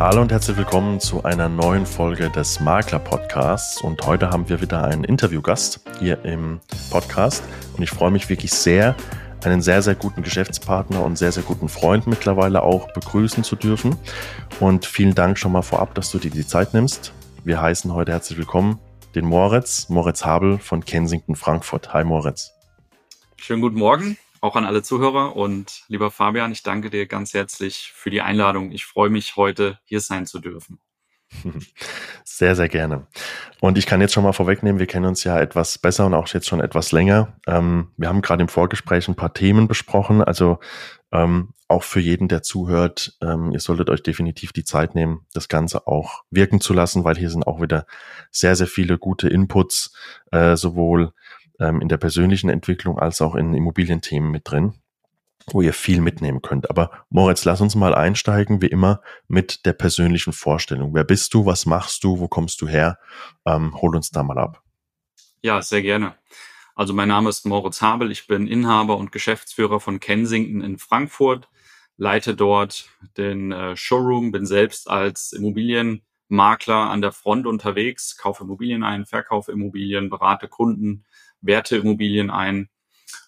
Hallo und herzlich willkommen zu einer neuen Folge des Makler Podcasts. Und heute haben wir wieder einen Interviewgast hier im Podcast. Und ich freue mich wirklich sehr, einen sehr, sehr guten Geschäftspartner und sehr, sehr guten Freund mittlerweile auch begrüßen zu dürfen. Und vielen Dank schon mal vorab, dass du dir die Zeit nimmst. Wir heißen heute herzlich willkommen den Moritz, Moritz Habel von Kensington Frankfurt. Hi Moritz. Schönen guten Morgen auch an alle Zuhörer und lieber Fabian, ich danke dir ganz herzlich für die Einladung. Ich freue mich heute hier sein zu dürfen. Sehr, sehr gerne. Und ich kann jetzt schon mal vorwegnehmen, wir kennen uns ja etwas besser und auch jetzt schon etwas länger. Ähm, wir haben gerade im Vorgespräch ein paar Themen besprochen. Also ähm, auch für jeden, der zuhört, ähm, ihr solltet euch definitiv die Zeit nehmen, das Ganze auch wirken zu lassen, weil hier sind auch wieder sehr, sehr viele gute Inputs, äh, sowohl ähm, in der persönlichen Entwicklung als auch in Immobilienthemen mit drin, wo ihr viel mitnehmen könnt. Aber Moritz, lass uns mal einsteigen, wie immer, mit der persönlichen Vorstellung. Wer bist du? Was machst du? Wo kommst du her? Ähm, hol uns da mal ab. Ja, sehr gerne. Also mein Name ist Moritz Habel. Ich bin Inhaber und Geschäftsführer von Kensington in Frankfurt, leite dort den äh, Showroom, bin selbst als Immobilienmakler an der Front unterwegs, kaufe Immobilien ein, verkaufe Immobilien, berate Kunden, Werteimmobilien ein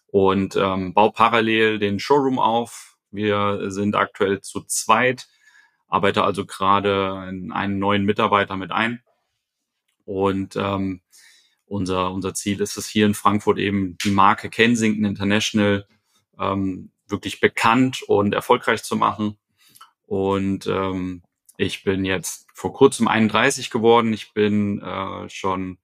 und ähm, baue parallel den Showroom auf. Wir sind aktuell zu zweit, arbeite also gerade in einen neuen Mitarbeiter mit ein. Und ähm, unser, unser Ziel ist es hier in Frankfurt eben die Marke Kensington International ähm, wirklich bekannt und erfolgreich zu machen. Und ähm, ich bin jetzt vor kurzem 31 geworden. Ich bin äh, schon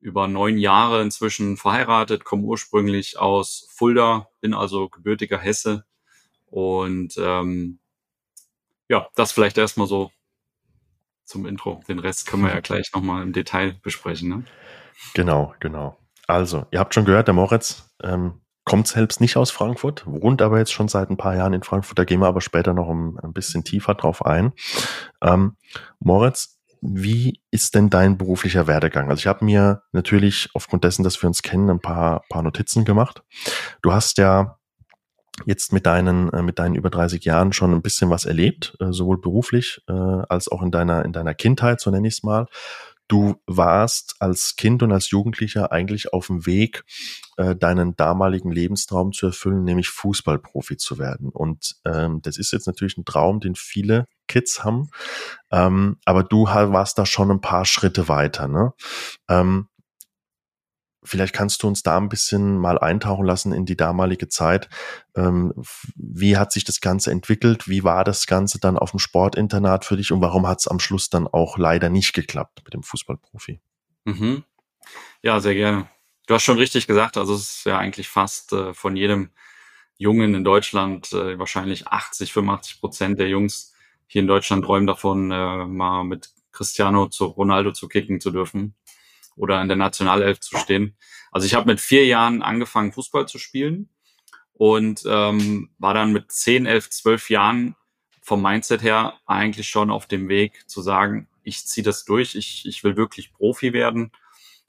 über neun Jahre inzwischen verheiratet, komme ursprünglich aus Fulda, bin also gebürtiger Hesse. Und ähm, ja, das vielleicht erstmal so zum Intro. Den Rest können wir ja gleich nochmal im Detail besprechen. Ne? Genau, genau. Also, ihr habt schon gehört, der Moritz ähm, kommt selbst nicht aus Frankfurt, wohnt aber jetzt schon seit ein paar Jahren in Frankfurt. Da gehen wir aber später noch ein, ein bisschen tiefer drauf ein. Ähm, Moritz, wie ist denn dein beruflicher Werdegang? Also ich habe mir natürlich aufgrund dessen, dass wir uns kennen, ein paar, paar Notizen gemacht. Du hast ja jetzt mit deinen, äh, mit deinen über 30 Jahren schon ein bisschen was erlebt, äh, sowohl beruflich äh, als auch in deiner, in deiner Kindheit, so nenne ich es mal. Du warst als Kind und als Jugendlicher eigentlich auf dem Weg, äh, deinen damaligen Lebenstraum zu erfüllen, nämlich Fußballprofi zu werden. Und ähm, das ist jetzt natürlich ein Traum, den viele Kids haben. Ähm, aber du warst da schon ein paar Schritte weiter. Ne? Ähm, vielleicht kannst du uns da ein bisschen mal eintauchen lassen in die damalige Zeit. Ähm, wie hat sich das Ganze entwickelt? Wie war das Ganze dann auf dem Sportinternat für dich und warum hat es am Schluss dann auch leider nicht geklappt mit dem Fußballprofi? Mhm. Ja, sehr gerne. Du hast schon richtig gesagt, also es ist ja eigentlich fast äh, von jedem Jungen in Deutschland, äh, wahrscheinlich 80, 85 Prozent der Jungs hier in Deutschland träumen davon, äh, mal mit Cristiano zu Ronaldo zu kicken zu dürfen oder in der Nationalelf zu stehen. Also ich habe mit vier Jahren angefangen, Fußball zu spielen und ähm, war dann mit zehn, elf, zwölf Jahren vom Mindset her eigentlich schon auf dem Weg zu sagen, ich ziehe das durch, ich, ich will wirklich Profi werden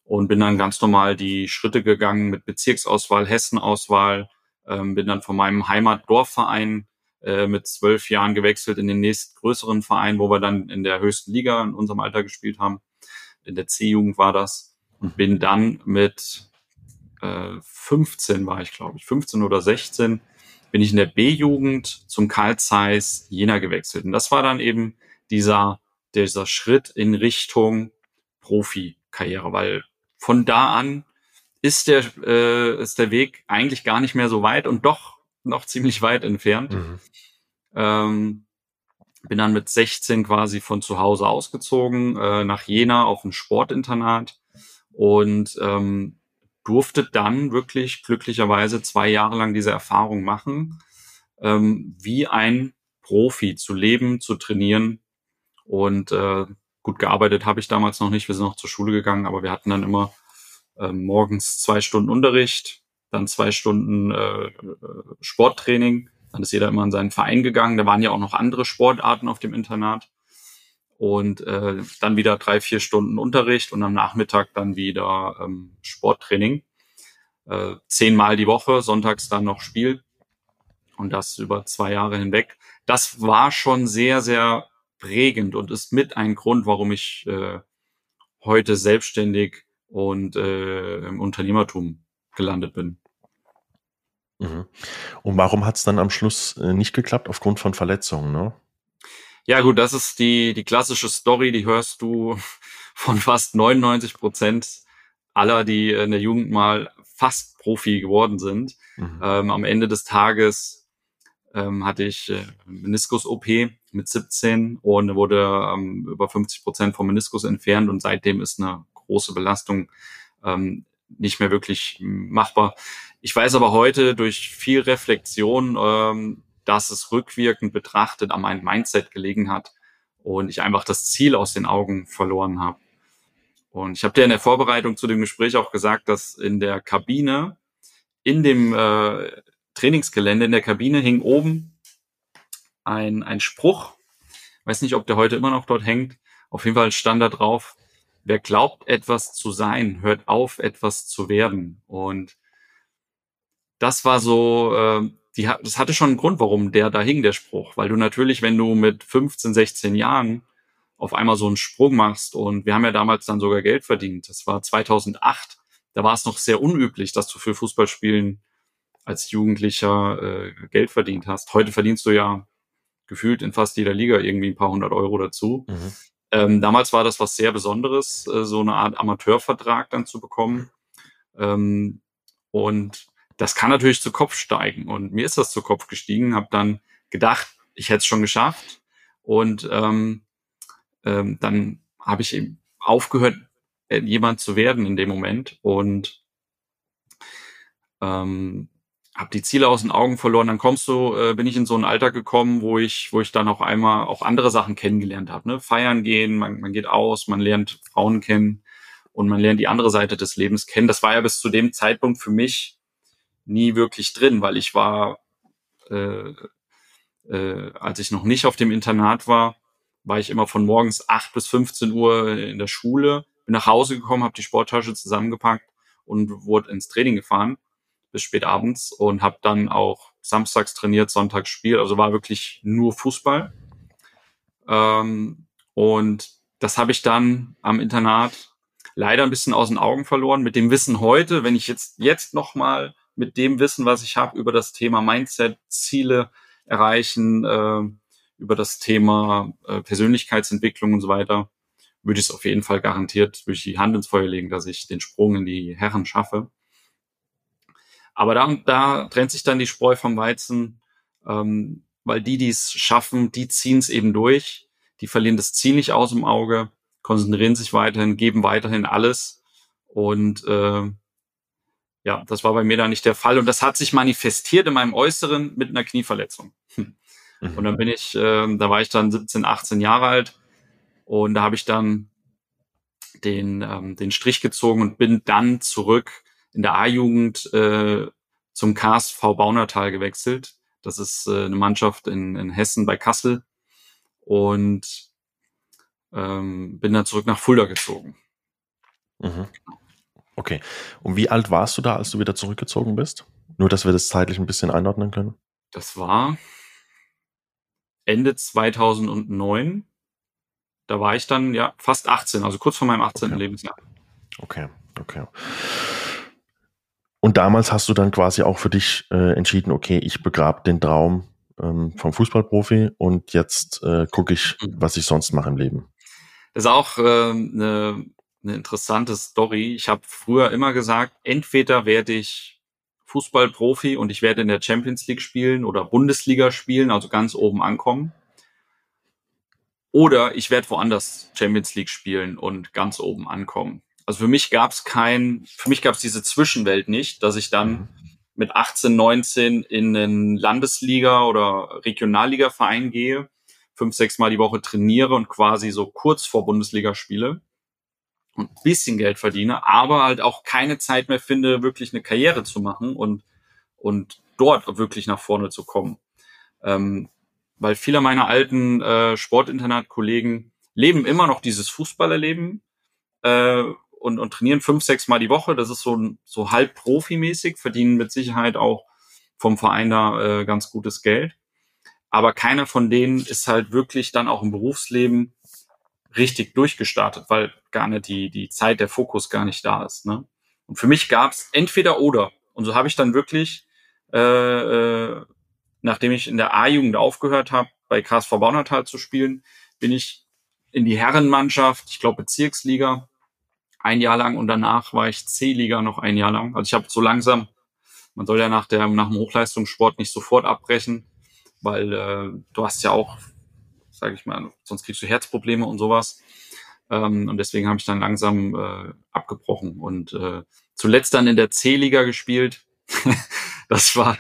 und bin dann ganz normal die Schritte gegangen mit Bezirksauswahl, Hessenauswahl, ähm, bin dann von meinem Heimatdorfverein äh, mit zwölf Jahren gewechselt in den nächstgrößeren Verein, wo wir dann in der höchsten Liga in unserem Alter gespielt haben in der C-Jugend war das und bin dann mit äh, 15 war ich, glaube ich, 15 oder 16, bin ich in der B-Jugend zum Karl Zeiss Jena gewechselt. Und das war dann eben dieser, dieser Schritt in Richtung Profikarriere, weil von da an ist der, äh, ist der Weg eigentlich gar nicht mehr so weit und doch noch ziemlich weit entfernt. Mhm. Ähm, bin dann mit 16 quasi von zu Hause ausgezogen äh, nach Jena auf ein Sportinternat und ähm, durfte dann wirklich glücklicherweise zwei Jahre lang diese Erfahrung machen, ähm, wie ein Profi zu leben, zu trainieren. Und äh, gut gearbeitet habe ich damals noch nicht. Wir sind noch zur Schule gegangen, aber wir hatten dann immer äh, morgens zwei Stunden Unterricht, dann zwei Stunden äh, äh Sporttraining dann ist jeder immer in seinen Verein gegangen. Da waren ja auch noch andere Sportarten auf dem Internat. Und äh, dann wieder drei, vier Stunden Unterricht und am Nachmittag dann wieder ähm, Sporttraining. Äh, zehnmal die Woche, sonntags dann noch Spiel. Und das über zwei Jahre hinweg. Das war schon sehr, sehr prägend und ist mit ein Grund, warum ich äh, heute selbstständig und äh, im Unternehmertum gelandet bin. Mhm. Und warum hat es dann am Schluss äh, nicht geklappt? Aufgrund von Verletzungen, ne? Ja, gut, das ist die, die klassische Story, die hörst du von fast 99 Prozent aller, die in der Jugend mal fast Profi geworden sind. Mhm. Ähm, am Ende des Tages ähm, hatte ich äh, Meniskus-OP mit 17 und wurde ähm, über 50 Prozent vom Meniskus entfernt und seitdem ist eine große Belastung ähm, nicht mehr wirklich machbar. Ich weiß aber heute durch viel Reflexion, ähm, dass es rückwirkend betrachtet an meinem Mindset gelegen hat und ich einfach das Ziel aus den Augen verloren habe. Und ich habe dir in der Vorbereitung zu dem Gespräch auch gesagt, dass in der Kabine, in dem äh, Trainingsgelände, in der Kabine hing oben ein, ein Spruch. Weiß nicht, ob der heute immer noch dort hängt. Auf jeden Fall stand da drauf, wer glaubt, etwas zu sein, hört auf, etwas zu werden. Und das war so, äh, die, das hatte schon einen Grund, warum der da hing, der Spruch. Weil du natürlich, wenn du mit 15, 16 Jahren auf einmal so einen Sprung machst und wir haben ja damals dann sogar Geld verdient. Das war 2008. Da war es noch sehr unüblich, dass du für Fußballspielen als Jugendlicher äh, Geld verdient hast. Heute verdienst du ja gefühlt in fast jeder Liga irgendwie ein paar hundert Euro dazu. Mhm. Ähm, damals war das was sehr Besonderes, äh, so eine Art Amateurvertrag dann zu bekommen. Ähm, und das kann natürlich zu Kopf steigen. Und mir ist das zu Kopf gestiegen, habe dann gedacht, ich hätte es schon geschafft. Und ähm, ähm, dann habe ich eben aufgehört, äh, jemand zu werden in dem Moment und ähm, habe die Ziele aus den Augen verloren. Dann kommst du, äh, bin ich in so ein Alter gekommen, wo ich, wo ich dann auch einmal auch andere Sachen kennengelernt habe. Ne? Feiern gehen, man, man geht aus, man lernt Frauen kennen und man lernt die andere Seite des Lebens kennen. Das war ja bis zu dem Zeitpunkt für mich nie wirklich drin, weil ich war, äh, äh, als ich noch nicht auf dem Internat war, war ich immer von morgens acht bis 15 Uhr in der Schule, bin nach Hause gekommen, habe die Sporttasche zusammengepackt und wurde ins Training gefahren bis spät abends und habe dann auch samstags trainiert, sonntags Spiel. Also war wirklich nur Fußball. Ähm, und das habe ich dann am Internat leider ein bisschen aus den Augen verloren. Mit dem Wissen heute, wenn ich jetzt jetzt noch mal mit dem Wissen, was ich habe über das Thema Mindset, Ziele erreichen, äh, über das Thema äh, Persönlichkeitsentwicklung und so weiter, würde ich es auf jeden Fall garantiert durch die Hand ins Feuer legen, dass ich den Sprung in die Herren schaffe. Aber da, da trennt sich dann die Spreu vom Weizen, ähm, weil die, die es schaffen, die ziehen es eben durch, die verlieren das Ziel nicht aus dem Auge, konzentrieren sich weiterhin, geben weiterhin alles. Und äh, ja, das war bei mir da nicht der Fall. Und das hat sich manifestiert in meinem Äußeren mit einer Knieverletzung. Mhm. Und dann bin ich, äh, da war ich dann 17, 18 Jahre alt. Und da habe ich dann den, ähm, den Strich gezogen und bin dann zurück in der A-Jugend äh, zum KSV Baunertal gewechselt. Das ist äh, eine Mannschaft in, in Hessen bei Kassel und ähm, bin dann zurück nach Fulda gezogen. Mhm. Okay. Und wie alt warst du da, als du wieder zurückgezogen bist? Nur, dass wir das zeitlich ein bisschen einordnen können. Das war Ende 2009. Da war ich dann ja fast 18, also kurz vor meinem 18. Okay. Lebensjahr. Okay, okay. Und damals hast du dann quasi auch für dich äh, entschieden, okay, ich begrab den Traum ähm, vom Fußballprofi und jetzt äh, gucke ich, mhm. was ich sonst mache im Leben. Das ist auch äh, eine, eine interessante Story. Ich habe früher immer gesagt, entweder werde ich Fußballprofi und ich werde in der Champions League spielen oder Bundesliga spielen, also ganz oben ankommen. Oder ich werde woanders Champions League spielen und ganz oben ankommen. Also für mich gab es kein, für mich gab es diese Zwischenwelt nicht, dass ich dann mhm. mit 18, 19 in einen Landesliga oder Regionalliga-Verein gehe, fünf, sechs Mal die Woche trainiere und quasi so kurz vor Bundesliga spiele und ein bisschen Geld verdiene, aber halt auch keine Zeit mehr finde, wirklich eine Karriere zu machen und, und dort wirklich nach vorne zu kommen. Ähm, weil viele meiner alten äh, Sportinternat-Kollegen leben immer noch dieses Fußballerleben äh, und, und trainieren fünf, sechs Mal die Woche. Das ist so, so halb profimäßig, verdienen mit Sicherheit auch vom Verein da äh, ganz gutes Geld. aber keiner von denen ist halt wirklich dann auch im Berufsleben richtig durchgestartet, weil gar nicht die, die Zeit, der Fokus gar nicht da ist. Ne? Und für mich gab es entweder oder. Und so habe ich dann wirklich, äh, äh, nachdem ich in der A-Jugend aufgehört habe, bei KSV Baunatal zu spielen, bin ich in die Herrenmannschaft, ich glaube Bezirksliga, ein Jahr lang und danach war ich C-Liga noch ein Jahr lang. Also ich habe so langsam, man soll ja nach, der, nach dem Hochleistungssport nicht sofort abbrechen, weil äh, du hast ja auch, sage ich mal, sonst kriegst du Herzprobleme und sowas. Ähm, und deswegen habe ich dann langsam äh, abgebrochen und äh, zuletzt dann in der C-Liga gespielt. das war,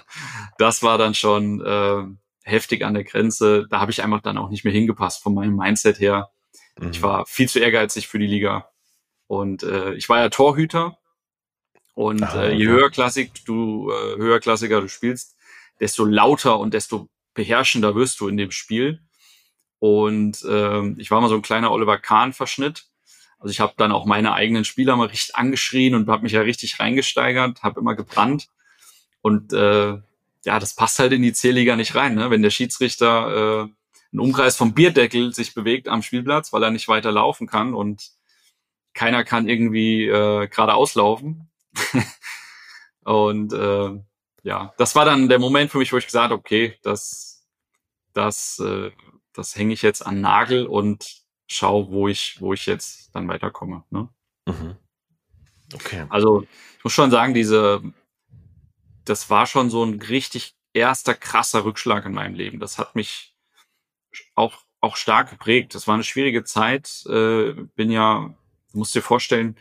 das war dann schon äh, heftig an der Grenze. Da habe ich einfach dann auch nicht mehr hingepasst von meinem Mindset her. Mhm. Ich war viel zu ehrgeizig für die Liga. Und äh, ich war ja Torhüter. Und ah, äh, je höherklassig du, äh, höherklassiger du spielst, desto lauter und desto beherrschender wirst du in dem Spiel. Und äh, ich war mal so ein kleiner Oliver Kahn-Verschnitt. Also ich habe dann auch meine eigenen Spieler mal richtig angeschrien und habe mich ja richtig reingesteigert, habe immer gebrannt. Und äh, ja, das passt halt in die C-Liga nicht rein, ne? wenn der Schiedsrichter äh, einen Umkreis vom Bierdeckel sich bewegt am Spielplatz, weil er nicht weiter laufen kann und keiner kann irgendwie äh, geradeaus laufen. und äh, ja, das war dann der Moment für mich, wo ich gesagt habe, okay, das, das, äh, das hänge ich jetzt an Nagel und schau, wo ich, wo ich jetzt dann weiterkomme. Ne? Mhm. Okay. Also ich muss schon sagen, diese, das war schon so ein richtig erster krasser Rückschlag in meinem Leben. Das hat mich auch auch stark geprägt. Das war eine schwierige Zeit. Äh, bin ja, musst dir vorstellen,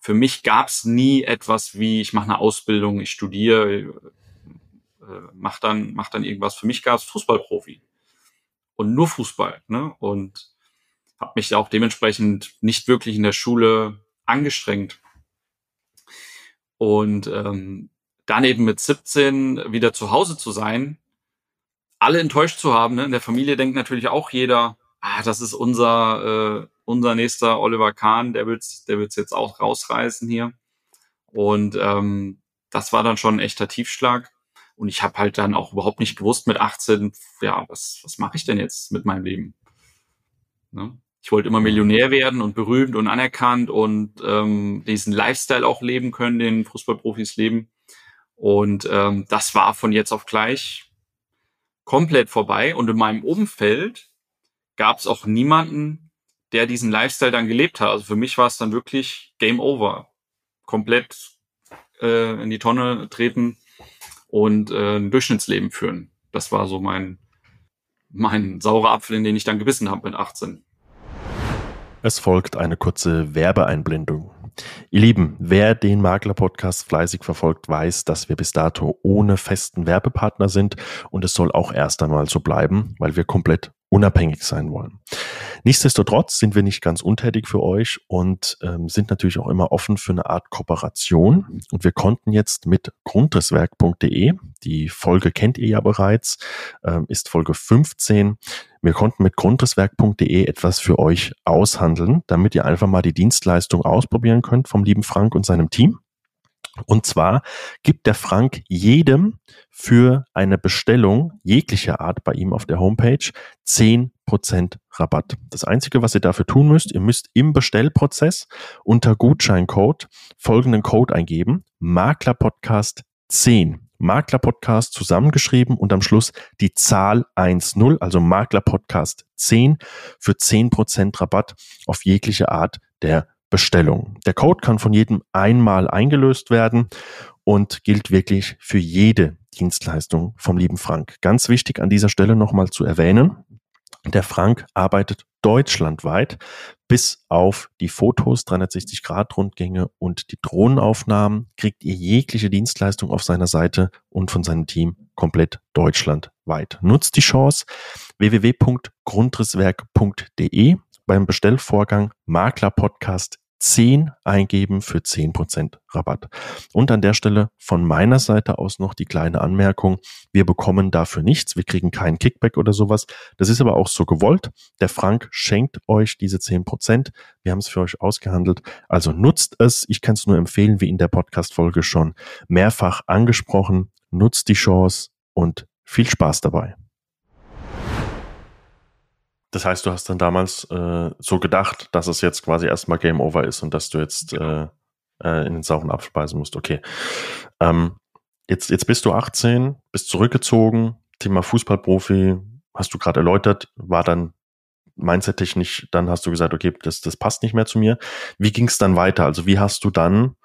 für mich gab es nie etwas wie ich mache eine Ausbildung, ich studiere, äh, mach dann mach dann irgendwas. Für mich gab es Fußballprofi und nur Fußball. Ne? Und habe mich auch dementsprechend nicht wirklich in der Schule angestrengt. Und ähm, dann eben mit 17 wieder zu Hause zu sein, alle enttäuscht zu haben. Ne? In der Familie denkt natürlich auch jeder, ah, das ist unser, äh, unser nächster Oliver Kahn, der wird's, der wird's jetzt auch rausreißen hier. Und ähm, das war dann schon ein echter Tiefschlag. Und ich habe halt dann auch überhaupt nicht gewusst mit 18, ja, was, was mache ich denn jetzt mit meinem Leben? Ne? Ich wollte immer Millionär werden und berühmt und anerkannt und ähm, diesen Lifestyle auch leben können, den Fußballprofis leben. Und ähm, das war von jetzt auf gleich komplett vorbei. Und in meinem Umfeld gab es auch niemanden, der diesen Lifestyle dann gelebt hat. Also für mich war es dann wirklich Game Over. Komplett äh, in die Tonne treten und äh, ein Durchschnittsleben führen. Das war so mein, mein saurer Apfel, in den ich dann gebissen habe mit 18. Es folgt eine kurze Werbeeinblendung. Ihr Lieben, wer den Makler-Podcast fleißig verfolgt, weiß, dass wir bis dato ohne festen Werbepartner sind und es soll auch erst einmal so bleiben, weil wir komplett unabhängig sein wollen. Nichtsdestotrotz sind wir nicht ganz untätig für euch und ähm, sind natürlich auch immer offen für eine Art Kooperation. Und wir konnten jetzt mit grundrisswerk.de, die Folge kennt ihr ja bereits, ähm, ist Folge 15, wir konnten mit grundrisswerk.de etwas für euch aushandeln, damit ihr einfach mal die Dienstleistung ausprobieren könnt vom lieben Frank und seinem Team. Und zwar gibt der Frank jedem für eine Bestellung jeglicher Art bei ihm auf der Homepage 10% Rabatt. Das Einzige, was ihr dafür tun müsst, ihr müsst im Bestellprozess unter Gutscheincode folgenden Code eingeben, Maklerpodcast 10. Maklerpodcast zusammengeschrieben und am Schluss die Zahl 10, also Maklerpodcast 10 für 10% Rabatt auf jegliche Art der Bestellung. Der Code kann von jedem einmal eingelöst werden und gilt wirklich für jede Dienstleistung vom lieben Frank. Ganz wichtig an dieser Stelle nochmal zu erwähnen, der Frank arbeitet deutschlandweit bis auf die Fotos, 360-Grad-Rundgänge und die Drohnenaufnahmen kriegt ihr jegliche Dienstleistung auf seiner Seite und von seinem Team komplett deutschlandweit. Nutzt die Chance www.grundrisswerk.de beim Bestellvorgang Makler Podcast 10 eingeben für 10% Rabatt. Und an der Stelle von meiner Seite aus noch die kleine Anmerkung. Wir bekommen dafür nichts. Wir kriegen keinen Kickback oder sowas. Das ist aber auch so gewollt. Der Frank schenkt euch diese 10%. Wir haben es für euch ausgehandelt. Also nutzt es. Ich kann es nur empfehlen, wie in der Podcast-Folge schon mehrfach angesprochen. Nutzt die Chance und viel Spaß dabei. Das heißt, du hast dann damals äh, so gedacht, dass es jetzt quasi erstmal Game Over ist und dass du jetzt genau. äh, äh, in den sauren Apfel beißen musst. Okay. Ähm, jetzt, jetzt bist du 18, bist zurückgezogen, Thema Fußballprofi, hast du gerade erläutert, war dann mindset-technisch, dann hast du gesagt, okay, das, das passt nicht mehr zu mir. Wie ging es dann weiter? Also wie hast du dann,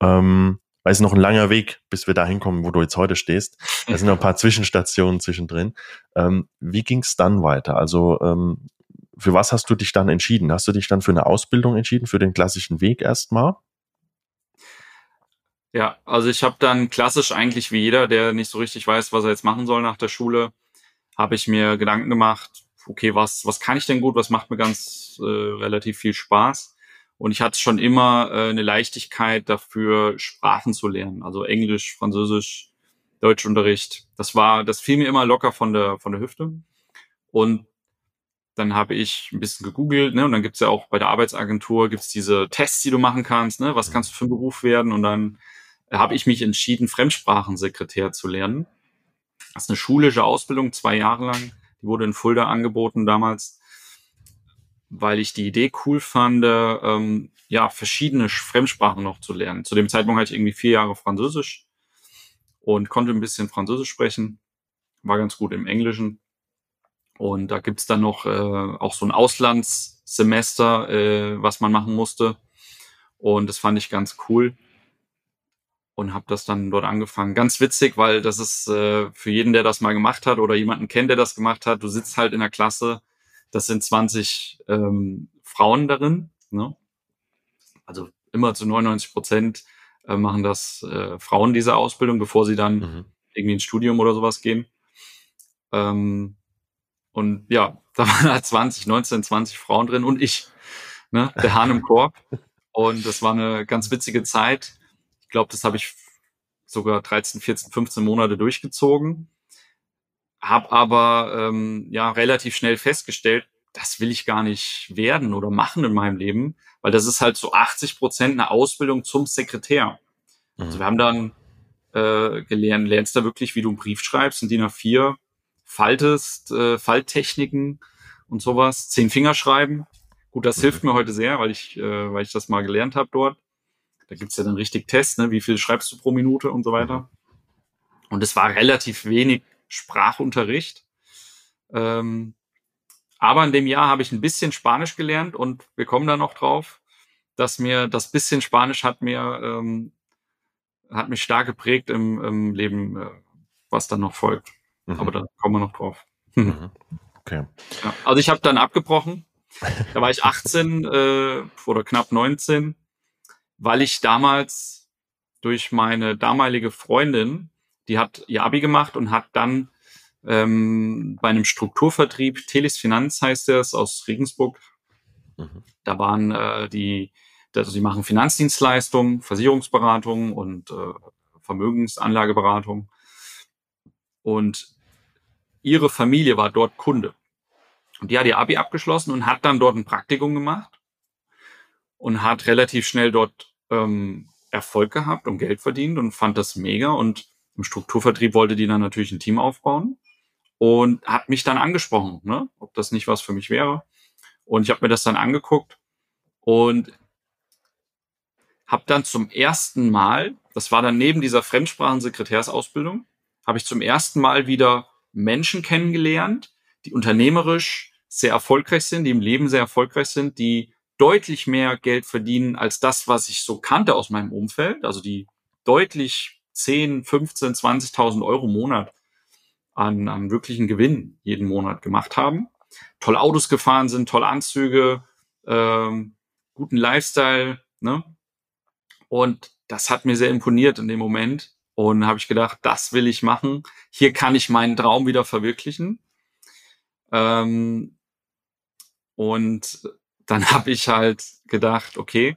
ähm, weil es noch ein langer Weg, bis wir da hinkommen, wo du jetzt heute stehst. Da sind noch ein paar Zwischenstationen zwischendrin. Ähm, wie ging es dann weiter? Also ähm, für was hast du dich dann entschieden? Hast du dich dann für eine Ausbildung entschieden, für den klassischen Weg erstmal? Ja, also ich habe dann klassisch eigentlich wie jeder, der nicht so richtig weiß, was er jetzt machen soll nach der Schule, habe ich mir Gedanken gemacht, okay, was, was kann ich denn gut, was macht mir ganz äh, relativ viel Spaß. Und ich hatte schon immer äh, eine Leichtigkeit dafür, Sprachen zu lernen. Also Englisch, Französisch, Deutschunterricht. Das war, das fiel mir immer locker von der, von der Hüfte. Und dann habe ich ein bisschen gegoogelt, ne? Und dann gibt's ja auch bei der Arbeitsagentur gibt's diese Tests, die du machen kannst, ne? Was kannst du für einen Beruf werden? Und dann habe ich mich entschieden, Fremdsprachensekretär zu lernen. Das ist eine schulische Ausbildung, zwei Jahre lang. Die wurde in Fulda angeboten damals, weil ich die Idee cool fand, ähm, ja, verschiedene Fremdsprachen noch zu lernen. Zu dem Zeitpunkt hatte ich irgendwie vier Jahre Französisch und konnte ein bisschen Französisch sprechen, war ganz gut im Englischen. Und da gibt's dann noch äh, auch so ein Auslandssemester, äh, was man machen musste. Und das fand ich ganz cool und habe das dann dort angefangen. Ganz witzig, weil das ist äh, für jeden, der das mal gemacht hat oder jemanden kennt, der das gemacht hat, du sitzt halt in der Klasse, das sind 20 ähm, Frauen darin, ne? also immer zu 99 Prozent äh, machen das äh, Frauen diese Ausbildung, bevor sie dann mhm. irgendwie ins Studium oder sowas gehen. Ähm, und ja, da waren halt 20, 19, 20 Frauen drin und ich, ne? der Hahn im Korb. Und das war eine ganz witzige Zeit ich glaube, das habe ich sogar 13, 14, 15 Monate durchgezogen. Hab aber ähm, ja relativ schnell festgestellt, das will ich gar nicht werden oder machen in meinem Leben, weil das ist halt so 80 Prozent eine Ausbildung zum Sekretär. Mhm. Also wir haben dann äh, gelernt, lernst da wirklich, wie du einen Brief schreibst, in DIN A4, faltest, äh, Falttechniken und sowas, zehn Finger schreiben. Gut, das mhm. hilft mir heute sehr, weil ich, äh, weil ich das mal gelernt habe dort. Da gibt's ja dann richtig Tests, ne? wie viel schreibst du pro Minute und so weiter. Und es war relativ wenig Sprachunterricht. Ähm, aber in dem Jahr habe ich ein bisschen Spanisch gelernt und wir kommen da noch drauf, dass mir das bisschen Spanisch hat mir ähm, hat mich stark geprägt im, im Leben, äh, was dann noch folgt. Mhm. Aber da kommen wir noch drauf. Mhm. Okay. Ja, also ich habe dann abgebrochen. Da war ich 18 äh, oder knapp 19 weil ich damals durch meine damalige Freundin, die hat ihr Abi gemacht und hat dann ähm, bei einem Strukturvertrieb, Telis Finanz heißt es, aus Regensburg, mhm. da waren äh, die, also die machen Finanzdienstleistungen, Versicherungsberatung und äh, Vermögensanlageberatung. Und ihre Familie war dort Kunde. Und die hat ihr Abi abgeschlossen und hat dann dort ein Praktikum gemacht und hat relativ schnell dort ähm, Erfolg gehabt und Geld verdient und fand das mega. Und im Strukturvertrieb wollte die dann natürlich ein Team aufbauen und hat mich dann angesprochen, ne, ob das nicht was für mich wäre. Und ich habe mir das dann angeguckt und habe dann zum ersten Mal, das war dann neben dieser Fremdsprachensekretärsausbildung, habe ich zum ersten Mal wieder Menschen kennengelernt, die unternehmerisch sehr erfolgreich sind, die im Leben sehr erfolgreich sind, die deutlich mehr Geld verdienen als das, was ich so kannte aus meinem Umfeld. Also die deutlich 10, 15, 20.000 Euro im Monat an, an wirklichen Gewinn jeden Monat gemacht haben. Toll Autos gefahren sind, tolle Anzüge, ähm, guten Lifestyle. Ne? Und das hat mir sehr imponiert in dem Moment. Und habe ich gedacht, das will ich machen. Hier kann ich meinen Traum wieder verwirklichen. Ähm, und dann habe ich halt gedacht, okay,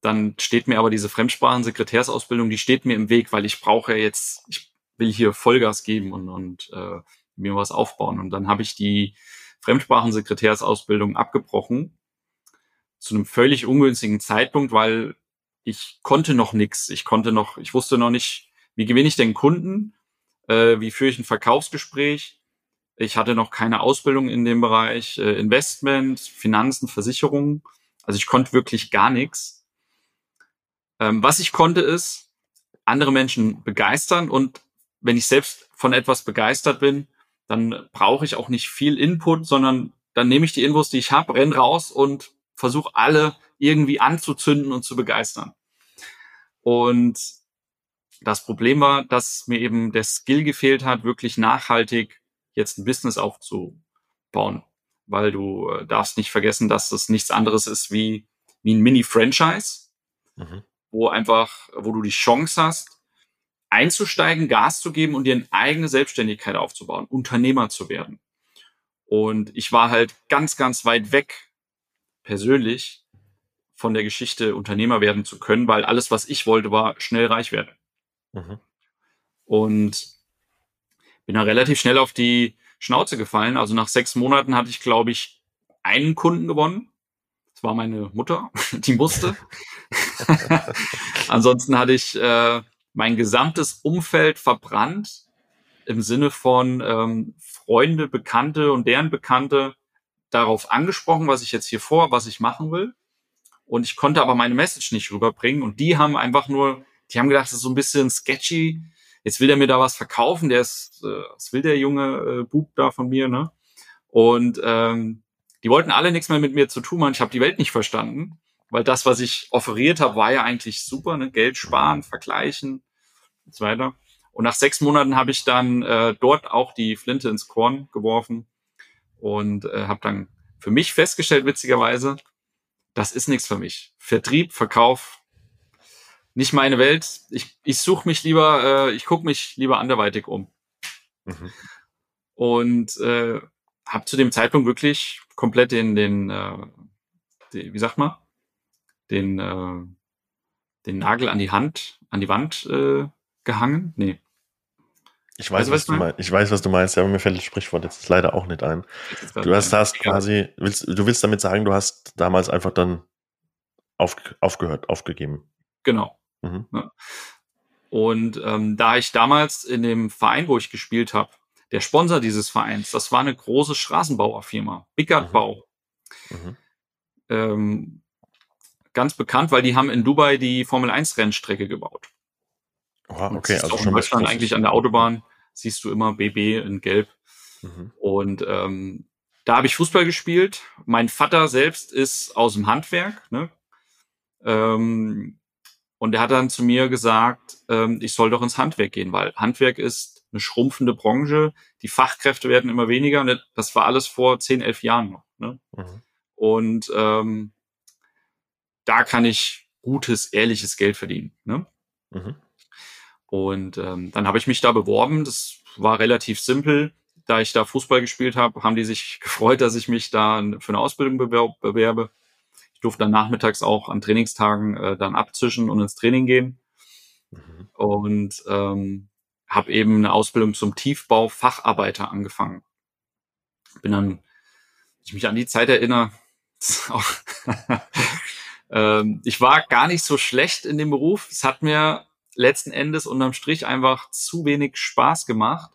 dann steht mir aber diese Fremdsprachen-Sekretärsausbildung, die steht mir im Weg, weil ich brauche jetzt, ich will hier Vollgas geben und, und äh, mir was aufbauen. Und dann habe ich die Fremdsprachen-Sekretärsausbildung abgebrochen zu einem völlig ungünstigen Zeitpunkt, weil ich konnte noch nix. Ich konnte noch, ich wusste noch nicht, wie gewinne ich den Kunden, äh, wie führe ich ein Verkaufsgespräch, Ich hatte noch keine Ausbildung in dem Bereich äh, Investment, Finanzen, Versicherungen. Also ich konnte wirklich gar nichts. Ähm, was ich konnte ist, andere Menschen begeistern und wenn ich selbst von etwas begeistert bin, dann brauche ich auch nicht viel Input, sondern dann nehme ich die Infos, die ich habe, renn raus und versuche alle irgendwie anzuzünden und zu begeistern. Und das Problem war, dass mir eben der Skill gefehlt hat, wirklich nachhaltig jetzt ein Business aufzubauen. Weil du äh, darfst nicht vergessen, dass das nichts anderes ist wie, wie ein Mini-Franchise, mhm. Wo einfach, wo du die Chance hast, einzusteigen, Gas zu geben und dir eine eigene Selbstständigkeit aufzubauen, Unternehmer zu werden. Und ich war halt ganz, ganz weit weg, persönlich, von der Geschichte Unternehmer werden zu können, weil alles, was ich wollte, war schnell reich werden. Mhm. Und bin dann relativ schnell auf die Schnauze gefallen. Also nach sechs Monaten hatte ich, glaube ich, einen Kunden gewonnen. Das war meine Mutter, die musste. Ansonsten hatte ich äh, mein gesamtes Umfeld verbrannt im Sinne von ähm, Freunde, Bekannte und deren Bekannte darauf angesprochen, was ich jetzt hier vor, was ich machen will. Und ich konnte aber meine Message nicht rüberbringen. Und die haben einfach nur, die haben gedacht, das ist so ein bisschen sketchy. Jetzt will er mir da was verkaufen. Der ist, äh, was will der junge äh, Bub da von mir, ne? Und ähm, die wollten alle nichts mehr mit mir zu tun haben. Ich habe die Welt nicht verstanden, weil das, was ich offeriert habe, war ja eigentlich super, ne? Geld sparen, vergleichen und so weiter. Und nach sechs Monaten habe ich dann äh, dort auch die Flinte ins Korn geworfen und äh, habe dann für mich festgestellt, witzigerweise, das ist nichts für mich. Vertrieb, Verkauf, nicht meine Welt. Ich, ich suche mich lieber, äh, ich gucke mich lieber anderweitig um. Mhm. Und äh, habe zu dem Zeitpunkt wirklich komplett den, den, äh, den wie sagt man, den, äh, den Nagel an die Hand, an die Wand äh, gehangen. Nee. Ich weiß, also, was, du meinst. Ich weiß, was du meinst, aber mir fällt das Sprichwort jetzt leider auch nicht ein. Du hast, hast quasi, willst, du willst damit sagen, du hast damals einfach dann auf, aufgehört, aufgegeben. Genau. Mhm. Ja. Und ähm, da ich damals in dem Verein, wo ich gespielt habe, der Sponsor dieses Vereins, das war eine große Straßenbauerfirma, Bickert mhm. Bau. Mhm. Ähm, ganz bekannt, weil die haben in Dubai die Formel 1 Rennstrecke gebaut. Oh, okay, also schon in Deutschland eigentlich an der Autobahn siehst du immer BB in Gelb. Mhm. Und ähm, da habe ich Fußball gespielt. Mein Vater selbst ist aus dem Handwerk. Ne? Ähm, und er hat dann zu mir gesagt, ähm, ich soll doch ins Handwerk gehen, weil Handwerk ist eine schrumpfende Branche. Die Fachkräfte werden immer weniger. Und das war alles vor 10, 11 Jahren noch. Ne? Mhm. Und ähm, da kann ich gutes, ehrliches Geld verdienen. Ne? Mhm. Und ähm, dann habe ich mich da beworben. Das war relativ simpel. Da ich da Fußball gespielt habe, haben die sich gefreut, dass ich mich da für eine Ausbildung bewerbe. Ich durfte dann nachmittags auch an Trainingstagen äh, dann abzischen und ins Training gehen. Mhm. Und ähm, habe eben eine Ausbildung zum Tiefbau-Facharbeiter angefangen. Bin dann, ich mich an die Zeit erinnere, ähm, ich war gar nicht so schlecht in dem Beruf. Es hat mir letzten Endes unterm Strich einfach zu wenig Spaß gemacht.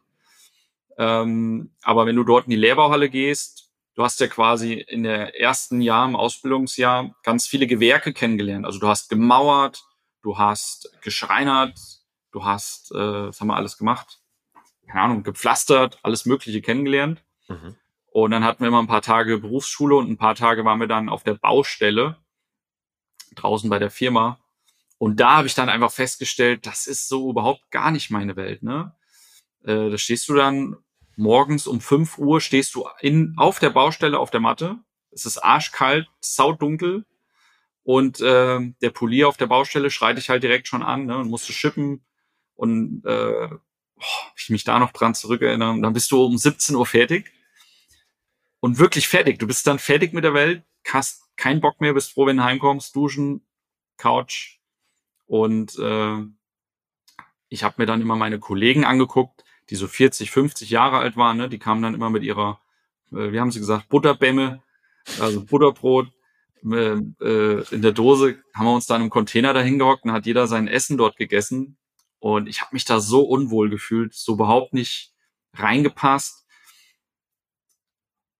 Ähm, aber wenn du dort in die Lehrbauhalle gehst, du hast ja quasi in der ersten Jahr im Ausbildungsjahr ganz viele Gewerke kennengelernt. Also du hast gemauert, du hast geschreinert, du hast, äh, was haben wir alles gemacht? Keine Ahnung, gepflastert, alles Mögliche kennengelernt. Mhm. Und dann hatten wir immer ein paar Tage Berufsschule und ein paar Tage waren wir dann auf der Baustelle draußen bei der Firma und da habe ich dann einfach festgestellt, das ist so überhaupt gar nicht meine Welt. Ne? Äh, da stehst du dann morgens um 5 Uhr, stehst du in, auf der Baustelle auf der Matte. Es ist arschkalt, saudunkel. Und äh, der Polier auf der Baustelle schreit dich halt direkt schon an ne, und musst du schippen. Und äh, oh, ich mich da noch dran zurückerinnere, dann bist du um 17 Uhr fertig. Und wirklich fertig. Du bist dann fertig mit der Welt, hast keinen Bock mehr, bist froh, wenn du heimkommst, duschen, Couch, und äh, ich habe mir dann immer meine Kollegen angeguckt, die so 40, 50 Jahre alt waren. Ne? Die kamen dann immer mit ihrer, äh, wie haben sie gesagt, Butterbämme, also Butterbrot äh, äh, in der Dose. Haben wir uns dann im Container dahin gehockt und hat jeder sein Essen dort gegessen. Und ich habe mich da so unwohl gefühlt, so überhaupt nicht reingepasst.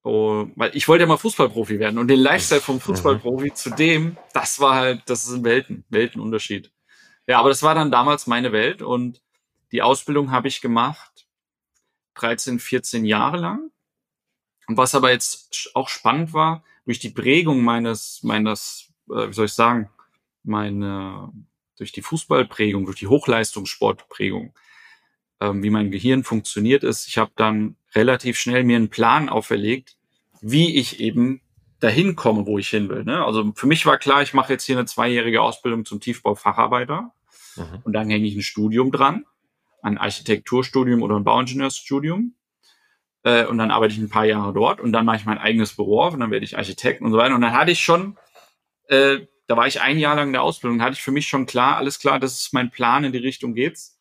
Oh, weil ich wollte ja mal Fußballprofi werden und den Lifestyle vom Fußballprofi mhm. zu dem, das war halt, das ist ein Welten, Weltenunterschied. Ja, aber das war dann damals meine Welt und die Ausbildung habe ich gemacht 13, 14 Jahre lang. Und was aber jetzt auch spannend war, durch die Prägung meines, meines, äh, wie soll ich sagen, meine, durch die Fußballprägung, durch die Hochleistungssportprägung, ähm, wie mein Gehirn funktioniert ist. Ich habe dann relativ schnell mir einen Plan auferlegt, wie ich eben dahin komme, wo ich hin will. Ne? Also für mich war klar, ich mache jetzt hier eine zweijährige Ausbildung zum Tiefbaufacharbeiter mhm. und dann hänge ich ein Studium dran, ein Architekturstudium oder ein Bauingenieursstudium. Äh, und dann arbeite ich ein paar Jahre dort und dann mache ich mein eigenes Büro auf und dann werde ich Architekt und so weiter. Und dann hatte ich schon, äh, da war ich ein Jahr lang in der Ausbildung, hatte ich für mich schon klar, alles klar, das ist mein Plan, in die Richtung geht's.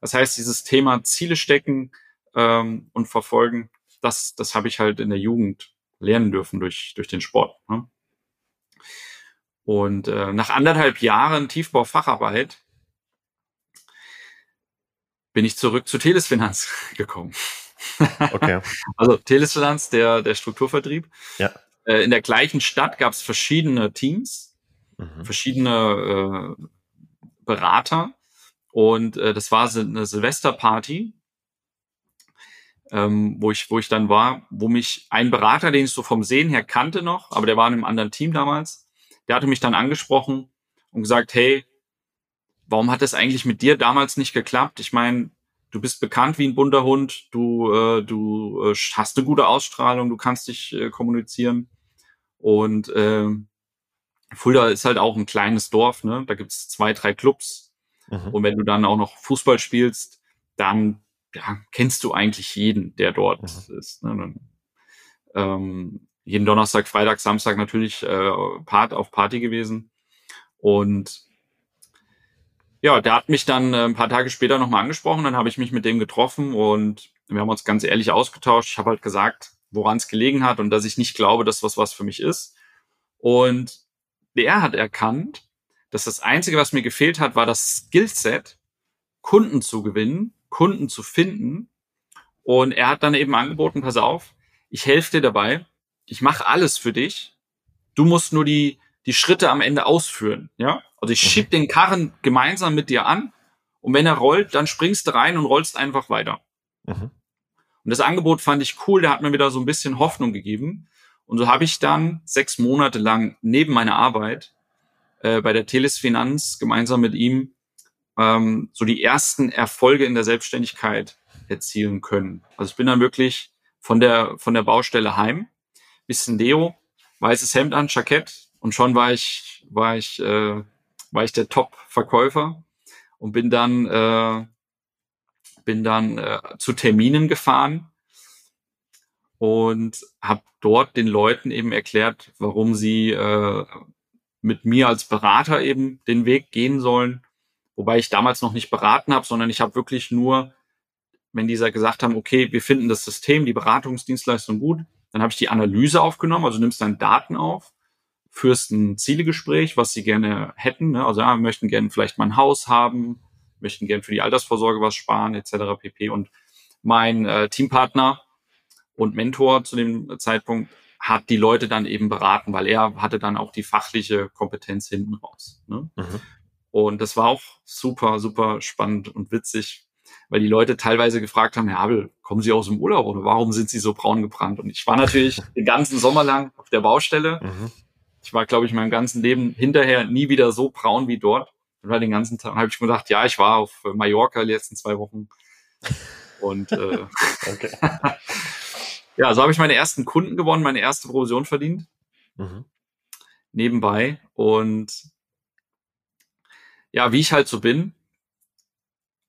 Das heißt, dieses Thema Ziele stecken ähm, und verfolgen, das, das habe ich halt in der Jugend lernen dürfen durch, durch den Sport. Ne? Und äh, nach anderthalb Jahren Tiefbaufacharbeit bin ich zurück zu Telesfinanz gekommen. Okay. also Telesfinanz, der, der Strukturvertrieb. Ja. Äh, in der gleichen Stadt gab es verschiedene Teams, mhm. verschiedene äh, Berater und äh, das war eine Silvesterparty, ähm, wo ich wo ich dann war, wo mich ein Berater, den ich so vom Sehen her kannte noch, aber der war in einem anderen Team damals, der hatte mich dann angesprochen und gesagt, hey, warum hat das eigentlich mit dir damals nicht geklappt? Ich meine, du bist bekannt wie ein bunter Hund, du äh, du äh, hast eine gute Ausstrahlung, du kannst dich äh, kommunizieren und äh, Fulda ist halt auch ein kleines Dorf, ne? Da gibt's zwei, drei Clubs Mhm. Und wenn du dann auch noch Fußball spielst, dann ja, kennst du eigentlich jeden, der dort mhm. ist. Ne? Dann, ähm, jeden Donnerstag, Freitag, Samstag natürlich äh, Part auf Party gewesen. Und ja, der hat mich dann äh, ein paar Tage später nochmal angesprochen, dann habe ich mich mit dem getroffen und wir haben uns ganz ehrlich ausgetauscht. Ich habe halt gesagt, woran es gelegen hat und dass ich nicht glaube, dass was was für mich ist. Und der hat erkannt, dass das Einzige, was mir gefehlt hat, war das Skillset, Kunden zu gewinnen, Kunden zu finden. Und er hat dann eben angeboten, pass auf, ich helfe dir dabei, ich mache alles für dich, du musst nur die, die Schritte am Ende ausführen. Ja? Also ich schieb den Karren gemeinsam mit dir an und wenn er rollt, dann springst du rein und rollst einfach weiter. Mhm. Und das Angebot fand ich cool, der hat mir wieder so ein bisschen Hoffnung gegeben. Und so habe ich dann sechs Monate lang neben meiner Arbeit äh, bei der Teles Finanz gemeinsam mit ihm ähm, so die ersten Erfolge in der Selbstständigkeit erzielen können. Also ich bin dann wirklich von der von der Baustelle heim, bisschen Deo, weißes Hemd an, Jackett. Und schon war ich war ich äh, war ich der Top-Verkäufer und bin dann äh, bin dann äh, zu Terminen gefahren und habe dort den Leuten eben erklärt, warum sie äh, mit mir als Berater eben den Weg gehen sollen. Wobei ich damals noch nicht beraten habe, sondern ich habe wirklich nur, wenn dieser gesagt haben, okay, wir finden das System, die Beratungsdienstleistung gut, dann habe ich die Analyse aufgenommen, also nimmst dann Daten auf, führst ein Zielegespräch, was sie gerne hätten. Ne? Also ja, wir möchten gerne vielleicht mal ein Haus haben, möchten gerne für die Altersvorsorge was sparen, etc. pp. Und mein äh, Teampartner und Mentor zu dem Zeitpunkt hat die Leute dann eben beraten, weil er hatte dann auch die fachliche Kompetenz hinten raus. Ne? Mhm. Und das war auch super, super spannend und witzig, weil die Leute teilweise gefragt haben, Herr Abel, kommen Sie aus dem Urlaub oder warum sind Sie so braun gebrannt? Und ich war natürlich den ganzen Sommer lang auf der Baustelle. Mhm. Ich war, glaube ich, mein ganzen Leben hinterher nie wieder so braun wie dort. Und war den ganzen Tag, habe ich mir gedacht, ja, ich war auf Mallorca die letzten zwei Wochen. Und äh, okay. Ja, so habe ich meine ersten Kunden gewonnen, meine erste Provision verdient. Mhm. Nebenbei. Und ja, wie ich halt so bin,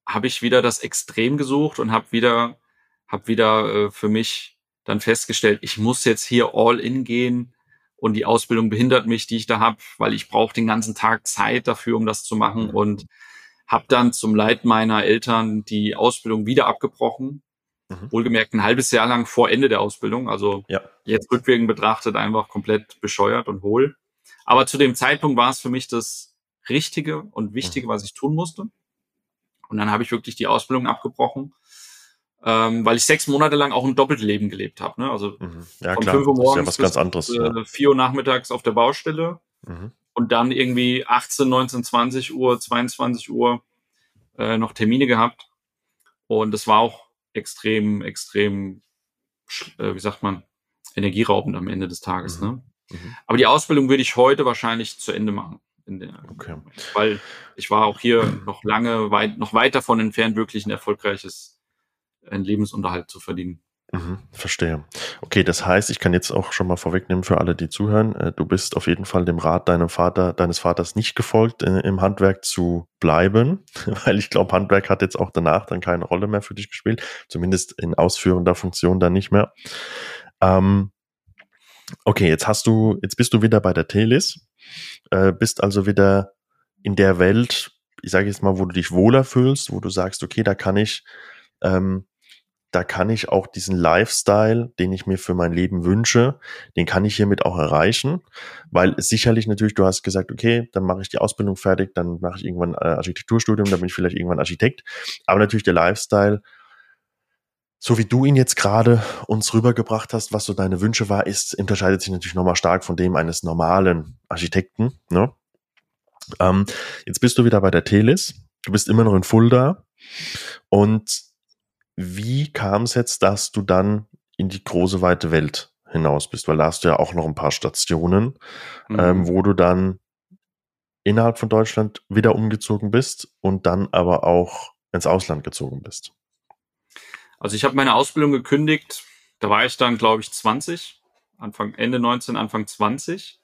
habe ich wieder das Extrem gesucht und habe wieder, habe wieder äh, für mich dann festgestellt, ich muss jetzt hier all in gehen und die Ausbildung behindert mich, die ich da habe, weil ich brauche den ganzen Tag Zeit dafür, um das zu machen mhm. und habe dann zum Leid meiner Eltern die Ausbildung wieder abgebrochen Mhm. Wohlgemerkt ein halbes Jahr lang vor Ende der Ausbildung. Also ja. jetzt rückwirkend betrachtet einfach komplett bescheuert und hohl. Aber zu dem Zeitpunkt war es für mich das Richtige und Wichtige, mhm. was ich tun musste. Und dann habe ich wirklich die Ausbildung abgebrochen. ähm, weil ich sechs Monate lang auch ein Doppelleben gelebt habe. Ne? Also mhm. ja, von klar. 5 Uhr morgens ja bis ganz anderes, äh, 4 Uhr nachmittags auf der Baustelle mhm. und dann irgendwie 18, 19, 20 Uhr, 22 Uhr äh, noch Termine gehabt. Und das war auch extrem, extrem, äh, wie sagt man, energieraubend am Ende des Tages. Mhm. Ne? Mhm. Aber die Ausbildung würde ich heute wahrscheinlich zu Ende machen. Der, Okay. Weil ich war auch hier noch lange weit, noch weit davon entfernt, wirklich ein erfolgreiches einen Lebensunterhalt zu verdienen. Mhm, verstehe. Okay, das heißt, ich kann jetzt auch schon mal vorwegnehmen für alle, die zuhören. äh, Du bist auf jeden Fall dem Rat deinem Vater, deines Vaters nicht gefolgt, äh, im Handwerk zu bleiben, weil ich glaube, Handwerk hat jetzt auch danach dann keine Rolle mehr für dich gespielt, zumindest in ausführender Funktion dann nicht mehr. Ähm, okay, jetzt hast du, jetzt bist du wieder bei der Telis, äh, bist also wieder in der Welt, ich sage jetzt mal, wo du dich wohler fühlst, wo du sagst, okay, da kann ich ähm, da kann ich auch diesen Lifestyle, den ich mir für mein Leben wünsche, den kann ich hiermit auch erreichen, weil sicherlich natürlich, du hast gesagt, okay, dann mache ich die Ausbildung fertig, dann mache ich irgendwann äh, Architekturstudium, dann bin ich vielleicht irgendwann Architekt, aber natürlich der Lifestyle, so wie du ihn jetzt gerade uns rübergebracht hast, was so deine Wünsche war, ist, unterscheidet sich natürlich nochmal stark von dem eines normalen Architekten. Ne? Ähm, jetzt bist du wieder bei der Telis, du bist immer noch in Fulda und wie kam es jetzt, dass du dann in die große weite Welt hinaus bist? Weil da hast du ja auch noch ein paar Stationen, Mhm. ähm, wo du dann innerhalb von Deutschland wieder umgezogen bist und dann aber auch ins Ausland gezogen bist. Also ich habe meine Ausbildung gekündigt, da war ich dann, glaube ich, 20, Anfang, Ende 19, Anfang 20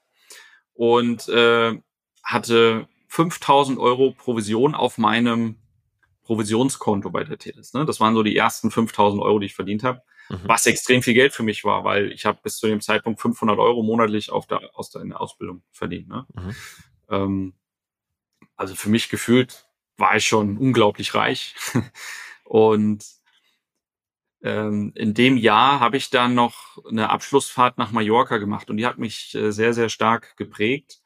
und äh, hatte 5000 Euro Provision auf meinem Provisionskonto bei der Teles. Ne? Das waren so die ersten 5000 Euro, die ich verdient habe, Mhm. was extrem viel Geld für mich war, weil ich habe bis zu dem Zeitpunkt 500 Euro monatlich auf der, aus der, in der Ausbildung verdient. Ne? Mhm. Ähm, also für mich gefühlt war ich schon unglaublich reich. Und ähm, in dem Jahr habe ich dann noch eine Abschlussfahrt nach Mallorca gemacht und die hat mich äh, sehr, sehr stark geprägt.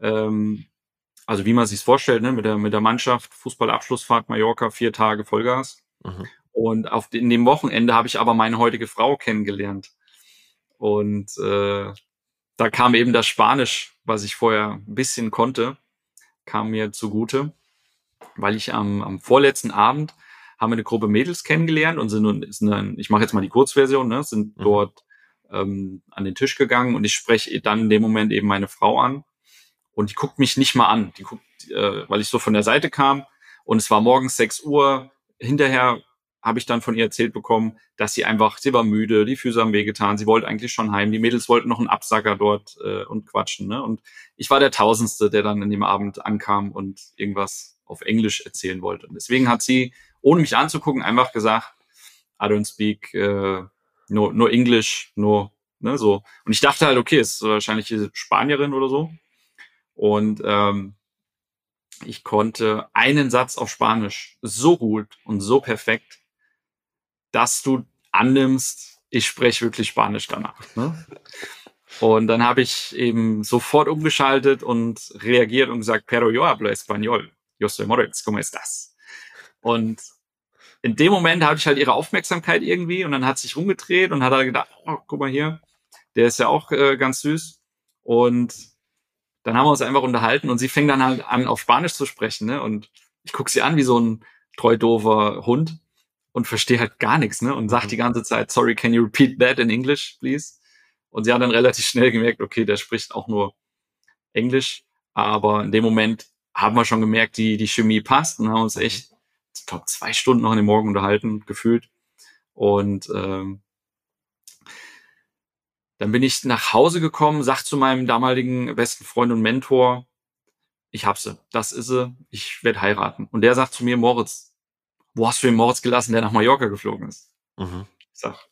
Ähm, also wie man sich vorstellt, ne, mit der, mit der Mannschaft, Fußballabschlussfahrt Mallorca, vier Tage Vollgas. Mhm. Und auf in dem Wochenende habe ich aber meine heutige Frau kennengelernt. Und äh, da kam eben das Spanisch, was ich vorher ein bisschen konnte, kam mir zugute, weil ich am, am vorletzten Abend haben wir eine Gruppe Mädels kennengelernt und sind, nun- sind dann, ich mache jetzt mal die Kurzversion, ne, sind Mhm. dort ähm, an den Tisch gegangen und ich spreche dann in dem Moment eben meine Frau an und die guckt mich nicht mal an, die guckt, äh, weil ich so von der Seite kam und es war morgens 6 Uhr, hinterher habe ich dann von ihr erzählt bekommen, dass sie einfach, sie war müde, die Füße haben wehgetan, sie wollte eigentlich schon heim, die Mädels wollten noch einen Absacker dort äh, und quatschen, ne? Und ich war der Tausendste, der dann in dem Abend ankam und irgendwas auf Englisch erzählen wollte. Und deswegen hat sie, ohne mich anzugucken, einfach gesagt, I don't speak äh, no, no English, no, ne, so. Und ich dachte halt, okay, ist wahrscheinlich diese Spanierin oder so. Und ähm, ich konnte einen Satz auf Spanisch so gut und so perfekt, dass du annimmst, ich spreche wirklich Spanisch danach. Ne? Und dann habe ich eben sofort umgeschaltet und reagiert und gesagt, pero yo hablo español. Yo soy Moritz, ¿cómo estás? Und in dem Moment hatte ich halt ihre Aufmerksamkeit irgendwie und dann hat sich rumgedreht und hat halt gedacht, oh, guck mal hier, der ist ja auch äh, ganz süß. Und dann haben wir uns einfach unterhalten und sie fängt dann halt an, auf Spanisch zu sprechen, ne? Und ich gucke sie an wie so ein treu doofer Hund und verstehe halt gar nichts, ne? Und sagt Mhm. die ganze Zeit, sorry, can you repeat that in English, please? Und sie hat dann relativ schnell gemerkt, okay, der spricht auch nur Englisch. Aber in dem Moment haben wir schon gemerkt, die, die Chemie passt und haben uns echt, ich glaube, zwei Stunden noch in den Morgen unterhalten, gefühlt. Und ähm, dann bin ich nach Hause gekommen, sag zu meinem damaligen besten Freund und Mentor, ich hab sie, das ist sie, ich werde heiraten. Und der sagt zu mir, Moritz, wo hast du den Moritz gelassen, der nach Mallorca geflogen ist? Mhm. Ich sag,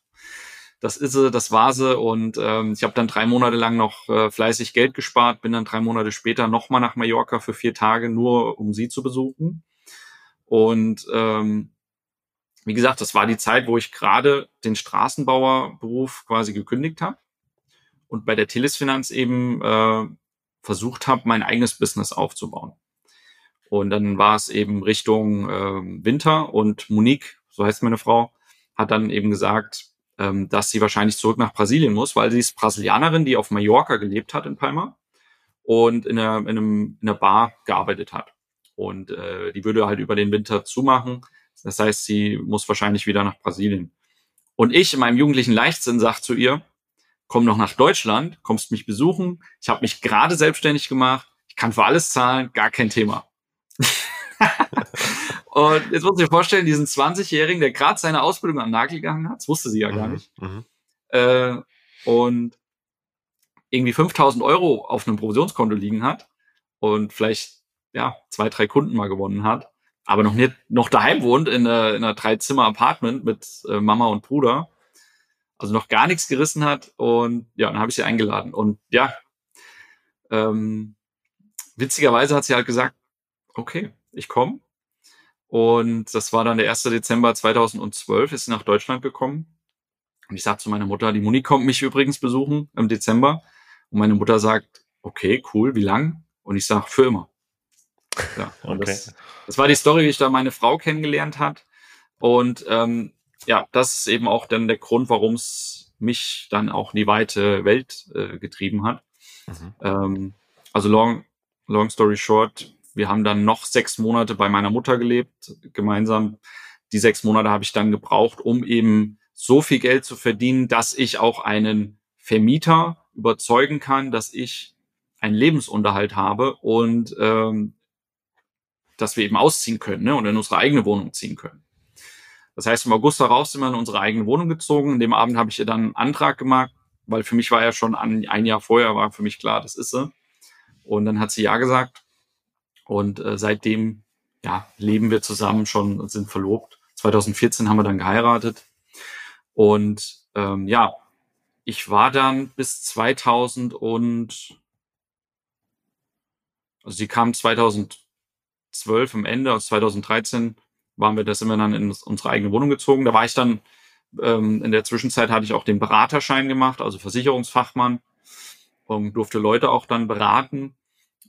das ist sie, das war sie. Und ähm, ich habe dann drei Monate lang noch äh, fleißig Geld gespart, bin dann drei Monate später nochmal nach Mallorca für vier Tage, nur um sie zu besuchen. Und ähm, wie gesagt, das war die Zeit, wo ich gerade den Straßenbauerberuf quasi gekündigt habe und bei der Telisfinanz eben äh, versucht habe, mein eigenes Business aufzubauen. Und dann war es eben Richtung ähm, Winter und Monique, so heißt meine Frau, hat dann eben gesagt, ähm, dass sie wahrscheinlich zurück nach Brasilien muss, weil sie ist Brasilianerin, die auf Mallorca gelebt hat in Palma und in einer, in einem, in einer Bar gearbeitet hat. Und äh, die würde halt über den Winter zumachen. Das heißt, sie muss wahrscheinlich wieder nach Brasilien. Und ich in meinem jugendlichen Leichtsinn sag zu ihr, komm noch nach Deutschland, kommst mich besuchen. Ich habe mich gerade selbstständig gemacht. Ich kann für alles zahlen, gar kein Thema. und jetzt muss ich mir vorstellen, diesen 20-Jährigen, der gerade seine Ausbildung am Nagel gegangen hat, das wusste sie ja gar mhm, nicht. Mhm. Äh, und irgendwie 5000 Euro auf einem Provisionskonto liegen hat und vielleicht ja zwei, drei Kunden mal gewonnen hat, aber noch nicht noch daheim wohnt in einer, in einer Drei-Zimmer-Apartment mit äh, Mama und Bruder, also noch gar nichts gerissen hat und ja, dann habe ich sie eingeladen und ja, ähm, witzigerweise hat sie halt gesagt, okay, ich komme und das war dann der 1. Dezember 2012, ist sie nach Deutschland gekommen und ich sagte zu meiner Mutter, die Muni kommt mich übrigens besuchen im Dezember und meine Mutter sagt, okay, cool, wie lang? Und ich sage, für immer. Ja, okay. das, das, war die Story, wie ich da meine Frau kennengelernt hat. Und ähm, ja, das ist eben auch dann der Grund, warum es mich dann auch in die weite Welt äh, getrieben hat. Mhm. Ähm, also long, long story short, wir haben dann noch sechs Monate bei meiner Mutter gelebt, gemeinsam. Die sechs Monate habe ich dann gebraucht, um eben so viel Geld zu verdienen, dass ich auch einen Vermieter überzeugen kann, dass ich einen Lebensunterhalt habe und ähm, dass wir eben ausziehen können ne, und in unsere eigene Wohnung ziehen können. Das heißt, im August darauf sind wir in unsere eigene Wohnung gezogen. In dem Abend habe ich ihr dann einen Antrag gemacht, weil für mich war ja schon ein, ein Jahr vorher, war für mich klar, das ist sie. Und dann hat sie ja gesagt. Und äh, seitdem ja, leben wir zusammen schon und sind verlobt. 2014 haben wir dann geheiratet. Und ähm, ja, ich war dann bis 2000 und also sie kam 2012 am Ende, aus 2013 waren wir, da sind wir dann in unsere eigene Wohnung gezogen. Da war ich dann, ähm, in der Zwischenzeit hatte ich auch den Beraterschein gemacht, also Versicherungsfachmann, und durfte Leute auch dann beraten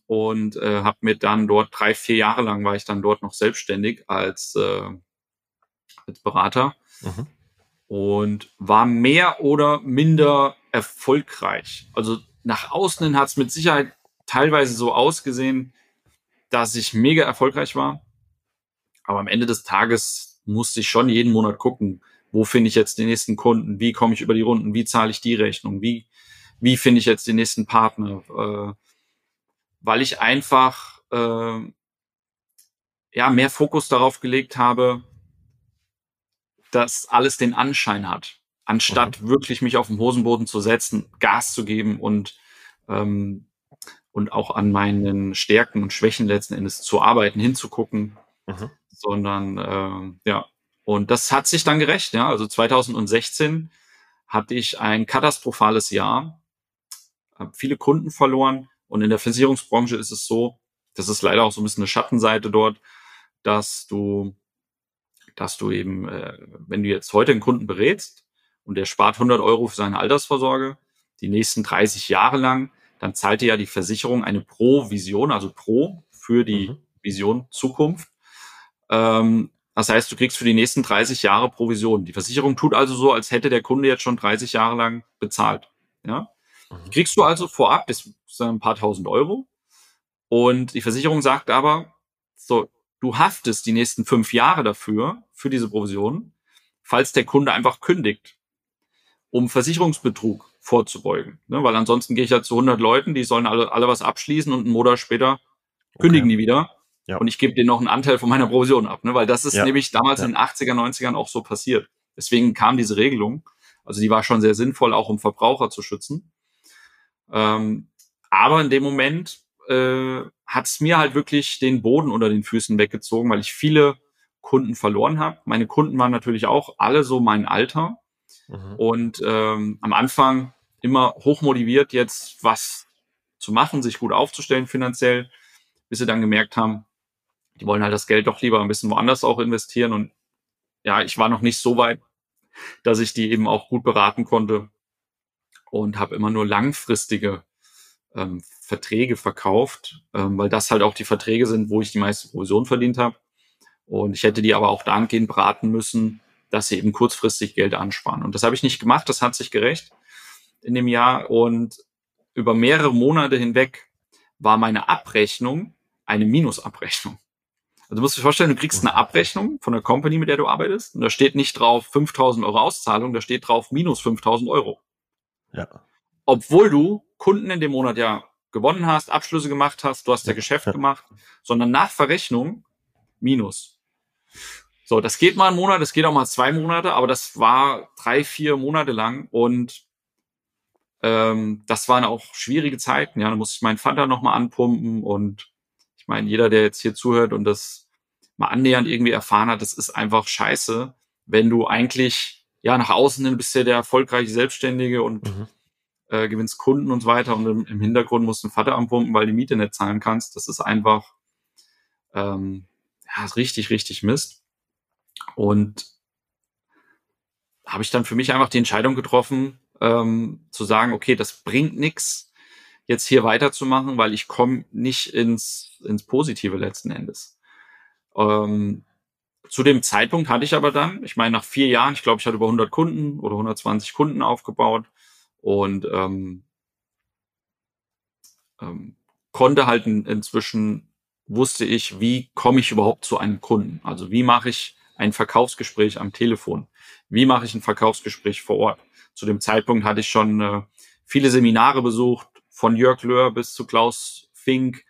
und äh, habe mir dann dort drei, vier Jahre lang war ich dann dort noch selbstständig als, äh, als Berater. Mhm und war mehr oder minder erfolgreich. Also nach außen hin hat es mit Sicherheit teilweise so ausgesehen, dass ich mega erfolgreich war. Aber am Ende des Tages musste ich schon jeden Monat gucken, wo finde ich jetzt den nächsten Kunden, wie komme ich über die Runden, wie zahle ich die Rechnung, wie, wie finde ich jetzt den nächsten Partner, äh, weil ich einfach äh, ja mehr Fokus darauf gelegt habe, dass alles den Anschein hat, anstatt mhm. wirklich mich auf den Hosenboden zu setzen, Gas zu geben und ähm, und auch an meinen Stärken und Schwächen letzten Endes zu arbeiten, hinzugucken, mhm. Sondern äh, ja. Und das hat sich dann gerecht, ja. Also 2016 hatte ich ein katastrophales Jahr, habe viele Kunden verloren und in der Versicherungsbranche ist es so, das ist leider auch so ein bisschen eine Schattenseite dort, dass du dass du eben, äh, wenn du jetzt heute einen Kunden berätst und der spart 100 Euro für seine Altersvorsorge, die nächsten 30 Jahre lang, dann zahlt dir ja die Versicherung eine Pro-Vision, also Pro für die mhm. Vision Zukunft. Ähm, das heißt, du kriegst für die nächsten 30 Jahre Provision. Die Versicherung tut also so, als hätte der Kunde jetzt schon 30 Jahre lang bezahlt. Ja? Mhm. kriegst du also vorab bis ein paar tausend Euro. Und die Versicherung sagt aber, so, du haftest die nächsten fünf Jahre dafür, für diese Provision, falls der Kunde einfach kündigt, um Versicherungsbetrug vorzubeugen. Ne? Weil ansonsten gehe ich ja zu 100 Leuten, die sollen alle, alle was abschließen und einen Monat später kündigen okay. die wieder. Ja. Und ich gebe denen noch einen Anteil von meiner Provision ab. Ne? Weil das ist ja. nämlich damals ja. in den 80er, 90ern auch so passiert. Deswegen kam diese Regelung. Also die war schon sehr sinnvoll, auch um Verbraucher zu schützen. Ähm, aber in dem Moment äh, hat es mir halt wirklich den Boden unter den Füßen weggezogen, weil ich viele Kunden verloren habe. Meine Kunden waren natürlich auch alle so mein Alter mhm. und ähm, am Anfang immer hochmotiviert, jetzt was zu machen, sich gut aufzustellen finanziell, bis sie dann gemerkt haben, die wollen halt das Geld doch lieber ein bisschen woanders auch investieren und ja, ich war noch nicht so weit, dass ich die eben auch gut beraten konnte und habe immer nur langfristige ähm, Verträge verkauft, ähm, weil das halt auch die Verträge sind, wo ich die meiste Provision verdient habe. Und ich hätte die aber auch dahingehend beraten müssen, dass sie eben kurzfristig Geld ansparen. Und das habe ich nicht gemacht, das hat sich gerecht in dem Jahr. Und über mehrere Monate hinweg war meine Abrechnung eine Minusabrechnung. Also du musst dir vorstellen, du kriegst eine Abrechnung von der Company, mit der du arbeitest, und da steht nicht drauf 5000 Euro Auszahlung, da steht drauf minus 5000 Euro. Ja. Obwohl du Kunden in dem Monat ja gewonnen hast, Abschlüsse gemacht hast, du hast ja, Geschäft ja. gemacht, sondern nach Verrechnung minus. So, das geht mal einen Monat, das geht auch mal zwei Monate, aber das war drei, vier Monate lang und ähm, das waren auch schwierige Zeiten. Ja, da musste ich meinen Vater nochmal anpumpen und ich meine, jeder, der jetzt hier zuhört und das mal annähernd irgendwie erfahren hat, das ist einfach scheiße, wenn du eigentlich ja nach außen hin bist ja der erfolgreiche Selbstständige und mhm. äh, gewinnst Kunden und so weiter und im, im Hintergrund musst du einen Vater anpumpen, weil die Miete nicht zahlen kannst. Das ist einfach ähm, ja, richtig, richtig Mist. Und habe ich dann für mich einfach die Entscheidung getroffen, ähm, zu sagen, okay, das bringt nichts, jetzt hier weiterzumachen, weil ich komme nicht ins, ins Positive letzten Endes. Ähm, zu dem Zeitpunkt hatte ich aber dann, ich meine, nach vier Jahren, ich glaube, ich hatte über 100 Kunden oder 120 Kunden aufgebaut und ähm, ähm, konnte halt in, inzwischen, wusste ich, wie komme ich überhaupt zu einem Kunden? Also wie mache ich ein Verkaufsgespräch am Telefon? Wie mache ich ein Verkaufsgespräch vor Ort? Zu dem Zeitpunkt hatte ich schon äh, viele Seminare besucht, von Jörg Löhr bis zu Klaus Fink,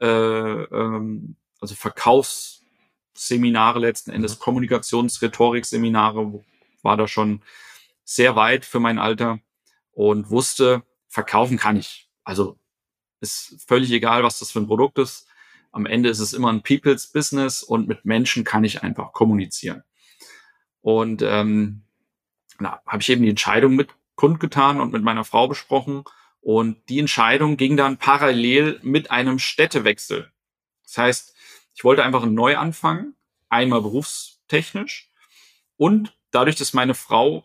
äh, ähm, also Verkaufsseminare letzten Endes, mhm. Kommunikationsrhetorik-Seminare, war da schon sehr weit für mein Alter und wusste, verkaufen kann ich. Also ist völlig egal, was das für ein Produkt ist. Am Ende ist es immer ein People's Business und mit Menschen kann ich einfach kommunizieren. Und ähm, na, habe ich eben die Entscheidung mit kundgetan und mit meiner Frau besprochen. Und die Entscheidung ging dann parallel mit einem Städtewechsel. Das heißt, ich wollte einfach neu anfangen, einmal berufstechnisch und dadurch, dass meine Frau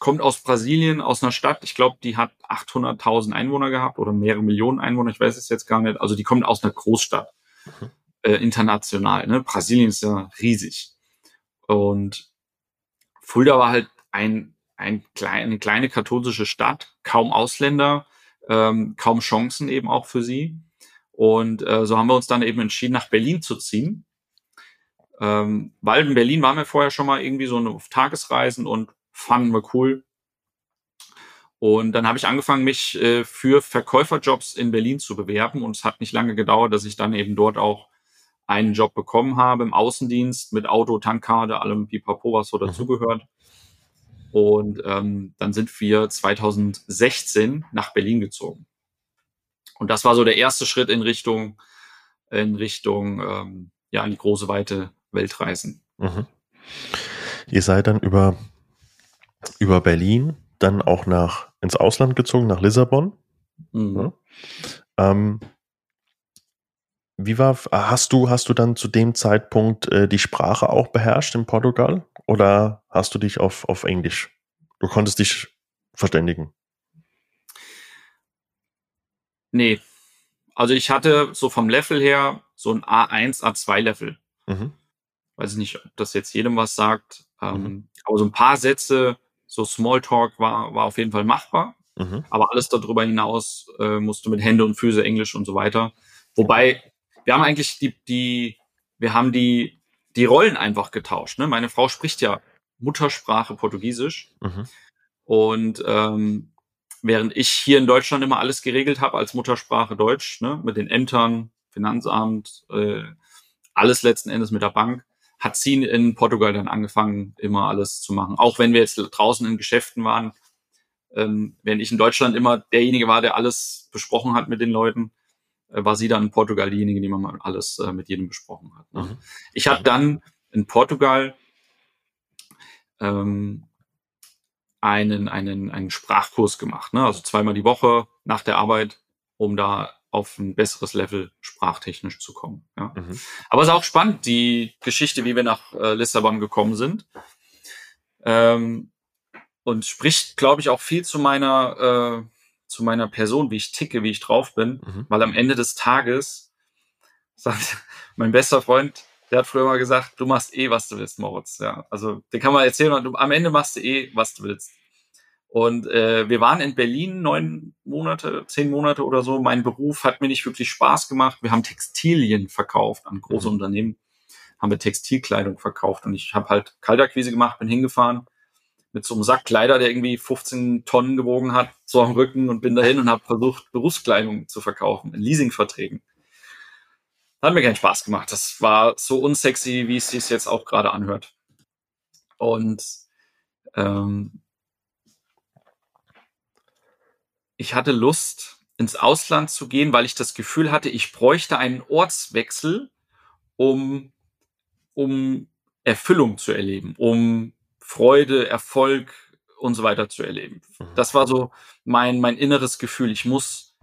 kommt aus Brasilien, aus einer Stadt, ich glaube, die hat 800.000 Einwohner gehabt oder mehrere Millionen Einwohner, ich weiß es jetzt gar nicht. Also die kommt aus einer Großstadt, mhm. äh, international. Ne? Brasilien ist ja riesig. Und Fulda war halt ein, ein klein, eine kleine katholische Stadt, kaum Ausländer, ähm, kaum Chancen eben auch für sie. Und äh, so haben wir uns dann eben entschieden, nach Berlin zu ziehen. Ähm, weil in Berlin waren wir vorher schon mal irgendwie so auf Tagesreisen und fanden wir cool. Und dann habe ich angefangen, mich äh, für Verkäuferjobs in Berlin zu bewerben. Und es hat nicht lange gedauert, dass ich dann eben dort auch einen Job bekommen habe im Außendienst mit Auto, Tankkarte, allem Pipapo, was so mhm. Und ähm, dann sind wir 2016 nach Berlin gezogen. Und das war so der erste Schritt in Richtung, in Richtung, ähm, ja, in die große, weite Weltreisen. Mhm. Ihr seid dann über, über Berlin dann auch nach, ins Ausland gezogen, nach Lissabon. Mhm. Ja. Ähm, wie war, hast du, hast du dann zu dem Zeitpunkt äh, die Sprache auch beherrscht in Portugal? Oder hast du dich auf, auf Englisch? Du konntest dich verständigen? Nee. Also ich hatte so vom Level her so ein A1, A2 Level. Mhm. Weiß ich nicht, ob das jetzt jedem was sagt. Ähm, mhm. Aber so ein paar Sätze, so Smalltalk war, war auf jeden Fall machbar. Mhm. Aber alles darüber hinaus äh, musste mit Hände und Füße Englisch und so weiter. Wobei, wir haben eigentlich die, die, wir haben die die Rollen einfach getauscht. Ne? Meine Frau spricht ja Muttersprache Portugiesisch. Mhm. Und ähm, während ich hier in Deutschland immer alles geregelt habe als Muttersprache Deutsch, ne? mit den Ämtern, Finanzamt, äh, alles letzten Endes mit der Bank, hat sie in Portugal dann angefangen, immer alles zu machen. Auch wenn wir jetzt draußen in Geschäften waren, ähm, während ich in Deutschland immer derjenige war, der alles besprochen hat mit den Leuten, war sie dann in Portugal diejenige, die man alles äh, mit jedem besprochen hat. Ne? Mhm. Ich habe dann in Portugal ähm, einen, einen, einen Sprachkurs gemacht, ne? also zweimal die Woche nach der Arbeit, um da auf ein besseres Level sprachtechnisch zu kommen. Ja. Mhm. Aber es ist auch spannend, die Geschichte, wie wir nach äh, Lissabon gekommen sind. Ähm, und spricht, glaube ich, auch viel zu meiner äh, zu meiner Person, wie ich ticke, wie ich drauf bin, mhm. weil am Ende des Tages sagt mein bester Freund, Der hat früher mal gesagt, du machst eh, was du willst, Moritz. Ja, also den kann man erzählen, du, am Ende machst du eh, was du willst. Und äh, wir waren in Berlin neun Monate, zehn Monate oder so. Mein Beruf hat mir nicht wirklich Spaß gemacht. Wir haben Textilien verkauft an große mhm. Unternehmen, haben wir Textilkleidung verkauft. Und ich habe halt Kaltakquise gemacht, bin hingefahren mit so einem Sack Kleider, der irgendwie 15 Tonnen gewogen hat, so am Rücken und bin dahin und habe versucht, Berufskleidung zu verkaufen in Leasingverträgen. Hat mir keinen Spaß gemacht. Das war so unsexy, wie es sich jetzt auch gerade anhört. Und ähm, ich hatte Lust, ins Ausland zu gehen, weil ich das Gefühl hatte, ich bräuchte einen Ortswechsel, um, um Erfüllung zu erleben, um Freude, Erfolg und so weiter zu erleben. Mhm. Das war so mein, mein inneres Gefühl. Ich muss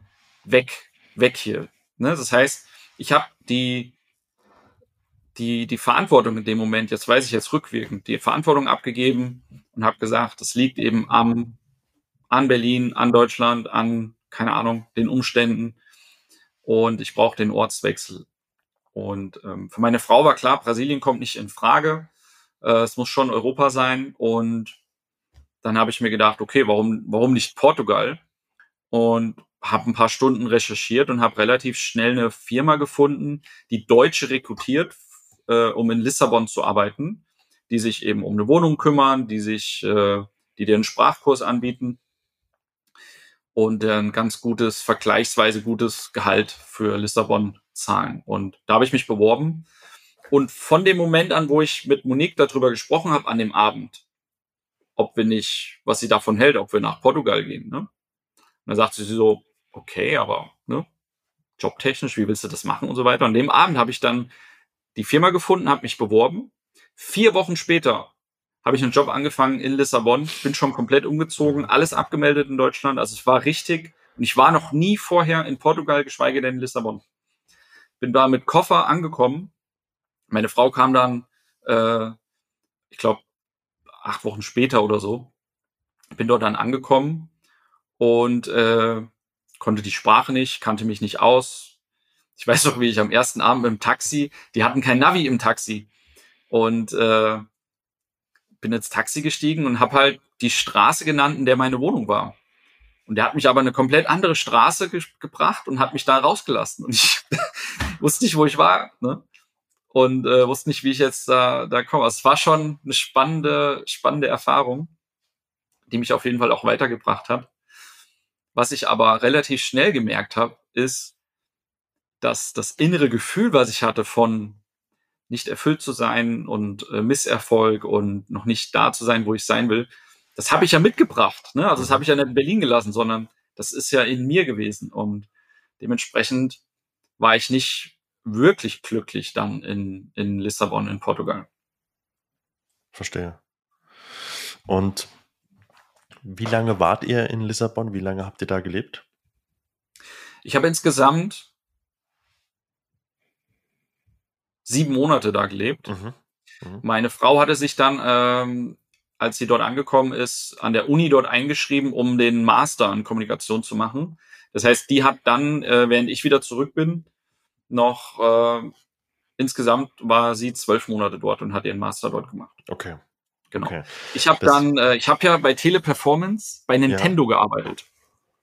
weg, weg hier. Ne? Das heißt, ich habe die, die, die Verantwortung in dem Moment, jetzt weiß ich jetzt rückwirkend, die Verantwortung abgegeben und habe gesagt, das liegt eben am an Berlin, an Deutschland, an, keine Ahnung, den Umständen. Und ich brauche den Ortswechsel. Und ähm, für meine Frau war klar, Brasilien kommt nicht in Frage. Äh, es muss schon Europa sein. Und dann habe ich mir gedacht, okay, warum, warum nicht Portugal? Und habe ein paar Stunden recherchiert und habe relativ schnell eine Firma gefunden, die Deutsche rekrutiert, äh, um in Lissabon zu arbeiten, die sich eben um eine Wohnung kümmern, die sich, äh, die dir einen Sprachkurs anbieten und ein ganz gutes, vergleichsweise gutes Gehalt für Lissabon zahlen. Und da habe ich mich beworben. Und von dem Moment an, wo ich mit Monique darüber gesprochen habe, an dem Abend, ob wir nicht, was sie davon hält, ob wir nach Portugal gehen. Ne? Und dann sagt sie so, okay, aber ne, jobtechnisch, wie willst du das machen und so weiter. An dem Abend habe ich dann die Firma gefunden, habe mich beworben. Vier Wochen später habe ich einen Job angefangen in Lissabon, bin schon komplett umgezogen, alles abgemeldet in Deutschland. Also es war richtig. Und ich war noch nie vorher in Portugal, geschweige denn in Lissabon. Bin da mit Koffer angekommen. Meine Frau kam dann, äh, ich glaube, acht Wochen später oder so. Bin dort dann angekommen und äh, konnte die Sprache nicht, kannte mich nicht aus. Ich weiß noch, wie ich am ersten Abend im Taxi, die hatten kein Navi im Taxi. Und äh, bin ins Taxi gestiegen und habe halt die Straße genannt, in der meine Wohnung war. Und der hat mich aber eine komplett andere Straße ge gebracht und hat mich da rausgelassen. Und ich wusste nicht, wo ich war. Ne? Und äh, wusste nicht, wie ich jetzt da, da komme. Also es war schon eine spannende, spannende Erfahrung, die mich auf jeden Fall auch weitergebracht hat. Was ich aber relativ schnell gemerkt habe, ist, dass das innere Gefühl, was ich hatte von nicht erfüllt zu sein und äh, Misserfolg und noch nicht da zu sein, wo ich sein will, das habe ich ja mitgebracht. Ne? Also das habe ich ja nicht in Berlin gelassen, sondern das ist ja in mir gewesen. Und dementsprechend war ich nicht wirklich glücklich dann in, in Lissabon, in Portugal. Verstehe. Und wie lange wart ihr in Lissabon? Wie lange habt ihr da gelebt? Ich habe insgesamt sieben Monate da gelebt. Mhm. Mhm. Meine Frau hatte sich dann, ähm, als sie dort angekommen ist, an der Uni dort eingeschrieben, um den Master in Kommunikation zu machen. Das heißt, die hat dann, äh, während ich wieder zurück bin, noch äh, insgesamt war sie zwölf Monate dort und hat ihren Master dort gemacht. Okay. Genau. Okay. Ich habe dann, äh, ich habe ja bei Teleperformance bei Nintendo ja. gearbeitet.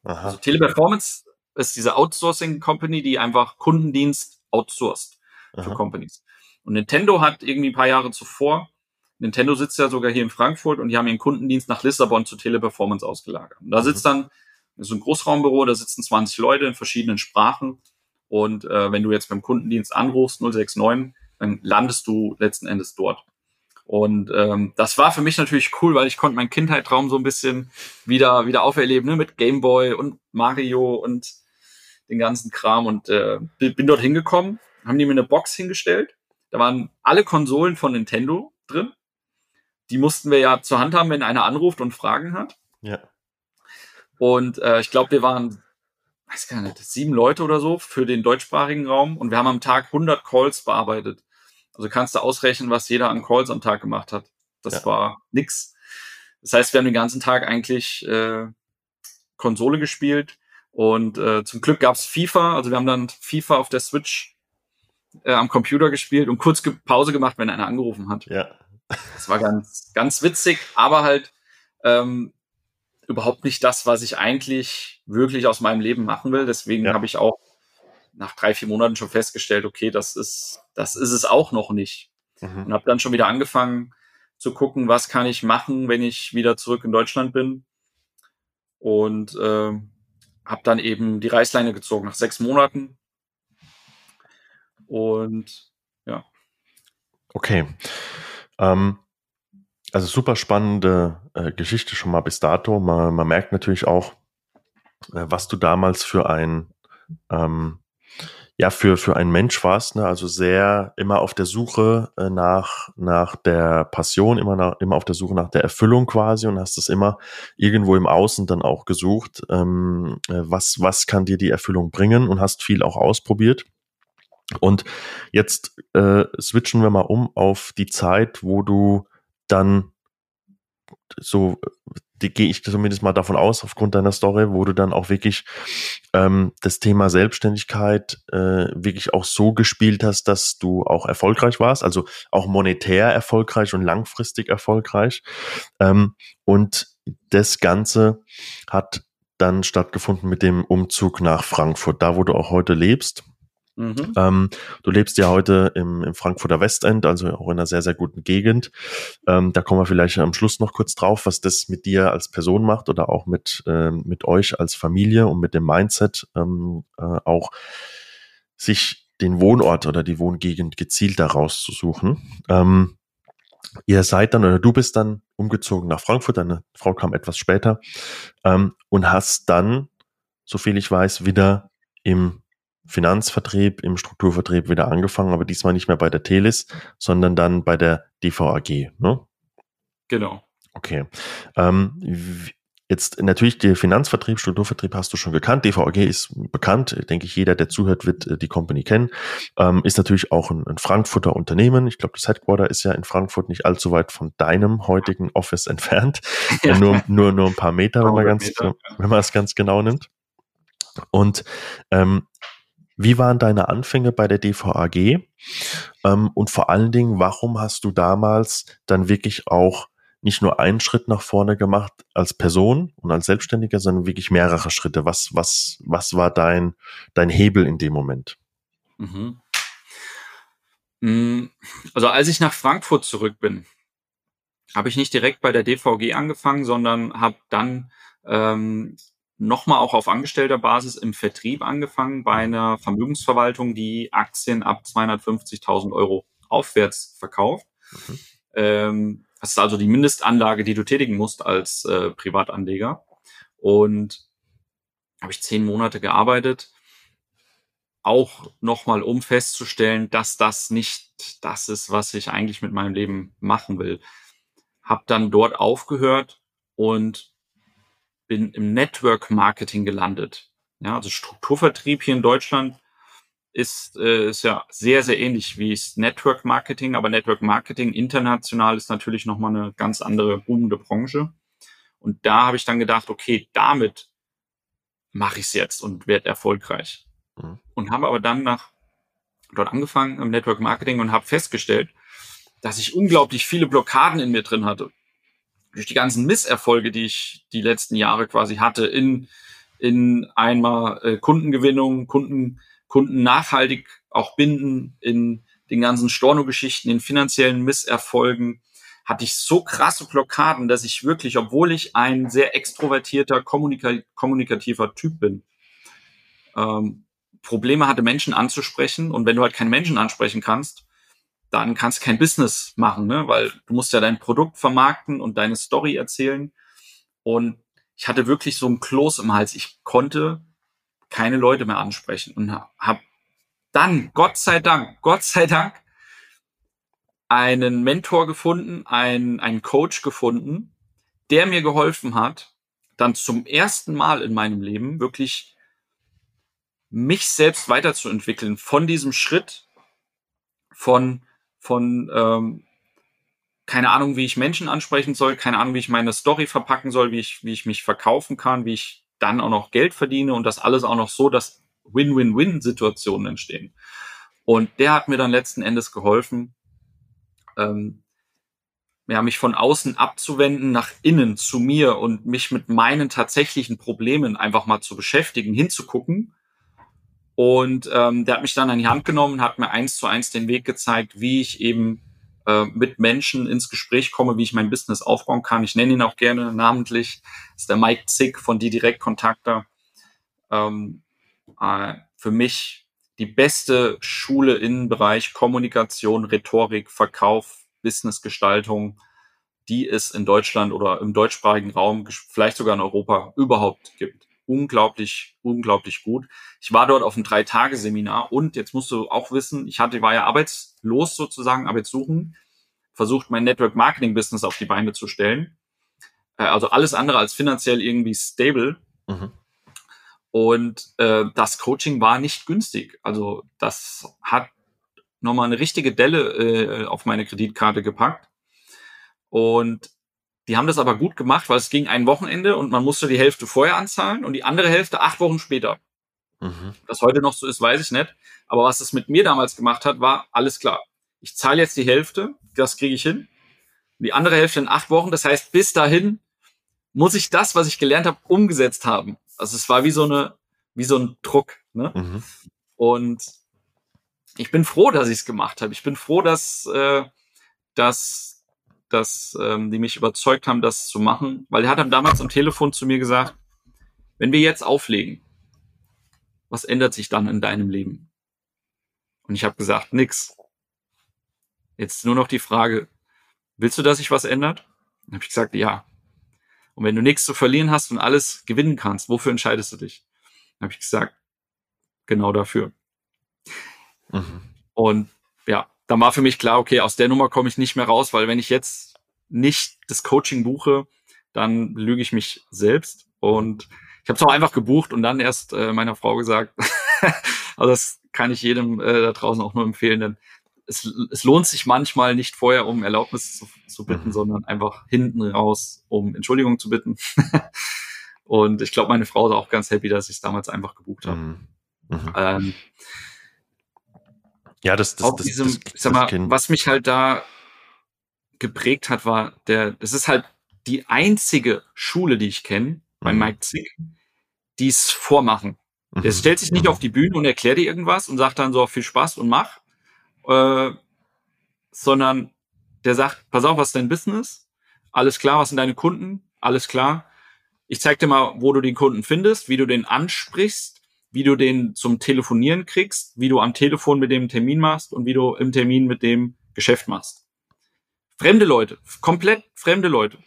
Aha. Also Teleperformance ist diese Outsourcing Company, die einfach Kundendienst outsourced für Aha. Companies. Und Nintendo hat irgendwie ein paar Jahre zuvor, Nintendo sitzt ja sogar hier in Frankfurt und die haben ihren Kundendienst nach Lissabon zu Teleperformance ausgelagert. Und da sitzt mhm. dann so ein Großraumbüro, da sitzen 20 Leute in verschiedenen Sprachen. Und äh, wenn du jetzt beim Kundendienst anrufst, 069, dann landest du letzten Endes dort. Und ähm, das war für mich natürlich cool, weil ich konnte meinen Kindheitstraum so ein bisschen wieder wieder auferleben, ne? mit Gameboy und Mario und den ganzen Kram. Und äh, bin dort hingekommen haben die mir eine Box hingestellt. Da waren alle Konsolen von Nintendo drin. Die mussten wir ja zur Hand haben, wenn einer anruft und Fragen hat. Ja. Und äh, ich glaube, wir waren, weiß gar nicht, sieben Leute oder so für den deutschsprachigen Raum und wir haben am Tag 100 Calls bearbeitet. Also kannst du ausrechnen, was jeder an Calls am Tag gemacht hat. Das ja. war nix. Das heißt, wir haben den ganzen Tag eigentlich äh, Konsole gespielt und äh, zum Glück gab's FIFA. Also wir haben dann FIFA auf der Switch äh, am Computer gespielt und kurz Pause gemacht, wenn einer angerufen hat. Ja. Das war ganz, ganz witzig, aber halt ähm, überhaupt nicht das, was ich eigentlich wirklich aus meinem Leben machen will. Deswegen ja. habe ich auch nach drei, vier Monaten schon festgestellt, okay, das ist, das ist es auch noch nicht. Mhm. Und habe dann schon wieder angefangen zu gucken, was kann ich machen, wenn ich wieder zurück in Deutschland bin. Und äh, habe dann eben die Reißleine gezogen nach sechs Monaten. Und ja. Okay. Ähm, also super spannende äh, Geschichte schon mal bis dato. Man, man merkt natürlich auch, äh, was du damals für ein ähm, ja für für ein Mensch warst, ne? also sehr immer auf der Suche äh, nach nach der Passion, immer nach, immer auf der Suche nach der Erfüllung quasi und hast es immer irgendwo im Außen dann auch gesucht, ähm, äh, was was kann dir die Erfüllung bringen und hast viel auch ausprobiert. Und jetzt äh, switchen wir mal um auf die Zeit, wo du dann so gehe ich zumindest mal davon aus, aufgrund deiner Story, wo du dann auch wirklich ähm, das Thema Selbstständigkeit äh, wirklich auch so gespielt hast, dass du auch erfolgreich warst, also auch monetär erfolgreich und langfristig erfolgreich. Ähm, und das Ganze hat dann stattgefunden mit dem Umzug nach Frankfurt, da wo du auch heute lebst. Mhm. Ähm, du lebst ja heute im, im Frankfurter Westend, also auch in einer sehr, sehr guten Gegend. Ähm, da kommen wir vielleicht am Schluss noch kurz drauf, was das mit dir als Person macht oder auch mit, ähm, mit euch als Familie und mit dem Mindset ähm, äh, auch sich den Wohnort oder die Wohngegend gezielt daraus zu suchen. Ähm, ihr seid dann oder du bist dann umgezogen nach Frankfurt, deine Frau kam etwas später ähm, und hast dann, so viel ich weiß, wieder im Finanzvertrieb, im Strukturvertrieb wieder angefangen, aber diesmal nicht mehr bei der Telis, sondern dann bei der DVAG, ne? Genau. Okay. Ähm, Jetzt natürlich der Finanzvertrieb, Strukturvertrieb hast du schon gekannt. DVAG ist bekannt. Denke ich, jeder, der zuhört, wird äh, die Company kennen. Ähm, ist natürlich auch ein, ein Frankfurter Unternehmen. Ich glaube, das Headquarter ist ja in Frankfurt nicht allzu weit von deinem heutigen Office entfernt. Ja. Nur, nur, nur ein paar Meter, wenn man, ganz, Meter. wenn man es ganz genau nimmt. Und ähm, wie waren deine Anfänge bei der DVAG? Ähm, und vor allen Dingen, warum hast du damals dann wirklich auch nicht nur einen Schritt nach vorne gemacht als Person und als Selbstständiger, sondern wirklich mehrere Schritte? Was, was, was war dein, dein Hebel in dem Moment? Mhm. Mm, also als ich nach Frankfurt zurück bin, habe ich nicht direkt bei der DVG angefangen, sondern habe dann ähm, nochmal auch auf angestellter Basis im Vertrieb angefangen bei einer Vermögensverwaltung, die Aktien ab 250.000 Euro aufwärts verkauft. Mhm. Ähm, das ist also die Mindestanlage, die du tätigen musst als äh, Privatanleger. Und habe ich zehn Monate gearbeitet, auch nochmal um festzustellen, dass das nicht das ist, was ich eigentlich mit meinem Leben machen will. Hab dann dort aufgehört und bin im Network Marketing gelandet. Ja, also Strukturvertrieb hier in Deutschland ist, äh, ist ja sehr, sehr ähnlich wie es Network Marketing, aber Network Marketing international ist natürlich nochmal eine ganz andere boomende Branche. Und da habe ich dann gedacht, okay, damit mache ich es jetzt und werde erfolgreich. Mhm. Und habe aber dann nach dort angefangen im Network Marketing und habe festgestellt, dass ich unglaublich viele Blockaden in mir drin hatte durch die ganzen Misserfolge, die ich die letzten Jahre quasi hatte, in, in einmal äh, Kundengewinnung, Kunden, Kunden nachhaltig auch binden, in den ganzen Storno-Geschichten, in finanziellen Misserfolgen, hatte ich so krasse Blockaden, dass ich wirklich, obwohl ich ein sehr extrovertierter, kommunika kommunikativer Typ bin, ähm, Probleme hatte, Menschen anzusprechen. Und wenn du halt keine Menschen ansprechen kannst, dann kannst du kein Business machen, ne? weil du musst ja dein Produkt vermarkten und deine Story erzählen. Und ich hatte wirklich so ein Kloß im Hals. Ich konnte keine Leute mehr ansprechen und habe dann, Gott sei Dank, Gott sei Dank, einen Mentor gefunden, einen, einen Coach gefunden, der mir geholfen hat, dann zum ersten Mal in meinem Leben wirklich mich selbst weiterzuentwickeln von diesem Schritt von von ähm, keine Ahnung, wie ich Menschen ansprechen soll, keine Ahnung, wie ich meine Story verpacken soll, wie ich, wie ich mich verkaufen kann, wie ich dann auch noch Geld verdiene und das alles auch noch so, dass Win-Win-Win-Situationen entstehen. Und der hat mir dann letzten Endes geholfen, ähm, ja, mich von außen abzuwenden nach innen zu mir und mich mit meinen tatsächlichen Problemen einfach mal zu beschäftigen, hinzugucken. Und ähm, der hat mich dann an die Hand genommen, hat mir eins zu eins den Weg gezeigt, wie ich eben äh, mit Menschen ins Gespräch komme, wie ich mein Business aufbauen kann. Ich nenne ihn auch gerne namentlich. Das ist der Mike Zick von Die Direkt Kontakter. Ähm, äh, für mich die beste Schule im Bereich Kommunikation, Rhetorik, Verkauf, Businessgestaltung, die es in Deutschland oder im deutschsprachigen Raum, vielleicht sogar in Europa überhaupt gibt. Unglaublich, unglaublich gut. Ich war dort auf einem Drei-Tage-Seminar und jetzt musst du auch wissen, ich hatte, war ja arbeitslos sozusagen, Arbeitssuchen, versucht mein Network-Marketing-Business auf die Beine zu stellen. Äh, also alles andere als finanziell irgendwie stable. Mhm. Und äh, das Coaching war nicht günstig. Also das hat nochmal eine richtige Delle äh, auf meine Kreditkarte gepackt. Und die haben das aber gut gemacht, weil es ging ein Wochenende und man musste die Hälfte vorher anzahlen und die andere Hälfte acht Wochen später. Mhm. Was heute noch so ist, weiß ich nicht. Aber was es mit mir damals gemacht hat, war alles klar. Ich zahle jetzt die Hälfte, das kriege ich hin. Die andere Hälfte in acht Wochen. Das heißt, bis dahin muss ich das, was ich gelernt habe, umgesetzt haben. Also es war wie so eine, wie so ein Druck. Ne? Mhm. Und ich bin froh, dass ich es gemacht habe. Ich bin froh, dass, äh, dass, dass ähm, die mich überzeugt haben, das zu machen. Weil er hat dann damals am Telefon zu mir gesagt, wenn wir jetzt auflegen, was ändert sich dann in deinem Leben? Und ich habe gesagt, nix. Jetzt nur noch die Frage, willst du, dass sich was ändert? Dann habe ich gesagt, ja. Und wenn du nichts zu verlieren hast und alles gewinnen kannst, wofür entscheidest du dich? Dann habe ich gesagt, genau dafür. Mhm. Und ja, dann war für mich klar, okay, aus der Nummer komme ich nicht mehr raus, weil wenn ich jetzt nicht das Coaching buche, dann lüge ich mich selbst. Und ich habe es auch einfach gebucht und dann erst äh, meiner Frau gesagt. also das kann ich jedem äh, da draußen auch nur empfehlen, denn es, es lohnt sich manchmal nicht vorher, um Erlaubnis zu, zu bitten, mhm. sondern einfach hinten raus, um Entschuldigung zu bitten. und ich glaube, meine Frau ist auch ganz happy, dass ich es damals einfach gebucht habe. Mhm. Mhm. Ähm, ja, das, das, das, diesem, das, sag mal, was mich halt da geprägt hat, war der, das ist halt die einzige Schule, die ich kenne, bei mhm. Mike Zick, die es vormachen. Der mhm. stellt sich nicht mhm. auf die Bühne und erklärt dir irgendwas und sagt dann so viel Spaß und mach, äh, sondern der sagt, pass auf, was ist dein Business? Alles klar, was sind deine Kunden? Alles klar. Ich zeig dir mal, wo du den Kunden findest, wie du den ansprichst, wie du den zum Telefonieren kriegst, wie du am Telefon mit dem Termin machst und wie du im Termin mit dem Geschäft machst. Fremde Leute, komplett fremde Leute.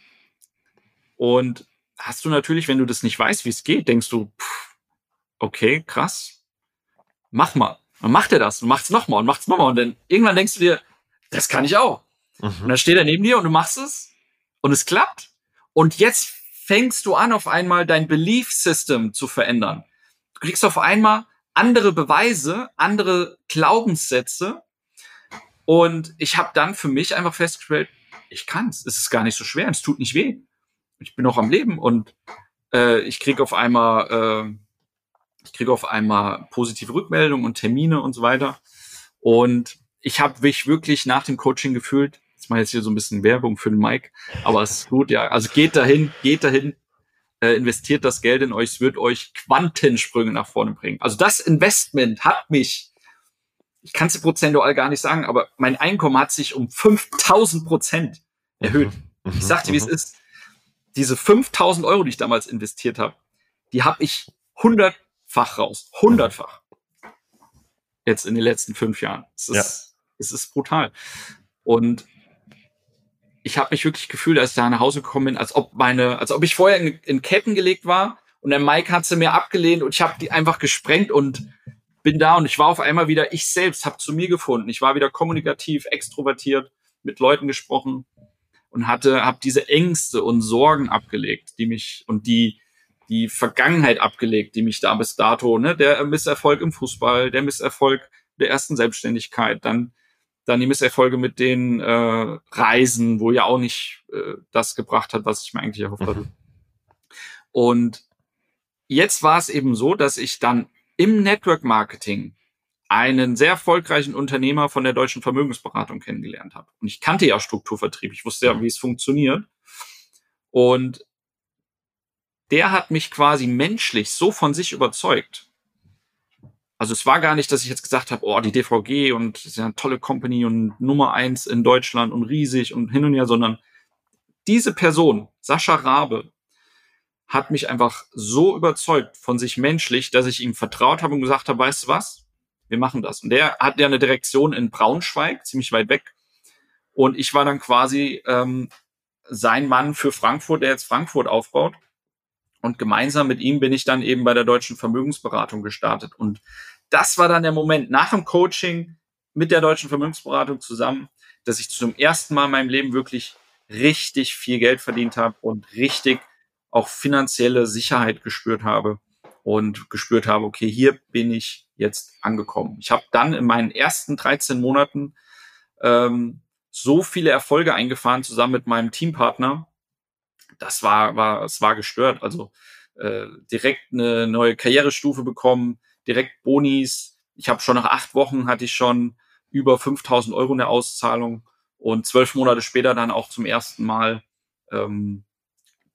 Und hast du natürlich, wenn du das nicht weißt, wie es geht, denkst du, pff, okay, krass, mach mal. Dann macht er das und macht's nochmal und macht's nochmal. Und dann irgendwann denkst du dir, das kann ich auch. Mhm. Und dann steht er neben dir und du machst es und es klappt. Und jetzt fängst du an, auf einmal dein Belief System zu verändern. Du kriegst auf einmal andere Beweise, andere Glaubenssätze. Und ich habe dann für mich einfach festgestellt, ich kann's. Es ist gar nicht so schwer. Es tut nicht weh. Ich bin noch am Leben und äh, ich krieg auf einmal äh, ich kriege auf einmal positive Rückmeldungen und Termine und so weiter. Und ich habe mich wirklich nach dem Coaching gefühlt, jetzt mache ich jetzt hier so ein bisschen Werbung für den Mike, aber es ist gut, ja. Also geht dahin, geht dahin, äh, investiert das Geld in euch, es wird euch Quantensprünge nach vorne bringen. Also das Investment hat mich, ich kann es prozentual gar nicht sagen, aber mein Einkommen hat sich um 5000 Prozent erhöht. Mhm. Ich sagte, wie es mhm. ist. Diese 5000 Euro, die ich damals investiert habe, die habe ich 100 fach raus. Hundertfach. Jetzt in den letzten fünf Jahren. Es ist, ja. es ist brutal. Und ich habe mich wirklich gefühlt, als ich da nach Hause gekommen bin, als ob meine, als ob ich vorher in, in Ketten gelegt war und der Mike hat sie mir abgelehnt und ich habe die einfach gesprengt und bin da und ich war auf einmal wieder ich selbst, habe zu mir gefunden. Ich war wieder kommunikativ, extrovertiert, mit Leuten gesprochen und hatte, habe diese Ängste und Sorgen abgelegt, die mich und die die Vergangenheit abgelegt, die mich da bis dato, ne, der Misserfolg im Fußball, der Misserfolg der ersten Selbstständigkeit, dann dann die Misserfolge mit den äh, Reisen, wo ja auch nicht äh, das gebracht hat, was ich mir eigentlich erhofft hatte. Mhm. Und jetzt war es eben so, dass ich dann im Network Marketing einen sehr erfolgreichen Unternehmer von der deutschen Vermögensberatung kennengelernt habe. Und ich kannte ja Strukturvertrieb, ich wusste ja, wie es funktioniert. Und der hat mich quasi menschlich so von sich überzeugt. Also es war gar nicht, dass ich jetzt gesagt habe, oh, die DVG und das ist ja eine tolle Company und Nummer eins in Deutschland und riesig und hin und her, sondern diese Person, Sascha Rabe, hat mich einfach so überzeugt von sich menschlich, dass ich ihm vertraut habe und gesagt habe, weißt du was? Wir machen das. Und der hat ja eine Direktion in Braunschweig, ziemlich weit weg. Und ich war dann quasi ähm, sein Mann für Frankfurt, der jetzt Frankfurt aufbaut. Und gemeinsam mit ihm bin ich dann eben bei der deutschen Vermögensberatung gestartet. Und das war dann der Moment nach dem Coaching mit der deutschen Vermögensberatung zusammen, dass ich zum ersten Mal in meinem Leben wirklich richtig viel Geld verdient habe und richtig auch finanzielle Sicherheit gespürt habe und gespürt habe, okay, hier bin ich jetzt angekommen. Ich habe dann in meinen ersten 13 Monaten ähm, so viele Erfolge eingefahren zusammen mit meinem Teampartner. Das war, war, es war gestört. Also äh, direkt eine neue Karrierestufe bekommen, direkt Bonis. Ich habe schon nach acht Wochen hatte ich schon über 5000 Euro in der Auszahlung und zwölf Monate später dann auch zum ersten Mal ähm,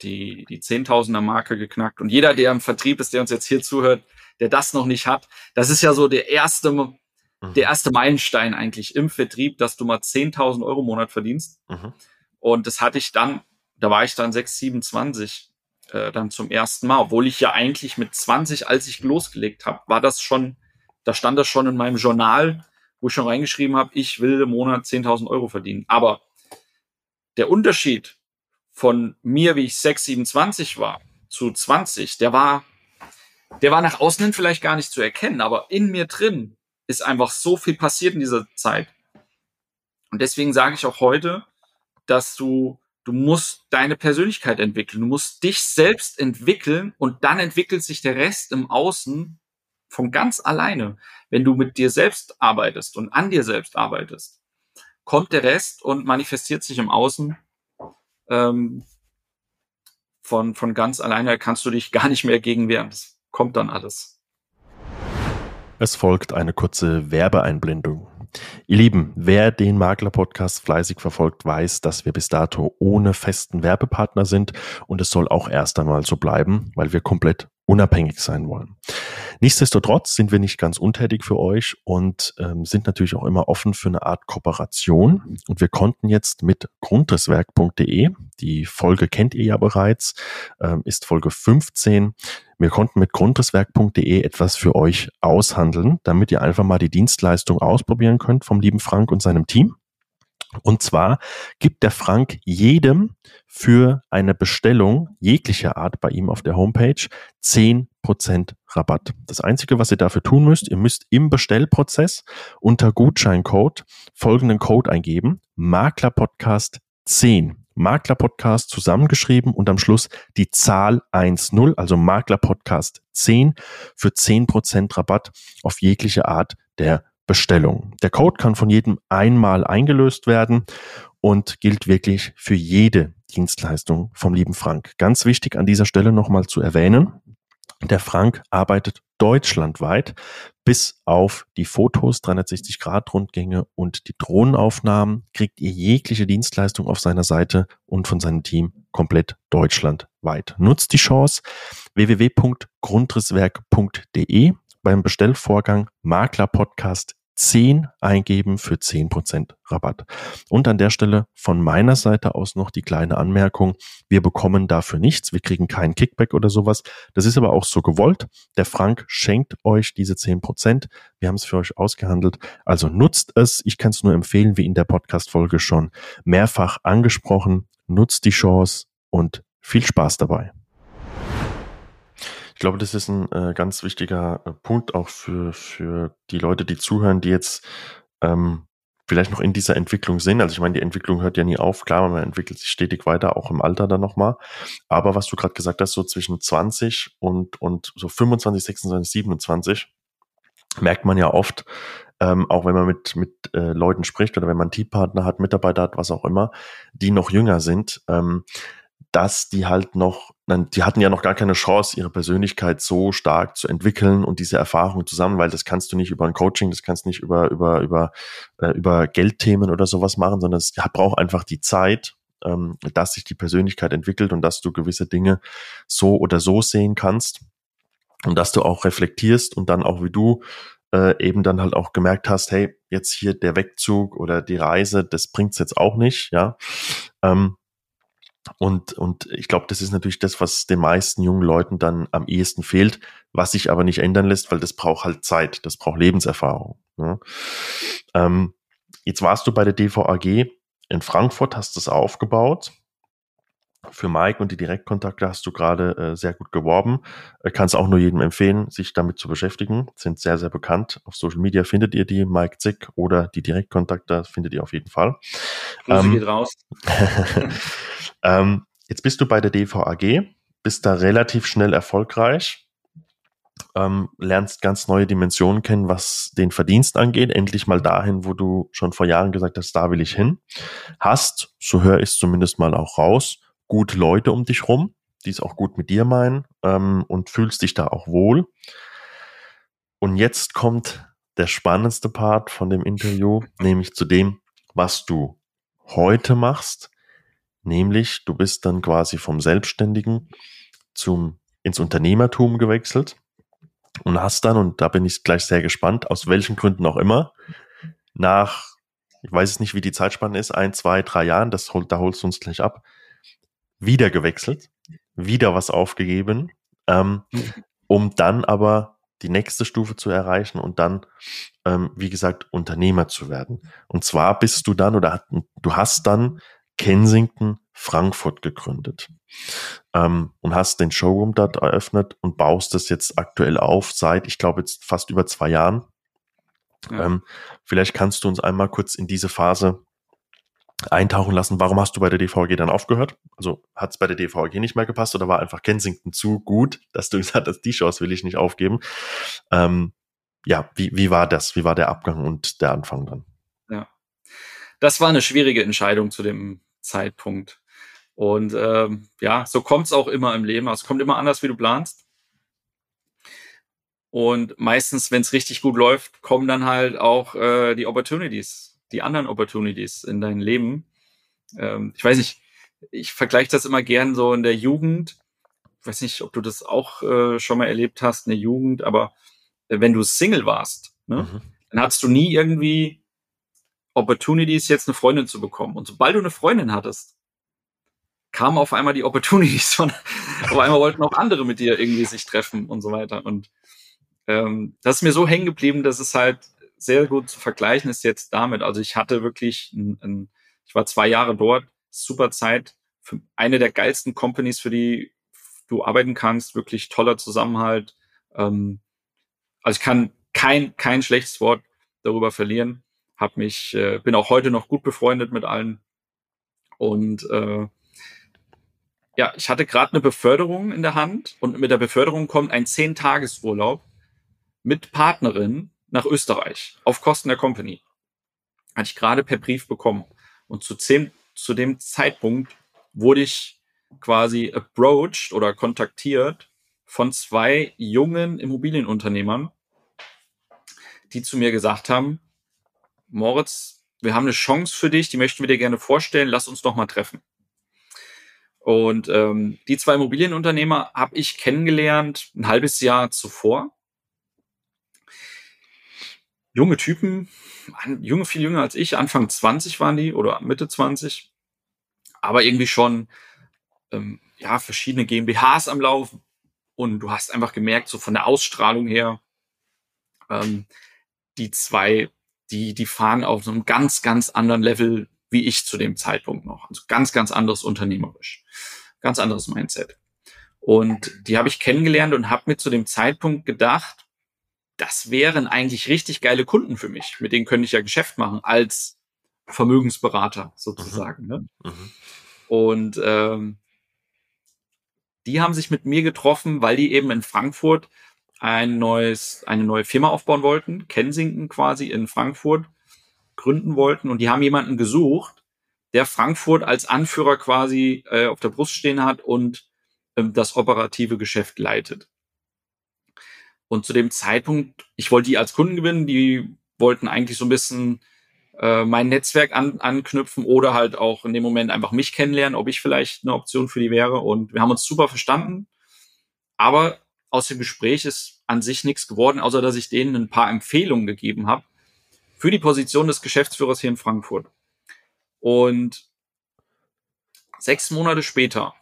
die, die Zehntausender Marke geknackt. Und jeder, der im Vertrieb ist, der uns jetzt hier zuhört, der das noch nicht hat, das ist ja so der erste, mhm. der erste Meilenstein eigentlich im Vertrieb, dass du mal 10.000 Euro im Monat verdienst. Mhm. Und das hatte ich dann, da war ich dann 6, 27, äh, dann zum ersten Mal, obwohl ich ja eigentlich mit 20, als ich losgelegt habe, war das schon, da stand das schon in meinem Journal, wo ich schon reingeschrieben habe, ich will im Monat 10.000 Euro verdienen. Aber der Unterschied von mir, wie ich 6, 27 war, zu 20, der war, der war nach außen hin vielleicht gar nicht zu erkennen, aber in mir drin ist einfach so viel passiert in dieser Zeit. Und deswegen sage ich auch heute, dass du, du musst deine Persönlichkeit entwickeln. Du musst dich selbst entwickeln und dann entwickelt sich der Rest im Außen von ganz alleine. Wenn du mit dir selbst arbeitest und an dir selbst arbeitest, kommt der Rest und manifestiert sich im Außen ähm, von, von ganz alleine kannst du dich gar nicht mehr gegen wehren. Das kommt dann alles. Es folgt eine kurze Werbeeinblendung. Ihr Lieben, wer den Makler-Podcast fleißig verfolgt, weiß, dass wir bis dato ohne festen Werbepartner sind und es soll auch erst einmal so bleiben, weil wir komplett unabhängig sein wollen. Nichtsdestotrotz sind wir nicht ganz untätig für euch und ähm, sind natürlich auch immer offen für eine Art Kooperation. Und wir konnten jetzt mit grundrisswerk.de, die Folge kennt ihr ja bereits, ähm, ist Folge 15. Wir konnten mit grundrisswerk.de etwas für euch aushandeln, damit ihr einfach mal die Dienstleistung ausprobieren könnt vom lieben Frank und seinem Team. Und zwar gibt der Frank jedem für eine Bestellung jeglicher Art bei ihm auf der Homepage 10% Rabatt. Das Einzige, was ihr dafür tun müsst, ihr müsst im Bestellprozess unter Gutscheincode folgenden Code eingeben. Maklerpodcast 10. Maklerpodcast zusammengeschrieben und am Schluss die Zahl 10, also Maklerpodcast 10 für 10% Rabatt auf jegliche Art der Bestellung. Der Code kann von jedem einmal eingelöst werden und gilt wirklich für jede Dienstleistung vom lieben Frank. Ganz wichtig an dieser Stelle nochmal zu erwähnen. Der Frank arbeitet deutschlandweit bis auf die Fotos, 360 Grad Rundgänge und die Drohnenaufnahmen kriegt ihr jegliche Dienstleistung auf seiner Seite und von seinem Team komplett deutschlandweit. Nutzt die Chance www.grundrisswerk.de beim Bestellvorgang Makler Podcast 10 eingeben für 10% Rabatt. Und an der Stelle von meiner Seite aus noch die kleine Anmerkung. Wir bekommen dafür nichts. Wir kriegen keinen Kickback oder sowas. Das ist aber auch so gewollt. Der Frank schenkt euch diese 10%. Wir haben es für euch ausgehandelt. Also nutzt es. Ich kann es nur empfehlen, wie in der Podcast-Folge schon mehrfach angesprochen. Nutzt die Chance und viel Spaß dabei. Ich glaube, das ist ein äh, ganz wichtiger äh, Punkt auch für, für die Leute, die zuhören, die jetzt ähm, vielleicht noch in dieser Entwicklung sind. Also ich meine, die Entwicklung hört ja nie auf. Klar, man entwickelt sich stetig weiter, auch im Alter dann nochmal. Aber was du gerade gesagt hast, so zwischen 20 und, und so 25, 26, 27, merkt man ja oft, ähm, auch wenn man mit, mit äh, Leuten spricht oder wenn man Teampartner hat, Mitarbeiter hat, was auch immer, die noch jünger sind, ähm, dass die halt noch, die hatten ja noch gar keine Chance, ihre Persönlichkeit so stark zu entwickeln und diese Erfahrung zusammen, weil das kannst du nicht über ein Coaching, das kannst du nicht über, über, über, äh, über Geldthemen oder sowas machen, sondern es braucht einfach die Zeit, ähm, dass sich die Persönlichkeit entwickelt und dass du gewisse Dinge so oder so sehen kannst und dass du auch reflektierst und dann auch wie du äh, eben dann halt auch gemerkt hast, hey, jetzt hier der Wegzug oder die Reise, das bringt's jetzt auch nicht, ja. Ähm, und, und ich glaube, das ist natürlich das, was den meisten jungen Leuten dann am ehesten fehlt, was sich aber nicht ändern lässt, weil das braucht halt Zeit, das braucht Lebenserfahrung. Ja. Ähm, jetzt warst du bei der DVAG in Frankfurt, hast das aufgebaut für Mike und die Direktkontakte hast du gerade äh, sehr gut geworben. Äh, Kannst auch nur jedem empfehlen, sich damit zu beschäftigen. Sind sehr, sehr bekannt. Auf Social Media findet ihr die, Mike Zick oder die Direktkontakte findet ihr auf jeden Fall. Grüße ähm, geht raus. ähm, jetzt bist du bei der DVAG, bist da relativ schnell erfolgreich. Ähm, lernst ganz neue Dimensionen kennen, was den Verdienst angeht. Endlich mal dahin, wo du schon vor Jahren gesagt hast, da will ich hin. Hast, so höre ich es zumindest mal auch raus, gute Leute um dich rum, die es auch gut mit dir meinen ähm, und fühlst dich da auch wohl. Und jetzt kommt der spannendste Part von dem Interview, nämlich zu dem, was du heute machst, nämlich du bist dann quasi vom Selbstständigen zum ins Unternehmertum gewechselt und hast dann, und da bin ich gleich sehr gespannt, aus welchen Gründen auch immer, nach, ich weiß es nicht, wie die Zeitspanne ist, ein, zwei, drei Jahren, das da holst du uns gleich ab, wieder gewechselt, wieder was aufgegeben, ähm, um dann aber die nächste Stufe zu erreichen und dann, ähm, wie gesagt, Unternehmer zu werden. Und zwar bist du dann oder du hast dann Kensington Frankfurt gegründet ähm, und hast den Showroom dort eröffnet und baust das jetzt aktuell auf seit, ich glaube, jetzt fast über zwei Jahren. Ja. Ähm, vielleicht kannst du uns einmal kurz in diese Phase eintauchen lassen. Warum hast du bei der DVG dann aufgehört? Also hat es bei der DVG nicht mehr gepasst oder war einfach Kensington zu gut, dass du gesagt hast, die Chance will ich nicht aufgeben? Ähm, ja, wie, wie war das? Wie war der Abgang und der Anfang dann? Ja, das war eine schwierige Entscheidung zu dem Zeitpunkt. Und ähm, ja, so kommt es auch immer im Leben. Also, es kommt immer anders, wie du planst. Und meistens, wenn es richtig gut läuft, kommen dann halt auch äh, die Opportunities die anderen Opportunities in dein Leben. Ähm, ich weiß nicht, ich vergleiche das immer gern so in der Jugend. Ich weiß nicht, ob du das auch äh, schon mal erlebt hast in der Jugend, aber äh, wenn du Single warst, ne, mhm. dann hattest du nie irgendwie Opportunities, jetzt eine Freundin zu bekommen. Und sobald du eine Freundin hattest, kamen auf einmal die Opportunities von, auf einmal wollten auch andere mit dir irgendwie sich treffen und so weiter. Und ähm, das ist mir so hängen geblieben, dass es halt sehr gut zu vergleichen ist jetzt damit. Also ich hatte wirklich, ein, ein, ich war zwei Jahre dort, super Zeit, für eine der geilsten Companies, für die du arbeiten kannst, wirklich toller Zusammenhalt. Ähm, also ich kann kein, kein schlechtes Wort darüber verlieren. Hab mich, äh, bin auch heute noch gut befreundet mit allen. Und äh, ja, ich hatte gerade eine Beförderung in der Hand und mit der Beförderung kommt ein Zehn-Tages-Urlaub mit Partnerin nach Österreich auf Kosten der Company. Hatte ich gerade per Brief bekommen. Und zu, zehn, zu dem Zeitpunkt wurde ich quasi approached oder kontaktiert von zwei jungen Immobilienunternehmern, die zu mir gesagt haben, Moritz, wir haben eine Chance für dich, die möchten wir dir gerne vorstellen, lass uns doch mal treffen. Und ähm, die zwei Immobilienunternehmer habe ich kennengelernt ein halbes Jahr zuvor. Junge Typen, junge, viel jünger als ich, Anfang 20 waren die oder Mitte 20, aber irgendwie schon ähm, ja verschiedene GmbHs am Laufen. Und du hast einfach gemerkt, so von der Ausstrahlung her, ähm, die zwei, die die fahren auf so einem ganz ganz anderen Level wie ich zu dem Zeitpunkt noch, also ganz ganz anderes unternehmerisch, ganz anderes Mindset. Und die habe ich kennengelernt und habe mir zu dem Zeitpunkt gedacht, das wären eigentlich richtig geile Kunden für mich. Mit denen könnte ich ja Geschäft machen als Vermögensberater sozusagen. Mhm. Ne? Mhm. Und ähm, die haben sich mit mir getroffen, weil die eben in Frankfurt ein neues, eine neue Firma aufbauen wollten, Kensington quasi in Frankfurt gründen wollten und die haben jemanden gesucht, der Frankfurt als Anführer quasi äh, auf der Brust stehen hat und ähm, das operative Geschäft leitet. Und zu dem Zeitpunkt, ich wollte die als Kunden gewinnen, die wollten eigentlich so ein bisschen äh, mein Netzwerk an, anknüpfen oder halt auch in dem Moment einfach mich kennenlernen, ob ich vielleicht eine Option für die wäre. Und wir haben uns super verstanden. Aber aus dem Gespräch ist an sich nichts geworden, außer dass ich denen ein paar Empfehlungen gegeben habe für die Position des Geschäftsführers hier in Frankfurt. Und sechs Monate später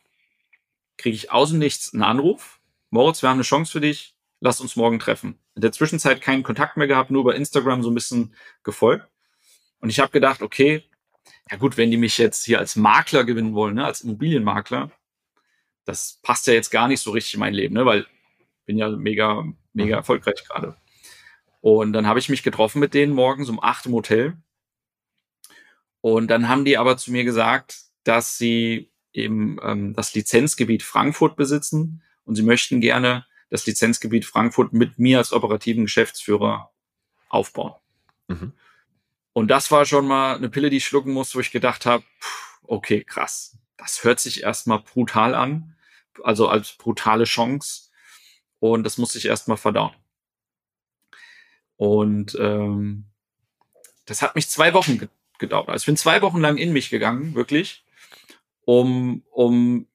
kriege ich aus dem Nichts einen Anruf. Moritz, wir haben eine Chance für dich. Lass uns morgen treffen. In der Zwischenzeit keinen Kontakt mehr gehabt, nur über Instagram so ein bisschen gefolgt. Und ich habe gedacht, okay, ja gut, wenn die mich jetzt hier als Makler gewinnen wollen, ne, als Immobilienmakler, das passt ja jetzt gar nicht so richtig in mein Leben, ne, weil bin ja mega, mega mhm. erfolgreich gerade. Und dann habe ich mich getroffen mit denen morgens um acht im Hotel. Und dann haben die aber zu mir gesagt, dass sie eben ähm, das Lizenzgebiet Frankfurt besitzen und sie möchten gerne das Lizenzgebiet Frankfurt mit mir als operativen Geschäftsführer aufbauen. Mhm. Und das war schon mal eine Pille, die ich schlucken muss, wo ich gedacht habe, okay, krass. Das hört sich erstmal brutal an, also als brutale Chance. Und das muss ich erstmal verdauen. Und ähm, das hat mich zwei Wochen gedauert. Also ich bin zwei Wochen lang in mich gegangen, wirklich, um, um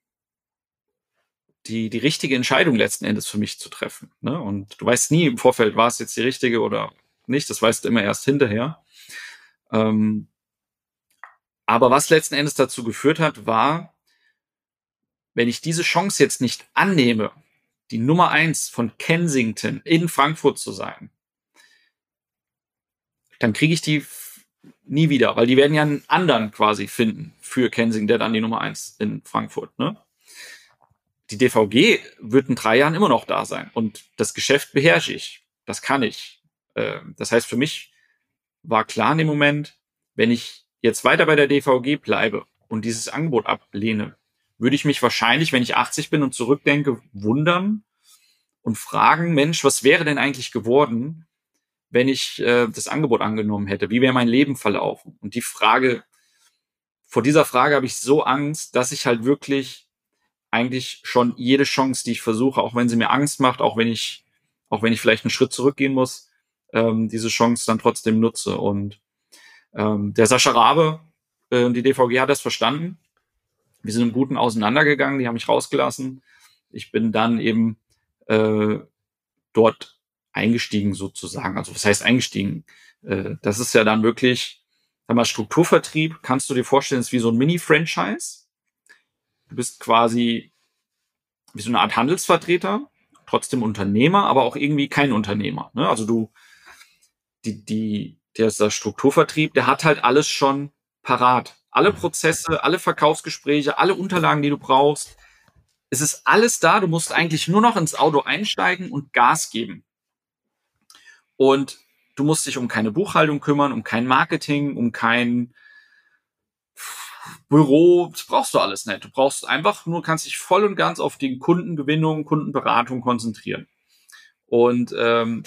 die, die richtige Entscheidung letzten Endes für mich zu treffen. Ne? Und du weißt nie im Vorfeld, war es jetzt die richtige oder nicht. Das weißt du immer erst hinterher. Ähm, aber was letzten Endes dazu geführt hat, war, wenn ich diese Chance jetzt nicht annehme, die Nummer eins von Kensington in Frankfurt zu sein, dann kriege ich die nie wieder, weil die werden ja einen anderen quasi finden für Kensington, der dann die Nummer eins in Frankfurt. Ne? Die DVG wird in drei Jahren immer noch da sein und das Geschäft beherrsche ich. Das kann ich. Ähm, das heißt, für mich war klar in dem Moment, wenn ich jetzt weiter bei der DVG bleibe und dieses Angebot ablehne, würde ich mich wahrscheinlich, wenn ich 80 bin und zurückdenke, wundern und fragen, Mensch, was wäre denn eigentlich geworden, wenn ich äh, das Angebot angenommen hätte? Wie wäre mein Leben verlaufen? Und die Frage, vor dieser Frage habe ich so Angst, dass ich halt wirklich eigentlich schon jede Chance, die ich versuche, auch wenn sie mir Angst macht, auch wenn ich, auch wenn ich vielleicht einen Schritt zurückgehen muss, ähm, diese Chance dann trotzdem nutze. Und ähm, der Sascha Rabe, äh, die DVG hat das verstanden. Wir sind im Guten auseinandergegangen, die haben mich rausgelassen. Ich bin dann eben äh, dort eingestiegen sozusagen. Also was heißt eingestiegen? Äh, das ist ja dann wirklich, sag mal, Strukturvertrieb, kannst du dir vorstellen, ist wie so ein Mini-Franchise. Du bist quasi wie so eine Art Handelsvertreter, trotzdem Unternehmer, aber auch irgendwie kein Unternehmer. Ne? Also du, die, die, der ist der Strukturvertrieb, der hat halt alles schon parat. Alle mhm. Prozesse, alle Verkaufsgespräche, alle Unterlagen, die du brauchst. Es ist alles da. Du musst eigentlich nur noch ins Auto einsteigen und Gas geben. Und du musst dich um keine Buchhaltung kümmern, um kein Marketing, um kein Büro. Das brauchst du alles nicht. Du brauchst einfach nur, kannst dich voll und ganz auf die Kundengewinnung, Kundenberatung konzentrieren. Und ähm,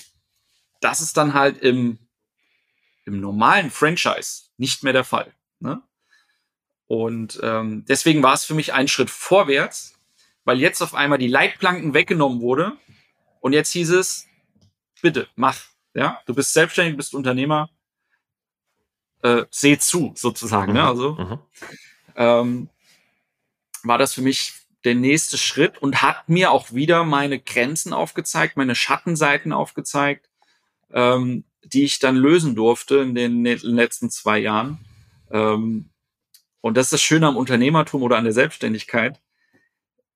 das ist dann halt im im normalen Franchise nicht mehr der Fall. Ne? Und ähm, deswegen war es für mich ein Schritt vorwärts, weil jetzt auf einmal die Leitplanken weggenommen wurde und jetzt hieß es, bitte, mach. Ja, du bist selbstständig, bist Unternehmer, äh, seh zu, sozusagen. Ne? Mhm. Ne? Also mhm. ähm, war das für mich der nächste Schritt und hat mir auch wieder meine Grenzen aufgezeigt, meine Schattenseiten aufgezeigt, ähm, die ich dann lösen durfte in den letzten zwei Jahren. Ähm, und das ist das Schöne am Unternehmertum oder an der Selbstständigkeit.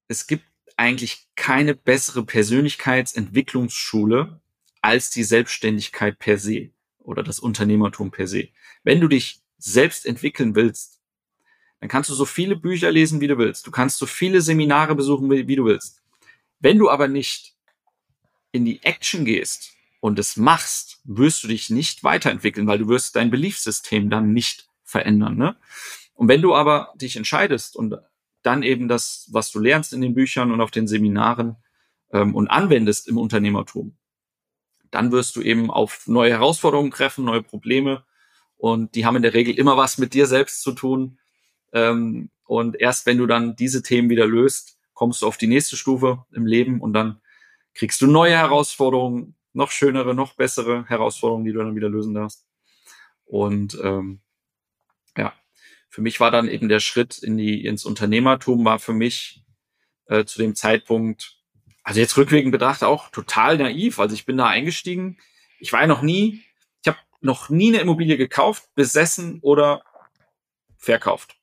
Es gibt eigentlich keine bessere Persönlichkeitsentwicklungsschule als die Selbstständigkeit per se oder das Unternehmertum per se. Wenn du dich selbst entwickeln willst, dann kannst du so viele Bücher lesen, wie du willst. Du kannst so viele Seminare besuchen, wie, du willst. Wenn du aber nicht in die Action gehst und es machst, wirst du dich nicht weiterentwickeln, weil du wirst dein Beliefssystem dann nicht verändern. Ne? Und wenn du aber dich entscheidest und dann eben das, was du lernst in den Büchern und auf den Seminaren ähm, und anwendest im Unternehmertum, dann wirst du eben auf neue Herausforderungen treffen, neue Probleme und die haben in der Regel immer was mit dir selbst zu tun Ähm, und erst wenn du dann diese Themen wieder löst, kommst du auf die nächste Stufe im Leben und dann kriegst du neue Herausforderungen, noch schönere, noch bessere Herausforderungen, die du dann wieder lösen darfst. Und ähm, für mich war dann eben der Schritt in die ins Unternehmertum war für mich äh, zu dem Zeitpunkt, also jetzt rückwirkend betrachtet auch total naiv. Also ich bin da eingestiegen. Ich war ja noch nie, ich habe noch nie eine Immobilie gekauft, besessen oder verkauft.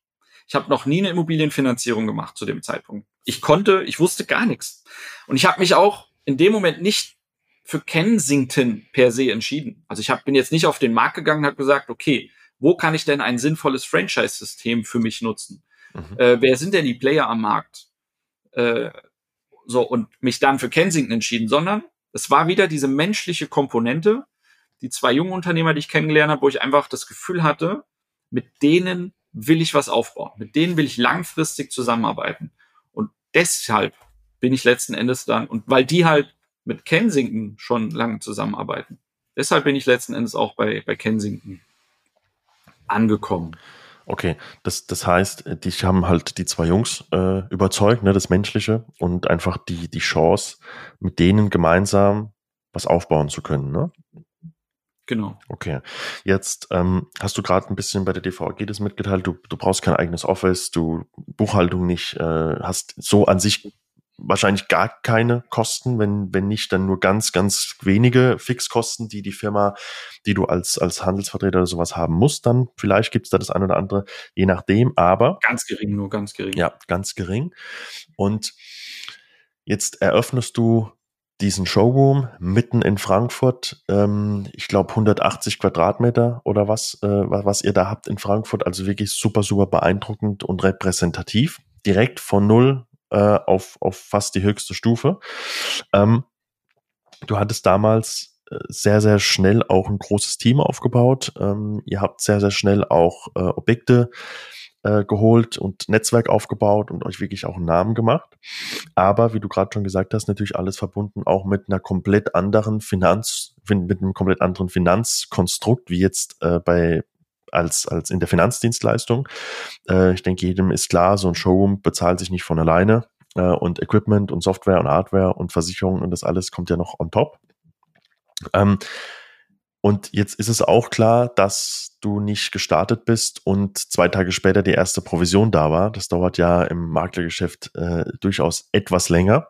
Ich habe noch nie eine Immobilienfinanzierung gemacht zu dem Zeitpunkt. Ich konnte, ich wusste gar nichts. Und ich habe mich auch in dem Moment nicht für Kensington per se entschieden. Also ich hab, bin jetzt nicht auf den Markt gegangen und habe gesagt, okay, wo kann ich denn ein sinnvolles Franchise-System für mich nutzen? Mhm. Äh, wer sind denn die Player am Markt? Äh, so, und mich dann für Kensington entschieden, sondern es war wieder diese menschliche Komponente, die zwei jungen Unternehmer, die ich kennengelernt habe, wo ich einfach das Gefühl hatte, mit denen will ich was aufbauen, mit denen will ich langfristig zusammenarbeiten. Und deshalb bin ich letzten Endes dann, und weil die halt mit Kensington schon lange zusammenarbeiten. Deshalb bin ich letzten Endes auch bei, bei Kensington angekommen. Okay, das, das heißt, dich haben halt die zwei Jungs äh, überzeugt, ne, das Menschliche und einfach die, die Chance, mit denen gemeinsam was aufbauen zu können, ne? Genau. Okay. Jetzt ähm, hast du gerade ein bisschen bei der DVG das mitgeteilt, du, du brauchst kein eigenes Office, du Buchhaltung nicht, äh, hast so an sich wahrscheinlich gar keine Kosten, wenn, wenn nicht, dann nur ganz, ganz wenige Fixkosten, die die Firma, die du als, als Handelsvertreter oder sowas haben musst, dann vielleicht gibt's da das eine oder andere, je nachdem, aber. Ganz gering, nur ganz gering. Ja, ganz gering. Und jetzt eröffnest du diesen Showroom mitten in Frankfurt. Ähm, ich glaube 180 Quadratmeter oder was, äh, was ihr da habt in Frankfurt. Also wirklich super, super beeindruckend und repräsentativ. Direkt von null äh, auf, auf fast die höchste Stufe. Ähm, du hattest damals äh, sehr, sehr schnell auch ein großes Team aufgebaut. Ähm, ihr habt sehr, sehr schnell auch äh, Objekte äh, geholt und Netzwerk aufgebaut und euch wirklich auch einen Namen gemacht. Aber wie du gerade schon gesagt hast, natürlich alles verbunden auch mit einer komplett anderen Finanz, mit einem komplett anderen Finanzkonstrukt, wie jetzt äh, bei als, als in der Finanzdienstleistung. Äh, ich denke, jedem ist klar, so ein Showroom bezahlt sich nicht von alleine äh, und Equipment und Software und Hardware und Versicherungen und das alles kommt ja noch on top. Ähm, und jetzt ist es auch klar, dass du nicht gestartet bist und zwei Tage später die erste Provision da war. Das dauert ja im Maklergeschäft äh, durchaus etwas länger.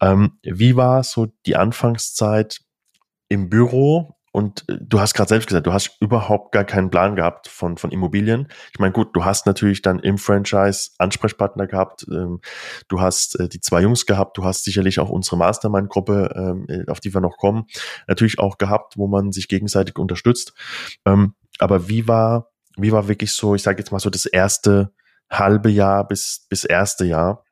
Ähm, wie war so die Anfangszeit im Büro und äh, du hast gerade selbst gesagt, du hast überhaupt gar keinen Plan gehabt von, von Immobilien. Ich meine, gut, du hast natürlich dann im Franchise Ansprechpartner gehabt, ähm, du hast äh, die zwei Jungs gehabt, du hast sicherlich auch unsere Mastermind-Gruppe, ähm, äh, auf die wir noch kommen, natürlich auch gehabt, wo man sich gegenseitig unterstützt. Ähm, aber wie war, wie war wirklich so, ich sage jetzt mal so das erste halbe Jahr bis, bis erste Jahr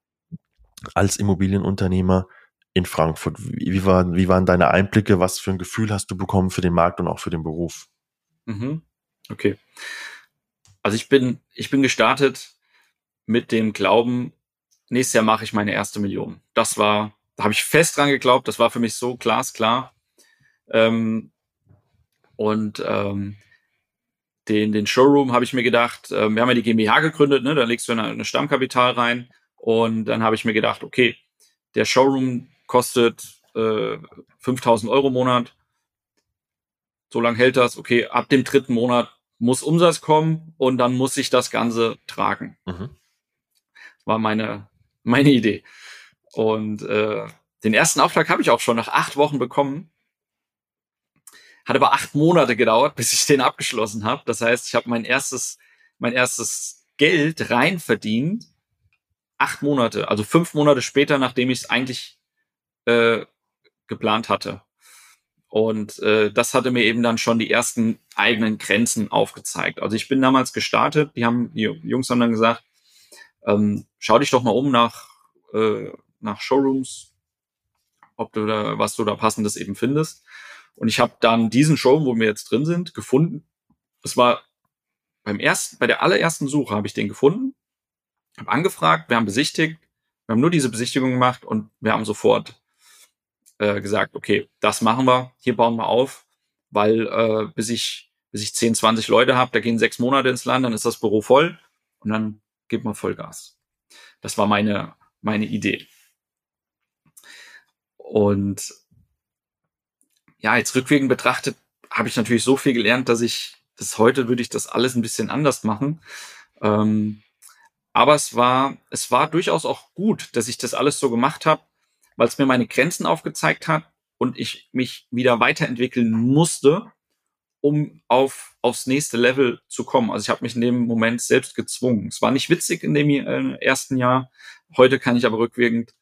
als Immobilienunternehmer? In Frankfurt. Wie, wie, war, wie waren deine Einblicke? Was für ein Gefühl hast du bekommen für den Markt und auch für den Beruf? Mhm. Okay. Also ich bin, ich bin gestartet mit dem Glauben, nächstes Jahr mache ich meine erste Million. Das war, da habe ich fest dran geglaubt, das war für mich so glasklar. Ähm, und ähm, den, den Showroom habe ich mir gedacht, äh, wir haben ja die GmbH gegründet, ne, da legst du eine, eine Stammkapital rein. Und dann habe ich mir gedacht, okay, der Showroom kostet äh, 5000 Euro im Monat. So lange hält das. Okay, ab dem dritten Monat muss Umsatz kommen und dann muss ich das Ganze tragen. Mhm. War meine, meine Idee. Und äh, den ersten Auftrag habe ich auch schon nach acht Wochen bekommen. Hat aber acht Monate gedauert, bis ich den abgeschlossen habe. Das heißt, ich habe mein erstes, mein erstes Geld rein verdient. Acht Monate, also fünf Monate später, nachdem ich es eigentlich äh, geplant hatte. Und äh, das hatte mir eben dann schon die ersten eigenen Grenzen aufgezeigt. Also ich bin damals gestartet, die haben, die Jungs haben dann gesagt, ähm, schau dich doch mal um nach, äh, nach Showrooms, ob du da, was du da passendes eben findest. Und ich habe dann diesen Showroom, wo wir jetzt drin sind, gefunden. Es war beim ersten, bei der allerersten Suche habe ich den gefunden, habe angefragt, wir haben besichtigt, wir haben nur diese Besichtigung gemacht und wir haben sofort äh, gesagt, okay, das machen wir, hier bauen wir auf, weil äh, bis ich bis ich 10, 20 Leute habe, da gehen sechs Monate ins Land, dann ist das Büro voll und dann gib mal Vollgas. Das war meine, meine Idee. Und ja, jetzt rückwirkend betrachtet, habe ich natürlich so viel gelernt, dass ich das heute würde ich das alles ein bisschen anders machen. Ähm, aber es war, es war durchaus auch gut, dass ich das alles so gemacht habe, weil es mir meine Grenzen aufgezeigt hat und ich mich wieder weiterentwickeln musste, um auf, aufs nächste Level zu kommen. Also ich habe mich in dem Moment selbst gezwungen. Es war nicht witzig in dem äh, ersten Jahr. Heute kann ich aber rückwirkend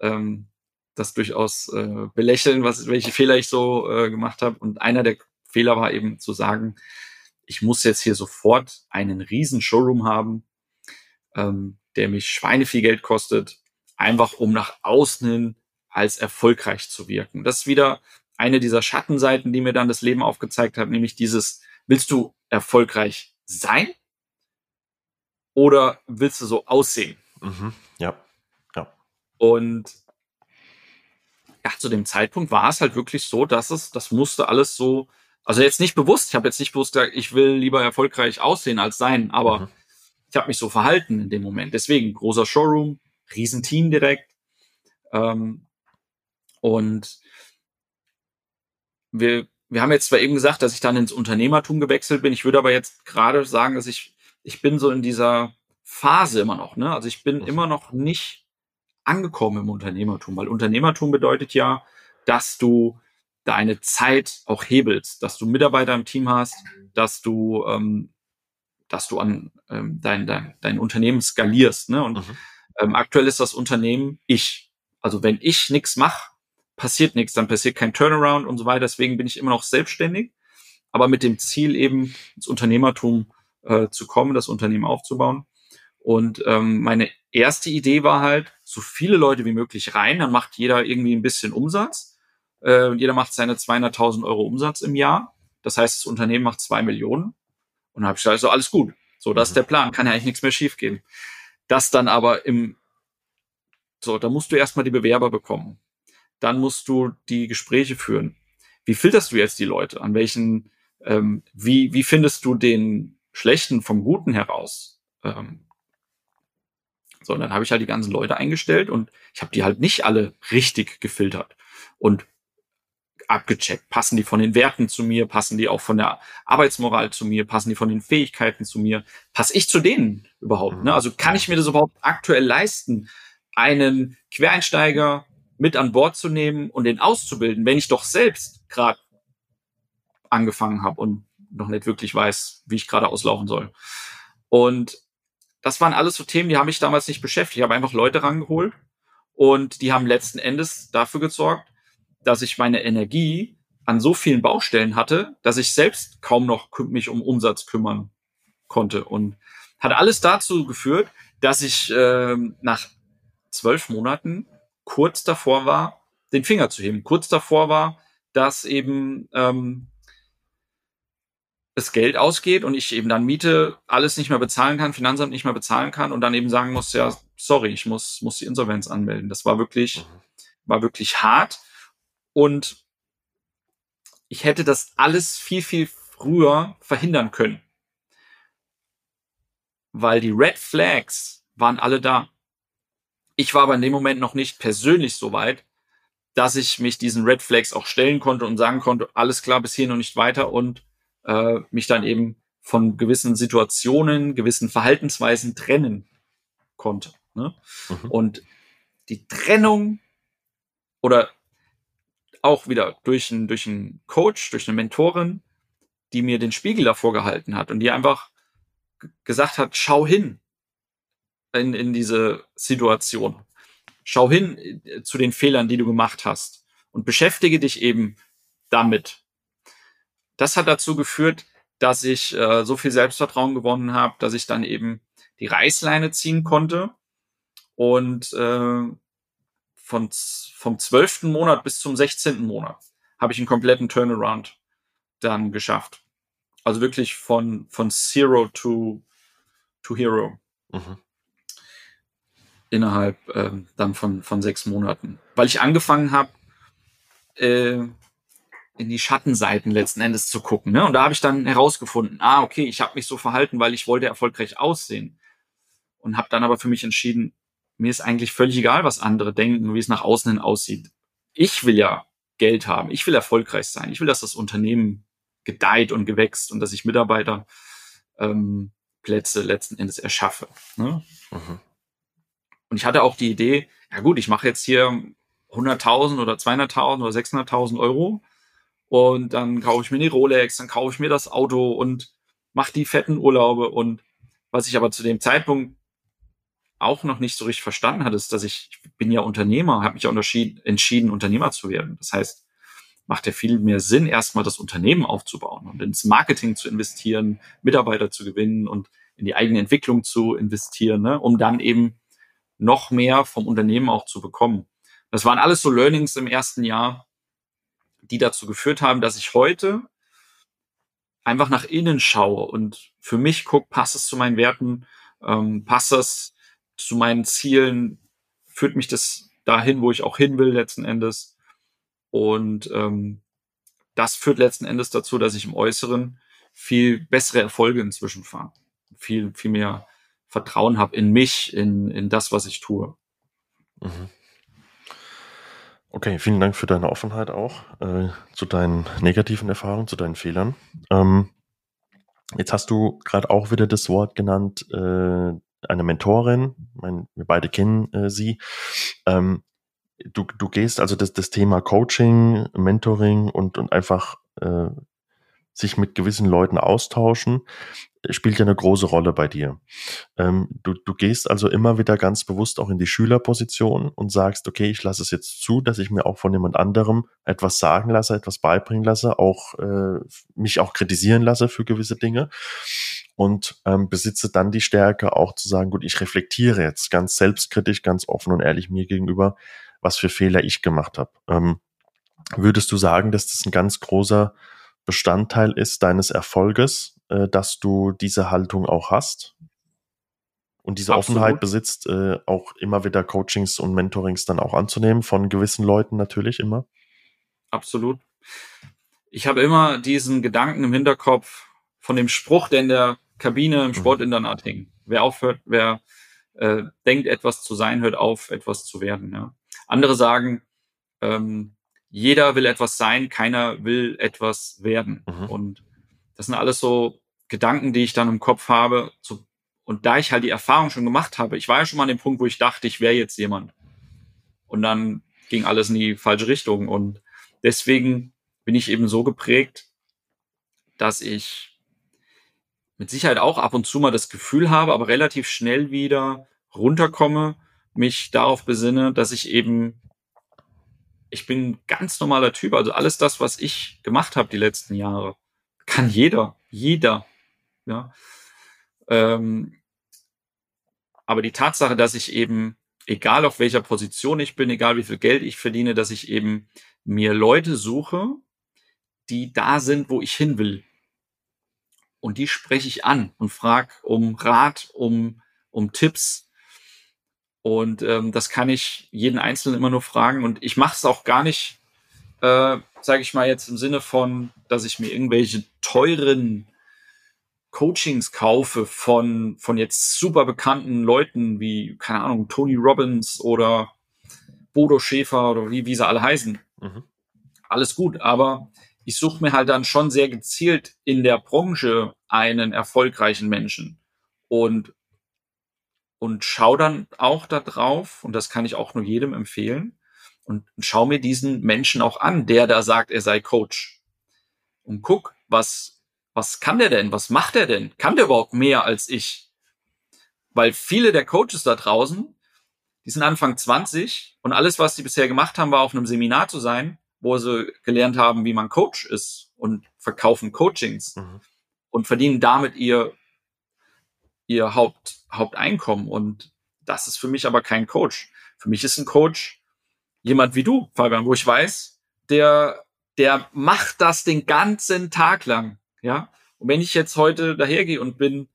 ähm, das durchaus äh, belächeln, was, welche Fehler ich so äh, gemacht habe. Und einer der Fehler war eben zu sagen, ich muss jetzt hier sofort einen riesen Showroom haben, ähm, der mich Schweine viel Geld kostet, einfach um nach außen hin als erfolgreich zu wirken. Das ist wieder eine dieser Schattenseiten, die mir dann das Leben aufgezeigt hat, nämlich dieses, willst du erfolgreich sein oder willst du so aussehen? Mhm. Ja. ja. Und ja, zu dem Zeitpunkt war es halt wirklich so, dass es, das musste alles so, also jetzt nicht bewusst, ich habe jetzt nicht bewusst gesagt, ich will lieber erfolgreich aussehen als sein, aber mhm. ich habe mich so verhalten in dem Moment. Deswegen großer Showroom, Riesenteam direkt. Ähm, und wir, wir haben jetzt zwar eben gesagt, dass ich dann ins Unternehmertum gewechselt bin. Ich würde aber jetzt gerade sagen, dass ich, ich bin so in dieser Phase immer noch, ne? Also ich bin mhm. immer noch nicht angekommen im Unternehmertum, weil Unternehmertum bedeutet ja, dass du deine Zeit auch hebelst, dass du Mitarbeiter im Team hast, dass du, ähm, dass du an ähm, dein, dein, dein Unternehmen skalierst. Ne? Und mhm. Ähm, aktuell ist das Unternehmen ich. Also wenn ich nichts mache, passiert nichts, dann passiert kein Turnaround und so weiter. Deswegen bin ich immer noch selbstständig, aber mit dem Ziel eben ins Unternehmertum äh, zu kommen, das Unternehmen aufzubauen. Und ähm, meine erste Idee war halt, so viele Leute wie möglich rein, dann macht jeder irgendwie ein bisschen Umsatz. Äh, jeder macht seine 200.000 Euro Umsatz im Jahr. Das heißt, das Unternehmen macht zwei Millionen. Und dann habe ich gesagt, so alles gut. So, das ist der Plan, kann ja eigentlich nichts mehr schiefgehen. Das dann aber im, so, da musst du erstmal die Bewerber bekommen. Dann musst du die Gespräche führen. Wie filterst du jetzt die Leute? An welchen, ähm, wie, wie findest du den Schlechten vom Guten heraus? Ähm, so, und dann habe ich halt die ganzen Leute eingestellt und ich habe die halt nicht alle richtig gefiltert und abgecheckt. Passen die von den Werten zu mir? Passen die auch von der Arbeitsmoral zu mir? Passen die von den Fähigkeiten zu mir? Passe ich zu denen überhaupt? Ne? Also kann ich mir das überhaupt aktuell leisten, einen Quereinsteiger mit an Bord zu nehmen und den auszubilden, wenn ich doch selbst gerade angefangen habe und noch nicht wirklich weiß, wie ich gerade auslaufen soll. Und das waren alles so Themen, die haben mich damals nicht beschäftigt. Ich habe einfach Leute rangeholt und die haben letzten Endes dafür gesorgt, dass ich meine Energie an so vielen Baustellen hatte, dass ich selbst kaum noch mich um Umsatz kümmern konnte und hat alles dazu geführt, dass ich äh, nach zwölf Monaten kurz davor war, den Finger zu heben, kurz davor war, dass eben ähm, das Geld ausgeht und ich eben dann Miete alles nicht mehr bezahlen kann, Finanzamt nicht mehr bezahlen kann und dann eben sagen muss, ja, sorry, ich muss, muss die Insolvenz anmelden. Das war wirklich, mhm. war wirklich hart und ich hätte das alles viel, viel früher verhindern können. Weil die Red Flags waren alle da. Ich war aber in dem Moment noch nicht persönlich so weit, dass ich mich diesen Red Flags auch stellen konnte und sagen konnte, alles klar, bis hier noch nicht weiter und äh, mich dann eben von gewissen Situationen, gewissen Verhaltensweisen trennen konnte. Ne? Mhm. Und die Trennung oder auch wieder durch einen, durch einen Coach, durch eine Mentorin, die mir den Spiegel davor gehalten hat und die einfach gesagt hat, schau hin in, in diese Situation. Schau hin äh, zu den Fehlern, die du gemacht hast und beschäftige dich eben damit das hat dazu geführt, dass ich äh, so viel Selbstvertrauen gewonnen habe, dass ich dann eben die Reißleine ziehen konnte und äh, von, vom zwölften Monat bis zum sechzehnten Monat habe ich einen kompletten Turnaround dann geschafft. Also wirklich von, von Zero to, to Hero. Mhm. Innerhalb äh, dann von, von sechs Monaten. Weil ich angefangen habe, äh, in die Schattenseiten letzten Endes zu gucken. Ne? Und da habe ich dann herausgefunden, ah, okay, ich habe mich so verhalten, weil ich wollte erfolgreich aussehen. und habe dann aber für mich entschieden, mir ist eigentlich völlig egal, was andere denken, wie es nach außen hin aussieht. Ich will ja Geld haben, ich will erfolgreich sein, ich will, dass das Unternehmen gedeiht und gewächst und dass ich Mitarbeiter ähm, Plätze letzten Endes erschaffe. Ne? Mhm. Und ich hatte auch die Idee, ja gut, ich mache jetzt hier 100.000 oder 200.000 oder 600.000 Euro und dann kaufe ich mir die Rolex, dann kaufe ich mir das Auto und mache die fetten Urlaube. Und was ich aber zu dem Zeitpunkt auch noch nicht so richtig verstanden hatte, ist, dass ich, ich bin ja Unternehmer, habe mich ja entschieden, Unternehmer zu werden. Das heißt, macht ja viel mehr Sinn, erstmal das Unternehmen aufzubauen und ins Marketing zu investieren, Mitarbeiter zu gewinnen und in die eigene Entwicklung zu investieren, ne, um dann eben noch mehr vom Unternehmen auch zu bekommen. Das waren alles so Learnings im ersten Jahr, die dazu geführt haben, dass ich heute einfach nach innen schaue und für mich gucke, passt es zu meinen Werten, ähm, passt das zu meinen Zielen, führt mich das dahin, wo ich auch hin will letzten Endes. Und ähm, das führt letzten Endes dazu, dass ich im Äußeren viel bessere Erfolge inzwischen fahre. Viel, viel mehr Vertrauen habe in mich, in, in das, was ich tue. Mhm. Okay, vielen Dank für deine Offenheit auch äh, zu deinen negativen Erfahrungen, zu deinen Fehlern. Ähm, jetzt hast du gerade auch wieder das Wort genannt, äh, eine Mentorin. Mein, wir beide kennen äh, sie. Ähm, du, du gehst also das, das Thema Coaching, Mentoring und, und einfach äh, sich mit gewissen Leuten austauschen spielt ja eine große Rolle bei dir. Ähm, du, du gehst also immer wieder ganz bewusst auch in die Schülerposition und sagst, okay, ich lasse es jetzt zu, dass ich mir auch von jemand anderem etwas sagen lasse, etwas beibringen lasse, auch äh, mich auch kritisieren lasse für gewisse Dinge und ähm, besitze dann die Stärke auch zu sagen, gut, ich reflektiere jetzt ganz selbstkritisch, ganz offen und ehrlich mir gegenüber, was für Fehler ich gemacht habe. Ähm, würdest du sagen, dass das ein ganz großer Bestandteil ist deines Erfolges, äh, dass du diese Haltung auch hast und diese Absolut. Offenheit besitzt, äh, auch immer wieder Coachings und Mentorings dann auch anzunehmen, von gewissen Leuten natürlich immer? Absolut. Ich habe immer diesen Gedanken im Hinterkopf von dem Spruch, der in der Kabine im mhm. Sportinternat hing. Wer aufhört, wer äh, denkt, etwas zu sein, hört auf, etwas zu werden. Ja. Andere sagen, ähm, jeder will etwas sein, keiner will etwas werden. Mhm. Und das sind alles so Gedanken, die ich dann im Kopf habe. So, und da ich halt die Erfahrung schon gemacht habe, ich war ja schon mal an dem Punkt, wo ich dachte, ich wäre jetzt jemand. Und dann ging alles in die falsche Richtung. Und deswegen bin ich eben so geprägt, dass ich mit Sicherheit auch ab und zu mal das Gefühl habe, aber relativ schnell wieder runterkomme, mich darauf besinne, dass ich eben, ich bin ganz normaler Typ. Also alles das, was ich gemacht habe die letzten Jahre, kann jeder, jeder. Ja. Ähm, aber die Tatsache, dass ich eben, egal auf welcher Position ich bin, egal wie viel Geld ich verdiene, dass ich eben mir Leute suche, die da sind, wo ich hin will. Und die spreche ich an und frage um Rat, um, um Tipps. Und ähm, das kann ich jeden Einzelnen immer nur fragen. Und ich mache es auch gar nicht äh, sage ich mal jetzt im Sinne von, dass ich mir irgendwelche teuren Coachings kaufe von, von jetzt super bekannten Leuten wie, keine Ahnung, Tony Robbins oder Bodo Schäfer oder wie, wie sie alle heißen. Mhm. Alles gut, aber ich suche mir halt dann schon sehr gezielt in der Branche einen erfolgreichen Menschen und, und schau dann auch da drauf, und das kann ich auch nur jedem empfehlen, und schau mir diesen Menschen auch an, der da sagt, er sei Coach. Und guck, was, was kann der denn? Was macht er denn? Kann der überhaupt mehr als ich? Weil viele der Coaches da draußen, die sind Anfang 20 und alles, was sie bisher gemacht haben, war auf einem Seminar zu sein, wo sie gelernt haben, wie man Coach ist und verkaufen Coachings mhm. und verdienen damit ihr, ihr Haupt, Haupteinkommen. Und das ist für mich aber kein Coach. Für mich ist ein Coach jemand wie du, Fabian, wo ich weiß, der, der macht das den ganzen Tag lang, ja. Und wenn ich jetzt heute dahergehe und bin,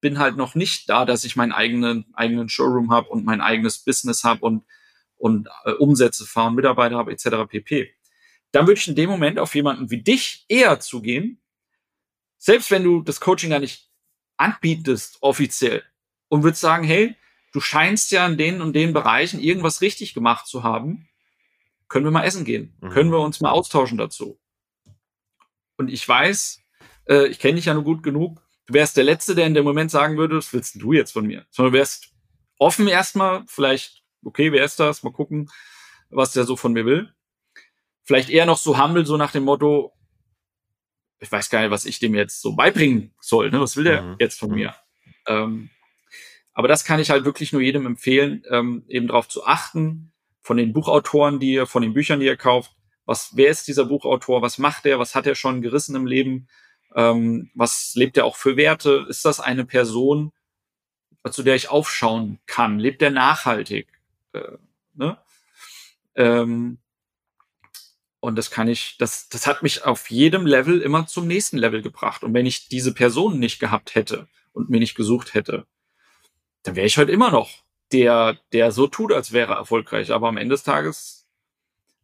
bin halt noch nicht da, dass ich meinen eigenen, eigenen Showroom habe und mein eigenes Business habe und, und äh, Umsätze fahren, Mitarbeiter habe, etc. pp. Dann würde ich in dem Moment auf jemanden wie dich eher zugehen, selbst wenn du das Coaching gar nicht anbietest, offiziell, und würde sagen, hey, du scheinst ja in den und den Bereichen irgendwas richtig gemacht zu haben. Können wir mal essen gehen? Mhm. Können wir uns mal austauschen dazu? Und ich weiß, äh, ich kenne dich ja nur gut genug, du wärst der Letzte, der in dem Moment sagen würde, was willst du jetzt von mir? Sondern du wärst offen erstmal, vielleicht, okay, wer ist das? Mal gucken, was der so von mir will. Vielleicht eher noch so humble, so nach dem Motto, ich weiß gar nicht, was ich dem jetzt so beibringen soll. Ne? Was will der mhm. jetzt von mhm. mir? Ähm, aber das kann ich halt wirklich nur jedem empfehlen, ähm, eben darauf zu achten, von den Buchautoren, die ihr, von den Büchern, die ihr kauft, was, wer ist dieser Buchautor, was macht er, was hat er schon gerissen im Leben, ähm, was lebt er auch für Werte, ist das eine Person, zu der ich aufschauen kann, lebt er nachhaltig, äh, ne? Ähm, und das kann ich, das, das hat mich auf jedem Level immer zum nächsten Level gebracht. Und wenn ich diese Person nicht gehabt hätte und mir nicht gesucht hätte, dann wäre ich heute immer noch der, der so tut, als wäre er erfolgreich. Aber am Ende des Tages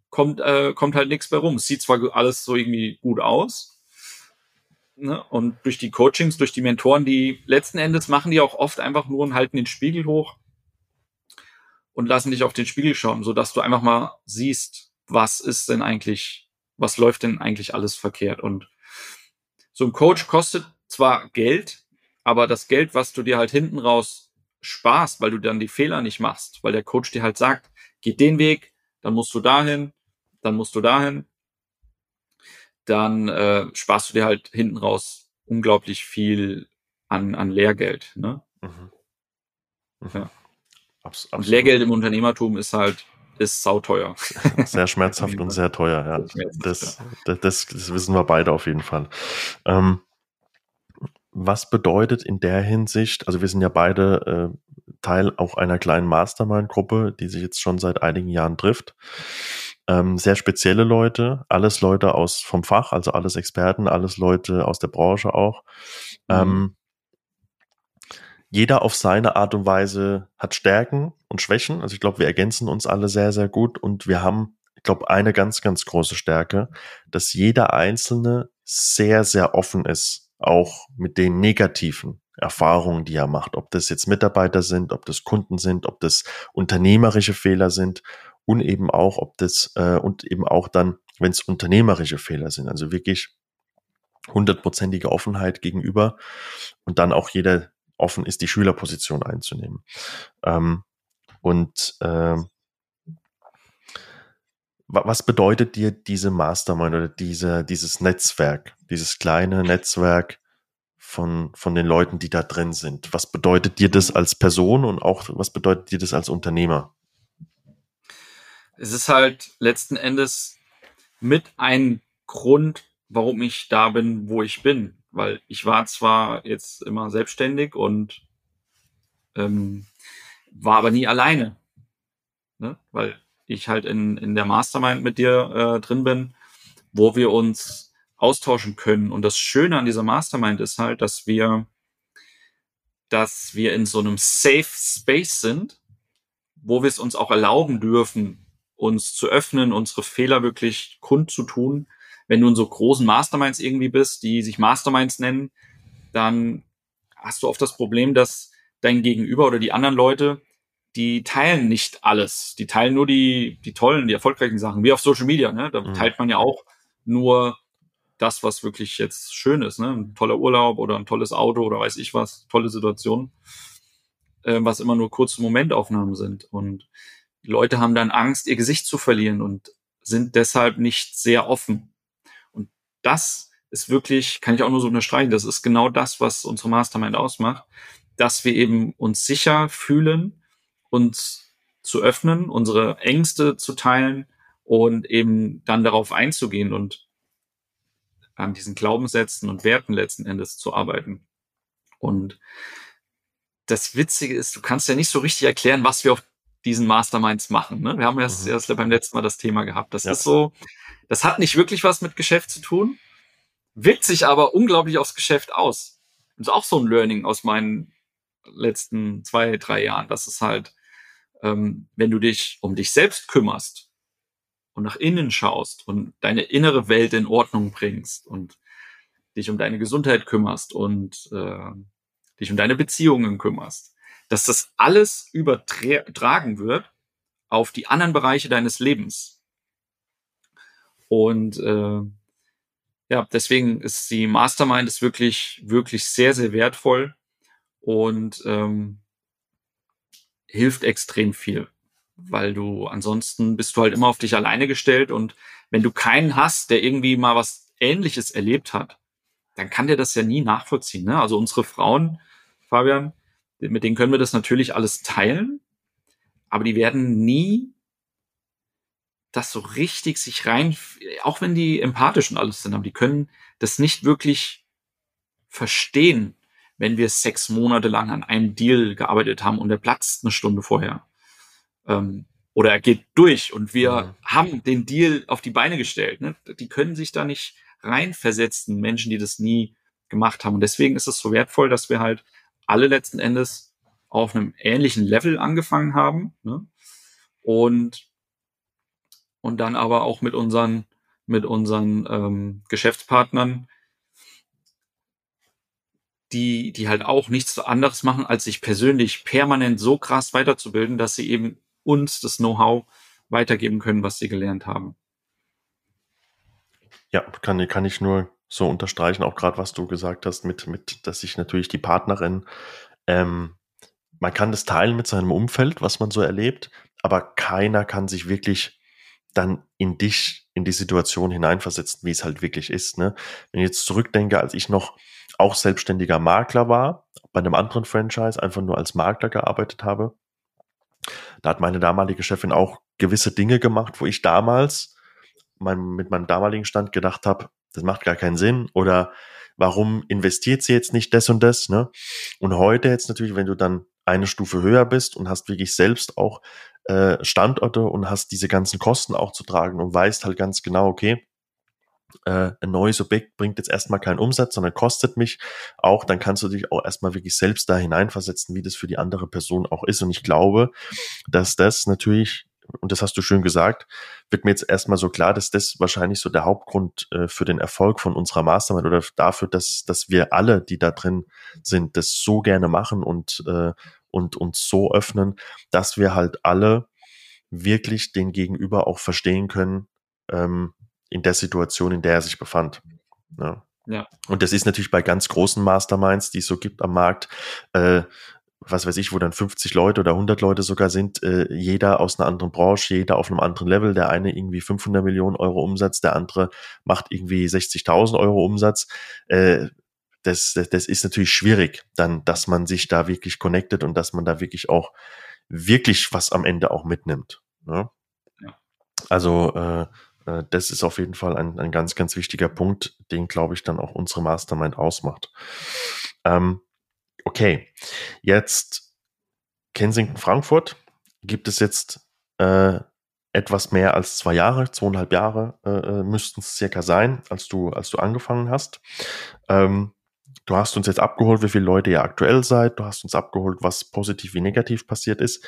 kommt, äh, kommt halt nichts mehr rum. Es sieht zwar alles so irgendwie gut aus. Ne? Und durch die Coachings, durch die Mentoren, die letzten Endes machen die auch oft einfach nur und halten den Spiegel hoch und lassen dich auf den Spiegel schauen, so dass du einfach mal siehst, was ist denn eigentlich, was läuft denn eigentlich alles verkehrt. Und so ein Coach kostet zwar Geld, aber das Geld, was du dir halt hinten raus sparst, weil du dann die Fehler nicht machst, weil der Coach dir halt sagt, geht den Weg, dann musst du dahin, dann musst du dahin, dann äh, sparst du dir halt hinten raus unglaublich viel an, an Lehrgeld. Ne? Mhm. Mhm. Ja. Abs und Lehrgeld im Unternehmertum ist halt ist sauteuer. Sehr schmerzhaft und sehr teuer, ja. Das, das, das, das, wissen wir beide auf jeden Fall. Ähm, was bedeutet in der Hinsicht, also wir sind ja beide äh, Teil auch einer kleinen Mastermind-Gruppe, die sich jetzt schon seit einigen Jahren trifft. Ähm, sehr spezielle Leute, alles Leute aus vom Fach, also alles Experten, alles Leute aus der Branche auch. Mhm. Ähm, jeder auf seine Art und Weise hat Stärken und Schwächen. Also ich glaube, wir ergänzen uns alle sehr, sehr gut und wir haben, ich glaube, eine ganz, ganz große Stärke, dass jeder Einzelne sehr, sehr offen ist auch mit den negativen Erfahrungen, die er macht, ob das jetzt Mitarbeiter sind, ob das Kunden sind, ob das unternehmerische Fehler sind und eben auch, ob das äh, und eben auch dann, wenn es unternehmerische Fehler sind, also wirklich hundertprozentige Offenheit gegenüber und dann auch jeder offen ist, die Schülerposition einzunehmen. Ähm, und äh, was bedeutet dir diese Mastermind oder diese, dieses Netzwerk, dieses kleine Netzwerk von, von den Leuten, die da drin sind? Was bedeutet dir das als Person und auch was bedeutet dir das als Unternehmer? Es ist halt letzten Endes mit ein Grund, warum ich da bin, wo ich bin. Weil ich war zwar jetzt immer selbstständig und ähm, war aber nie alleine. Ne? Weil ich halt in, in der Mastermind mit dir äh, drin bin, wo wir uns austauschen können. Und das Schöne an dieser Mastermind ist halt, dass wir, dass wir in so einem Safe Space sind, wo wir es uns auch erlauben dürfen, uns zu öffnen, unsere Fehler wirklich kundzutun. Wenn du in so großen Masterminds irgendwie bist, die sich Masterminds nennen, dann hast du oft das Problem, dass dein Gegenüber oder die anderen Leute die teilen nicht alles. Die teilen nur die, die tollen, die erfolgreichen Sachen, wie auf Social Media. Ne? Da mhm. teilt man ja auch nur das, was wirklich jetzt schön ist. Ne? Ein toller Urlaub oder ein tolles Auto oder weiß ich was, tolle Situation, äh, was immer nur kurze Momentaufnahmen sind. Und Leute haben dann Angst, ihr Gesicht zu verlieren und sind deshalb nicht sehr offen. Das ist wirklich, kann ich auch nur so unterstreichen, das ist genau das, was unsere Mastermind ausmacht, dass wir eben uns sicher fühlen, uns zu öffnen, unsere Ängste zu teilen und eben dann darauf einzugehen und an diesen Glaubenssätzen und Werten letzten Endes zu arbeiten. Und das Witzige ist, du kannst ja nicht so richtig erklären, was wir auf diesen Masterminds machen. Ne? Wir haben erst, mhm. erst beim letzten Mal das Thema gehabt. Das ja. ist so, das hat nicht wirklich was mit Geschäft zu tun, wirkt sich aber unglaublich aufs Geschäft aus. Das ist auch so ein Learning aus meinen letzten zwei, drei Jahren. Das ist halt, ähm, wenn du dich um dich selbst kümmerst und nach innen schaust und deine innere Welt in Ordnung bringst und dich um deine Gesundheit kümmerst und äh, dich um deine Beziehungen kümmerst, dass das alles übertragen wird auf die anderen Bereiche deines Lebens. Und äh, ja, deswegen ist die Mastermind ist wirklich, wirklich sehr, sehr wertvoll und ähm, hilft extrem viel, weil du ansonsten bist du halt immer auf dich alleine gestellt und wenn du keinen hast, der irgendwie mal was Ähnliches erlebt hat, dann kann der das ja nie nachvollziehen. Ne? Also unsere Frauen, Fabian, mit denen können wir das natürlich alles teilen, aber die werden nie das so richtig sich rein, auch wenn die empathisch und alles sind, aber die können das nicht wirklich verstehen, wenn wir sechs Monate lang an einem Deal gearbeitet haben und der platzt eine Stunde vorher. Ähm, oder er geht durch und wir mhm. haben den Deal auf die Beine gestellt. Ne? Die können sich da nicht reinversetzen, Menschen, die das nie gemacht haben. Und deswegen ist es so wertvoll, dass wir halt alle letzten Endes auf einem ähnlichen Level angefangen haben. Ne? Und und dann aber auch mit unseren, mit unseren ähm, Geschäftspartnern, die, die halt auch nichts anderes machen, als sich persönlich permanent so krass weiterzubilden, dass sie eben uns das Know-how weitergeben können, was sie gelernt haben. Ja, kann, kann ich nur so unterstreichen, auch gerade was du gesagt hast, mit, mit, dass sich natürlich die Partnerin, ähm, man kann das teilen mit seinem Umfeld, was man so erlebt, aber keiner kann sich wirklich dann in dich, in die Situation hineinversetzen, wie es halt wirklich ist. Ne? Wenn ich jetzt zurückdenke, als ich noch auch selbstständiger Makler war, bei einem anderen Franchise, einfach nur als Makler gearbeitet habe, da hat meine damalige Chefin auch gewisse Dinge gemacht, wo ich damals mein, mit meinem damaligen Stand gedacht habe, das macht gar keinen Sinn oder warum investiert sie jetzt nicht das und das? Ne? Und heute jetzt natürlich, wenn du dann eine Stufe höher bist und hast wirklich selbst auch äh, Standorte und hast diese ganzen Kosten auch zu tragen und weißt halt ganz genau, okay, äh, ein neues Objekt bringt jetzt erstmal keinen Umsatz, sondern kostet mich auch, dann kannst du dich auch erstmal wirklich selbst da hineinversetzen, wie das für die andere Person auch ist. Und ich glaube, dass das natürlich und das hast du schön gesagt, wird mir jetzt erstmal so klar, dass das wahrscheinlich so der Hauptgrund äh, für den Erfolg von unserer Mastermind oder dafür, dass, dass wir alle, die da drin sind, das so gerne machen und, äh, und uns so öffnen, dass wir halt alle wirklich den Gegenüber auch verstehen können ähm, in der Situation, in der er sich befand. Ja. Ja. Und das ist natürlich bei ganz großen Masterminds, die es so gibt am Markt, äh, was weiß ich, wo dann 50 Leute oder 100 Leute sogar sind, äh, jeder aus einer anderen Branche, jeder auf einem anderen Level, der eine irgendwie 500 Millionen Euro Umsatz, der andere macht irgendwie 60.000 Euro Umsatz. Äh, das, das, das ist natürlich schwierig, dann, dass man sich da wirklich connectet und dass man da wirklich auch wirklich was am Ende auch mitnimmt. Ne? Also äh, äh das ist auf jeden Fall ein, ein ganz, ganz wichtiger Punkt, den, glaube ich, dann auch unsere Mastermind ausmacht. Ähm, okay, jetzt Kensington Frankfurt gibt es jetzt äh, etwas mehr als zwei Jahre, zweieinhalb Jahre äh, äh, müssten es circa sein, als du, als du angefangen hast. Ähm, du hast uns jetzt abgeholt, wie viele Leute ihr aktuell seid. Du hast uns abgeholt, was positiv wie negativ passiert ist.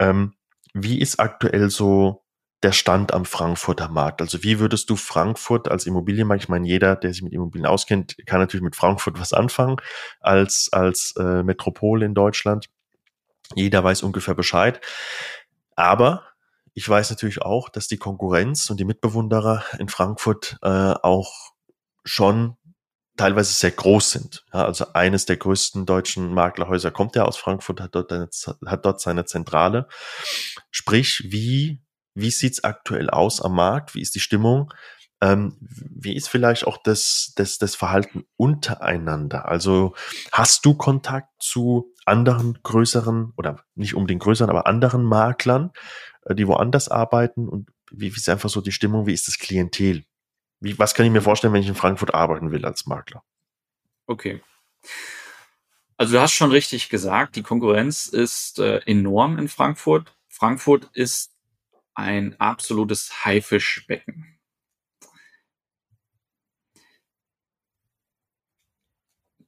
Ähm, wie ist aktuell so der Stand am Frankfurter Markt? Also wie würdest du Frankfurt als Immobilienmarkt, ich meine, jeder, der sich mit Immobilien auskennt, kann natürlich mit Frankfurt was anfangen als, als äh, Metropole in Deutschland. Jeder weiß ungefähr Bescheid. Aber ich weiß natürlich auch, dass die Konkurrenz und die Mitbewunderer in Frankfurt äh, auch schon teilweise sehr groß sind. Ja, also eines der größten deutschen Maklerhäuser kommt ja aus Frankfurt, hat dort, eine, hat dort seine Zentrale. Sprich, wie wie sieht's aktuell aus am Markt? Wie ist die Stimmung? Ähm, wie ist vielleicht auch das, das, das Verhalten untereinander? Also hast du Kontakt zu anderen größeren oder nicht um den größeren, aber anderen Maklern, äh, die woanders arbeiten? Und wie, wie ist einfach so die Stimmung? Wie ist das Klientel? Wie, was kann ich mir vorstellen, wenn ich in Frankfurt arbeiten will als Makler? Okay. Also du hast schon richtig gesagt, die Konkurrenz ist äh, enorm in Frankfurt. Frankfurt ist ein absolutes Haifischbecken.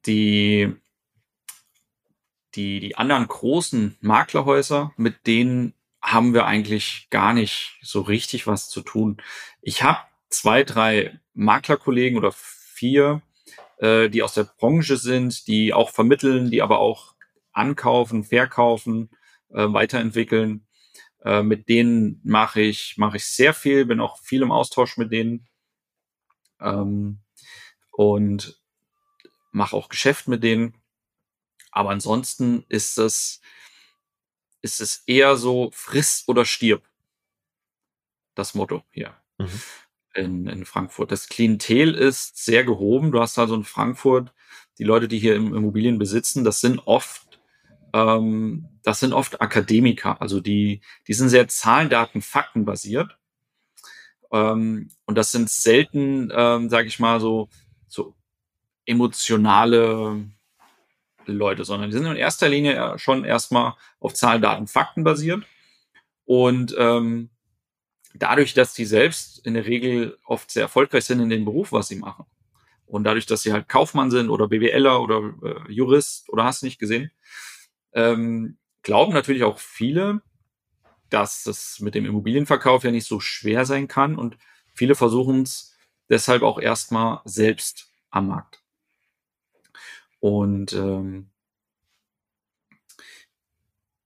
Die, die, die anderen großen Maklerhäuser, mit denen haben wir eigentlich gar nicht so richtig was zu tun. Ich habe zwei, drei Maklerkollegen oder vier, äh, die aus der Branche sind, die auch vermitteln, die aber auch ankaufen, verkaufen, äh, weiterentwickeln. Äh, mit denen mache ich, mache ich sehr viel, bin auch viel im Austausch mit denen. Ähm, und mache auch Geschäft mit denen. Aber ansonsten ist es, ist es eher so, friss oder stirb. Das Motto hier. Mhm. In, in Frankfurt. Das Klientel ist sehr gehoben. Du hast also in Frankfurt die Leute, die hier Immobilien besitzen, das sind oft ähm, das sind oft Akademiker, also die, die sind sehr Zahlen, Daten, Fakten basiert. Ähm, und das sind selten, ähm, sage ich mal, so, so emotionale Leute, sondern die sind in erster Linie schon erstmal auf Zahlen, Daten, Fakten basiert. Und ähm, dadurch, dass die selbst in der Regel oft sehr erfolgreich sind in dem Beruf, was sie machen, und dadurch, dass sie halt Kaufmann sind oder BWLer oder äh, Jurist oder hast nicht gesehen, ähm, glauben natürlich auch viele, dass das mit dem Immobilienverkauf ja nicht so schwer sein kann und viele versuchen es deshalb auch erstmal selbst am Markt. Und ähm,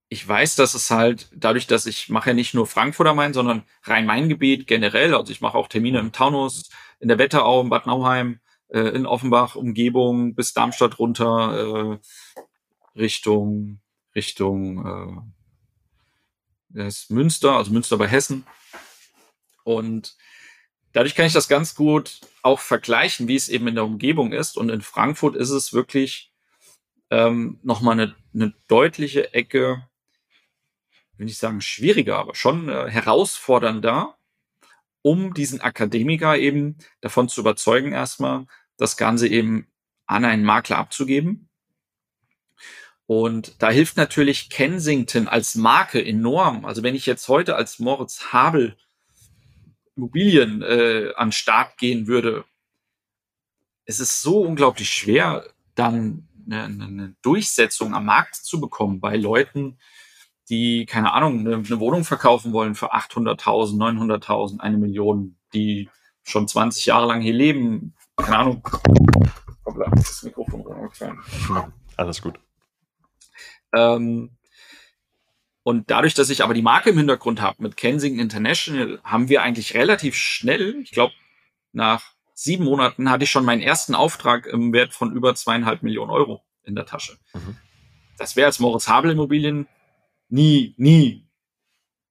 ich weiß, dass es halt dadurch, dass ich mache ja nicht nur Frankfurt am Main, sondern Rhein-Main-Gebiet generell. Also ich mache auch Termine im Taunus, in der Wetterau, in Bad Nauheim, äh, in Offenbach, Umgebung bis Darmstadt runter, äh, Richtung, Richtung äh, Münster, also Münster bei Hessen. Und dadurch kann ich das ganz gut auch vergleichen, wie es eben in der Umgebung ist. Und in Frankfurt ist es wirklich ähm, nochmal eine, eine deutliche Ecke, will ich sagen schwieriger, aber schon äh, herausfordernder, um diesen Akademiker eben davon zu überzeugen, erstmal das Ganze eben an einen Makler abzugeben und da hilft natürlich Kensington als Marke enorm. Also wenn ich jetzt heute als Moritz Habel Immobilien äh, an Start gehen würde, es ist so unglaublich schwer, dann eine, eine Durchsetzung am Markt zu bekommen bei Leuten, die, keine Ahnung, eine, eine Wohnung verkaufen wollen für 800.000, 900.000, eine Million, die schon 20 Jahre lang hier leben. Keine Ahnung. Hoppla, das Mikrofon runtergefallen. Alles gut. Ähm, und dadurch, dass ich aber die Marke im Hintergrund habe mit Kensington International, haben wir eigentlich relativ schnell, ich glaube, nach sieben Monaten hatte ich schon meinen ersten Auftrag im Wert von über zweieinhalb Millionen Euro in der Tasche. Mhm. Das wäre als Moritz Habel Immobilien nie, nie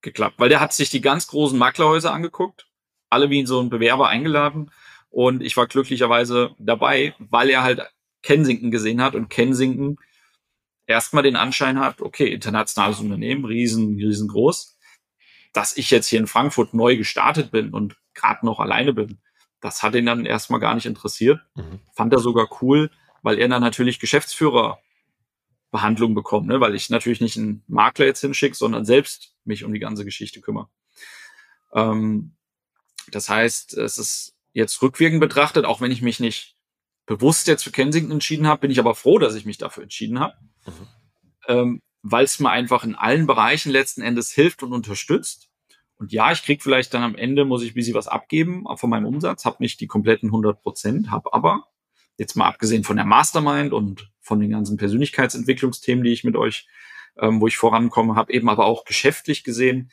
geklappt, weil der hat sich die ganz großen Maklerhäuser angeguckt, alle wie so ein Bewerber eingeladen und ich war glücklicherweise dabei, weil er halt Kensington gesehen hat und Kensington erstmal den Anschein hat, okay, internationales Unternehmen, riesen, riesengroß, dass ich jetzt hier in Frankfurt neu gestartet bin und gerade noch alleine bin, das hat ihn dann erstmal gar nicht interessiert. Mhm. Fand er sogar cool, weil er dann natürlich Geschäftsführerbehandlung bekommt, ne? weil ich natürlich nicht einen Makler jetzt hinschicke, sondern selbst mich um die ganze Geschichte kümmere. Ähm, das heißt, es ist jetzt rückwirkend betrachtet, auch wenn ich mich nicht bewusst jetzt für Kensington entschieden habe, bin ich aber froh, dass ich mich dafür entschieden habe, mhm. ähm, weil es mir einfach in allen Bereichen letzten Endes hilft und unterstützt. Und ja, ich krieg vielleicht dann am Ende, muss ich ein bisschen was abgeben von meinem Umsatz, habe nicht die kompletten 100 Prozent, habe aber, jetzt mal abgesehen von der Mastermind und von den ganzen Persönlichkeitsentwicklungsthemen, die ich mit euch, ähm, wo ich vorankomme, habe eben aber auch geschäftlich gesehen,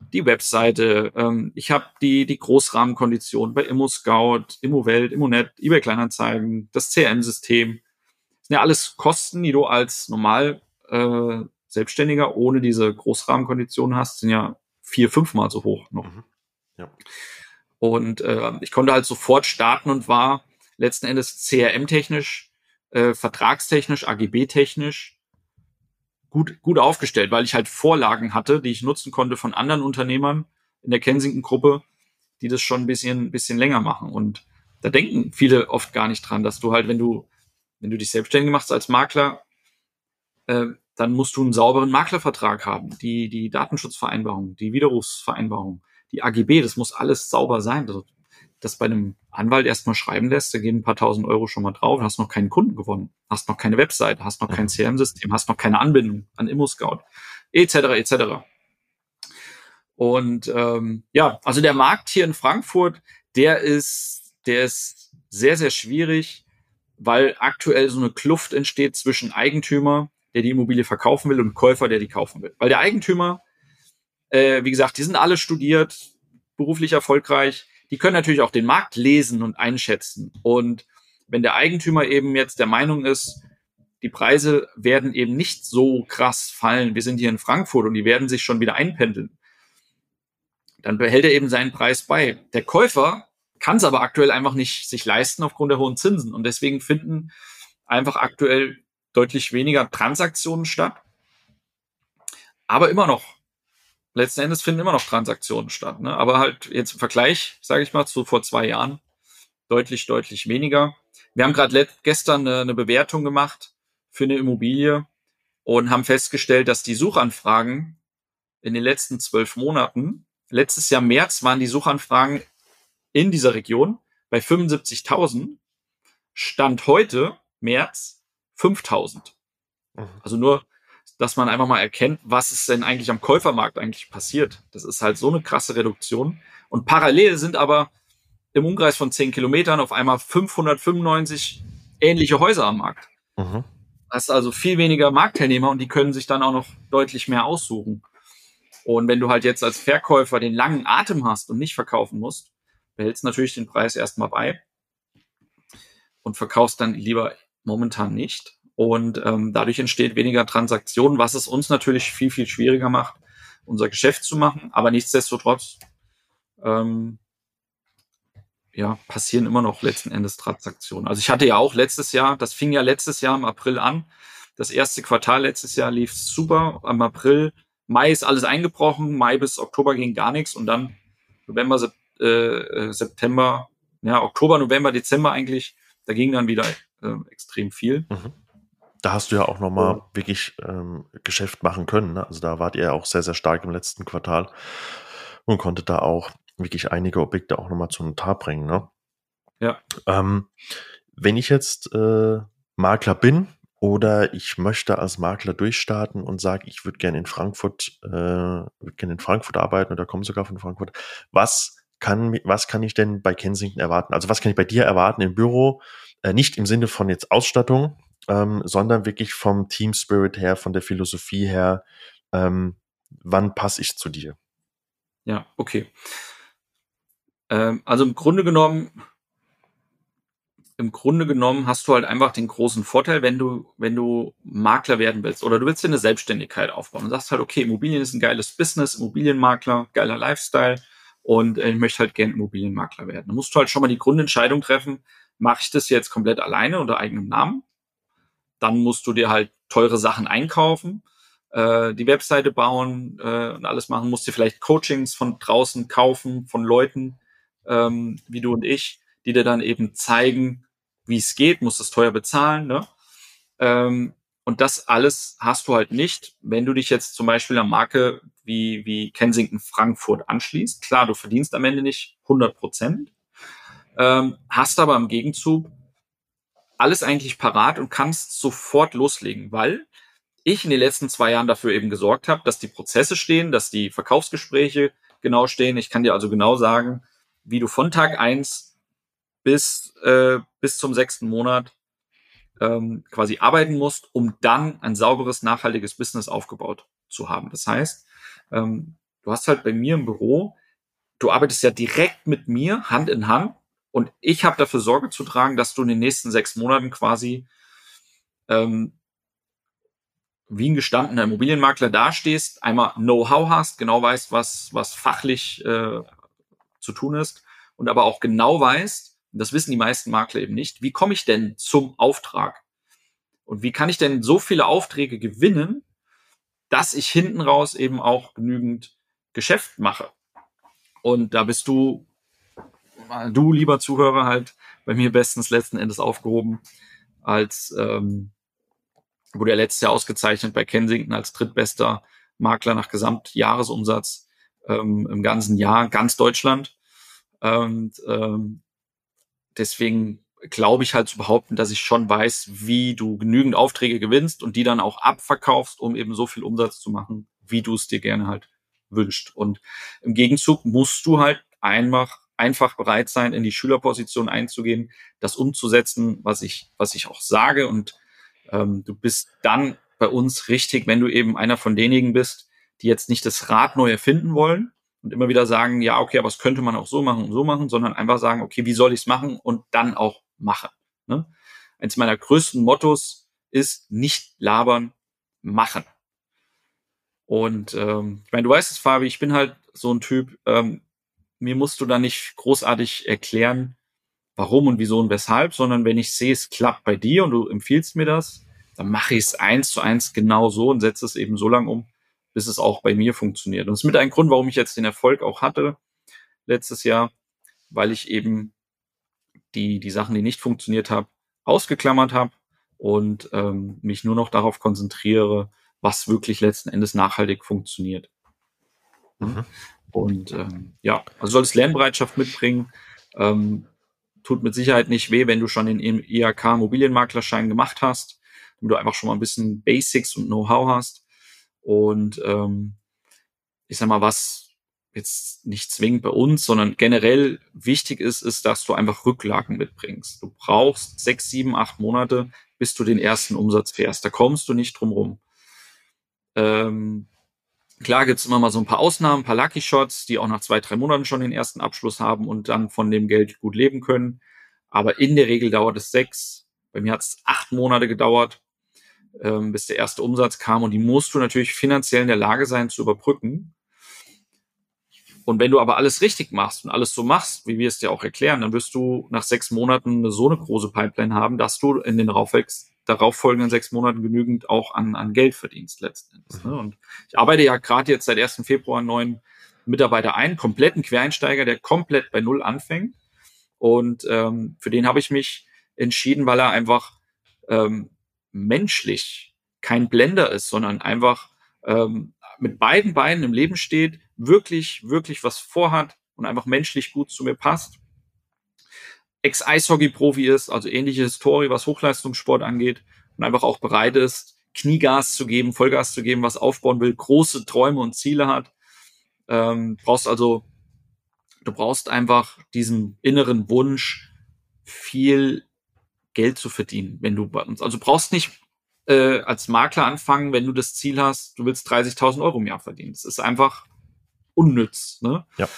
die Webseite, ähm, ich habe die, die Großrahmenkonditionen bei ImmoScout, ImmoWelt, ImmoNet, eBay Kleinanzeigen, das CRM-System. Das sind ja alles Kosten, die du als normal äh, Selbstständiger ohne diese Großrahmenkonditionen hast, sind ja vier, fünfmal so hoch noch. Mhm. Ja. Und äh, ich konnte halt sofort starten und war letzten Endes CRM-technisch, äh, vertragstechnisch, AGB-technisch gut, gut aufgestellt, weil ich halt Vorlagen hatte, die ich nutzen konnte von anderen Unternehmern in der Kensington-Gruppe, die das schon ein bisschen, bisschen länger machen. Und da denken viele oft gar nicht dran, dass du halt, wenn du, wenn du dich selbstständig machst als Makler, äh, dann musst du einen sauberen Maklervertrag haben, die, die Datenschutzvereinbarung, die Widerrufsvereinbarung, die AGB, das muss alles sauber sein. Das bei einem Anwalt erstmal schreiben lässt, da gehen ein paar tausend Euro schon mal drauf, hast noch keinen Kunden gewonnen, hast noch keine Website, hast noch kein mhm. CRM-System, hast noch keine Anbindung an ImmoScout, etc., etc. Und ähm, ja, also der Markt hier in Frankfurt, der ist, der ist sehr, sehr schwierig, weil aktuell so eine Kluft entsteht zwischen Eigentümer, der die Immobilie verkaufen will und Käufer, der die kaufen will. Weil der Eigentümer, äh, wie gesagt, die sind alle studiert, beruflich erfolgreich, die können natürlich auch den Markt lesen und einschätzen. Und wenn der Eigentümer eben jetzt der Meinung ist, die Preise werden eben nicht so krass fallen, wir sind hier in Frankfurt und die werden sich schon wieder einpendeln, dann behält er eben seinen Preis bei. Der Käufer kann es aber aktuell einfach nicht sich leisten aufgrund der hohen Zinsen. Und deswegen finden einfach aktuell deutlich weniger Transaktionen statt. Aber immer noch, letzten Endes finden immer noch Transaktionen statt. Ne? Aber halt jetzt im Vergleich, sage ich mal, zu vor zwei Jahren deutlich, deutlich weniger. Wir haben gerade gestern eine, eine Bewertung gemacht für eine Immobilie und haben festgestellt, dass die Suchanfragen in den letzten zwölf Monaten, letztes Jahr März waren die Suchanfragen in dieser Region bei 75.000, Stand heute, März, 5.000. Mhm. Also nur, dass man einfach mal erkennt, was ist denn eigentlich am Käufermarkt eigentlich passiert. Das ist halt so eine krasse Reduktion. Und parallel sind aber im Umkreis von 10 Kilometern auf einmal 595 ähnliche Häuser am Markt. Mhm. Das ist also viel weniger Marktteilnehmer und die können sich dann auch noch deutlich mehr aussuchen. Und wenn du halt jetzt als Verkäufer den langen Atem hast und nicht verkaufen musst, behältst natürlich den Preis erstmal bei und verkaufst dann lieber momentan nicht. Und ähm, dadurch entsteht weniger Transaktionen, was es uns natürlich viel, viel schwieriger macht, unser Geschäft zu machen. Aber nichtsdestotrotz ähm, ja, passieren immer noch letzten Endes Transaktionen. Also ich hatte ja auch letztes Jahr, das fing ja letztes Jahr im April an. Das erste Quartal letztes Jahr lief super. Am April, Mai ist alles eingebrochen. Mai bis Oktober ging gar nichts. Und dann November, äh, äh, September, ja, Oktober, November, Dezember eigentlich, da ging dann wieder äh, extrem viel. Mhm. Da hast du ja auch nochmal ja. wirklich ähm, Geschäft machen können. Ne? Also da wart ihr auch sehr, sehr stark im letzten Quartal und konntet da auch wirklich einige Objekte auch nochmal zu Notar bringen. Ne? Ja. Ähm, wenn ich jetzt äh, Makler bin oder ich möchte als Makler durchstarten und sage, ich würde gerne in Frankfurt, äh, würde gerne in Frankfurt arbeiten oder komme sogar von Frankfurt, was kann, was kann ich denn bei Kensington erwarten? Also was kann ich bei dir erwarten im Büro? Äh, nicht im Sinne von jetzt Ausstattung, ähm, sondern wirklich vom Team Spirit her, von der Philosophie her. Ähm, wann passe ich zu dir? Ja, okay. Ähm, also im Grunde genommen, im Grunde genommen hast du halt einfach den großen Vorteil, wenn du, wenn du Makler werden willst oder du willst dir eine Selbstständigkeit aufbauen und sagst halt, okay, Immobilien ist ein geiles Business, Immobilienmakler, geiler Lifestyle und äh, ich möchte halt gern Immobilienmakler werden. Dann musst du halt schon mal die Grundentscheidung treffen, mache ich das jetzt komplett alleine unter eigenem Namen? Dann musst du dir halt teure Sachen einkaufen, äh, die Webseite bauen äh, und alles machen, musst dir vielleicht Coachings von draußen kaufen, von Leuten, ähm, wie du und ich, die dir dann eben zeigen, wie es geht, musst es teuer bezahlen. Ne? Ähm, und das alles hast du halt nicht, wenn du dich jetzt zum Beispiel einer Marke wie, wie Kensington Frankfurt anschließt. Klar, du verdienst am Ende nicht 100 Prozent, ähm, hast aber im Gegenzug alles eigentlich parat und kannst sofort loslegen, weil ich in den letzten zwei Jahren dafür eben gesorgt habe, dass die Prozesse stehen, dass die Verkaufsgespräche genau stehen. Ich kann dir also genau sagen, wie du von Tag eins bis, äh, bis zum sechsten Monat ähm, quasi arbeiten musst, um dann ein sauberes, nachhaltiges Business aufgebaut zu haben. Das heißt, ähm, du hast halt bei mir im Büro, du arbeitest ja direkt mit mir, Hand in Hand, und ich habe dafür Sorge zu tragen, dass du in den nächsten sechs Monaten quasi ähm, wie ein gestandener Immobilienmakler dastehst, einmal Know-how hast, genau weißt, was, was fachlich äh, zu tun ist und aber auch genau weißt, das wissen die meisten Makler eben nicht, wie komme ich denn zum Auftrag? Und wie kann ich denn so viele Aufträge gewinnen, dass ich hinten raus eben auch genügend Geschäft mache? Und da bist du, du lieber Zuhörer, halt bei mir bestens letzten Endes aufgehoben, als ähm, wurde ja letztes Jahr ausgezeichnet bei Kensington als drittbester Makler nach Gesamtjahresumsatz ähm, im ganzen Jahr, ganz Deutschland. Und ähm, deswegen glaube ich halt zu behaupten, dass ich schon weiß, wie du genügend Aufträge gewinnst und die dann auch abverkaufst, um eben so viel Umsatz zu machen, wie du es dir gerne halt wünscht. Und im Gegenzug musst du halt einfach, einfach bereit sein, in die Schülerposition einzugehen, das umzusetzen, was ich, was ich auch sage. Und ähm, du bist dann bei uns richtig, wenn du eben einer von denjenigen bist, die jetzt nicht das Rad neu erfinden wollen und immer wieder sagen, ja, okay, aber es könnte man auch so machen und so machen, sondern einfach sagen, okay, wie soll ich es machen und dann auch machen. Ne? Eins meiner größten Mottos ist nicht labern, machen. Und ähm, ich meine, du weißt es, Fabi, ich bin halt so ein Typ, ähm, mir musst du da nicht großartig erklären, warum und wieso und weshalb, sondern wenn ich sehe, es klappt bei dir und du empfiehlst mir das, dann mache ich es eins zu eins genau so und setze es eben so lange um, bis es auch bei mir funktioniert. Und das ist mit ein Grund, warum ich jetzt den Erfolg auch hatte letztes Jahr, weil ich eben die, die Sachen, die nicht funktioniert haben, ausgeklammert habe und ähm, mich nur noch darauf konzentriere, was wirklich letzten Endes nachhaltig funktioniert. Mhm. Und ähm, ja, also solltest Lernbereitschaft mitbringen. Ähm, tut mit Sicherheit nicht weh, wenn du schon den IHK Immobilienmaklerschein gemacht hast, wenn du einfach schon mal ein bisschen Basics und Know-how hast. Und ähm, ich sag mal, was jetzt nicht zwingend bei uns, sondern generell wichtig ist, ist, dass du einfach Rücklagen mitbringst. Du brauchst sechs, sieben, acht Monate, bis du den ersten Umsatz fährst. Da kommst du nicht drum rum. Ähm, klar gibt's immer mal so ein paar Ausnahmen, ein paar Lucky Shots, die auch nach zwei, drei Monaten schon den ersten Abschluss haben und dann von dem Geld gut leben können. Aber in der Regel dauert es sechs. Bei mir hat's acht Monate gedauert, ähm, bis der erste Umsatz kam. Und die musst du natürlich finanziell in der Lage sein zu überbrücken. Und wenn du aber alles richtig machst und alles so machst, wie wir es dir auch erklären, dann wirst du nach sechs Monaten so eine große Pipeline haben, dass du in den darauffolgenden sechs Monaten genügend auch an, an Geld verdienst letzten Endes. Ne? Und ich arbeite ja gerade jetzt seit 1. Februar einen neuen Mitarbeiter ein, kompletten Quereinsteiger, der komplett bei Null anfängt. Und ähm, für den habe ich mich entschieden, weil er einfach ähm, menschlich kein Blender ist, sondern einfach ähm, mit beiden Beinen im Leben steht, wirklich, wirklich was vorhat und einfach menschlich gut zu mir passt. Ex-Eishockey-Profi ist, also ähnliche Historie, was Hochleistungssport angeht und einfach auch bereit ist, Kniegas zu geben, Vollgas zu geben, was aufbauen will, große Träume und Ziele hat. Ähm, brauchst also, du brauchst einfach diesen inneren Wunsch, viel Geld zu verdienen, wenn du bei uns, also brauchst nicht äh, als Makler anfangen, wenn du das Ziel hast, du willst 30.000 Euro im Jahr verdienen. Das ist einfach unnütz. Ne? Ja.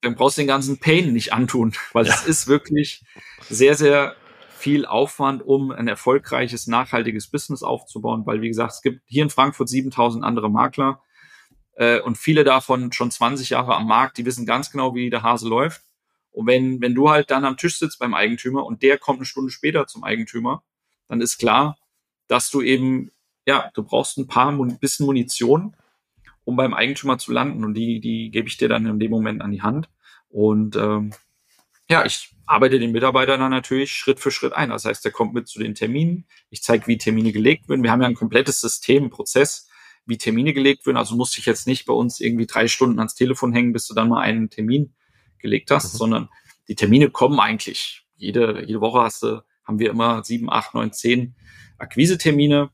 Dann brauchst du den ganzen Pain nicht antun, weil ja. es ist wirklich sehr, sehr viel Aufwand, um ein erfolgreiches, nachhaltiges Business aufzubauen, weil wie gesagt, es gibt hier in Frankfurt 7000 andere Makler äh, und viele davon schon 20 Jahre am Markt, die wissen ganz genau, wie der Hase läuft. Und wenn, wenn du halt dann am Tisch sitzt beim Eigentümer und der kommt eine Stunde später zum Eigentümer, dann ist klar, dass du eben, ja, du brauchst ein paar ein bisschen Munition, um beim Eigentümer zu landen. Und die, die gebe ich dir dann in dem Moment an die Hand. Und ähm, ja, ich arbeite den Mitarbeitern dann natürlich Schritt für Schritt ein. Das heißt, der kommt mit zu den Terminen. Ich zeige, wie Termine gelegt werden. Wir haben ja ein komplettes System, Prozess, wie Termine gelegt werden. Also musste ich jetzt nicht bei uns irgendwie drei Stunden ans Telefon hängen, bis du dann mal einen Termin gelegt hast, mhm. sondern die Termine kommen eigentlich. Jede, jede Woche hast du, haben wir immer sieben, acht, neun, zehn Akquisetermine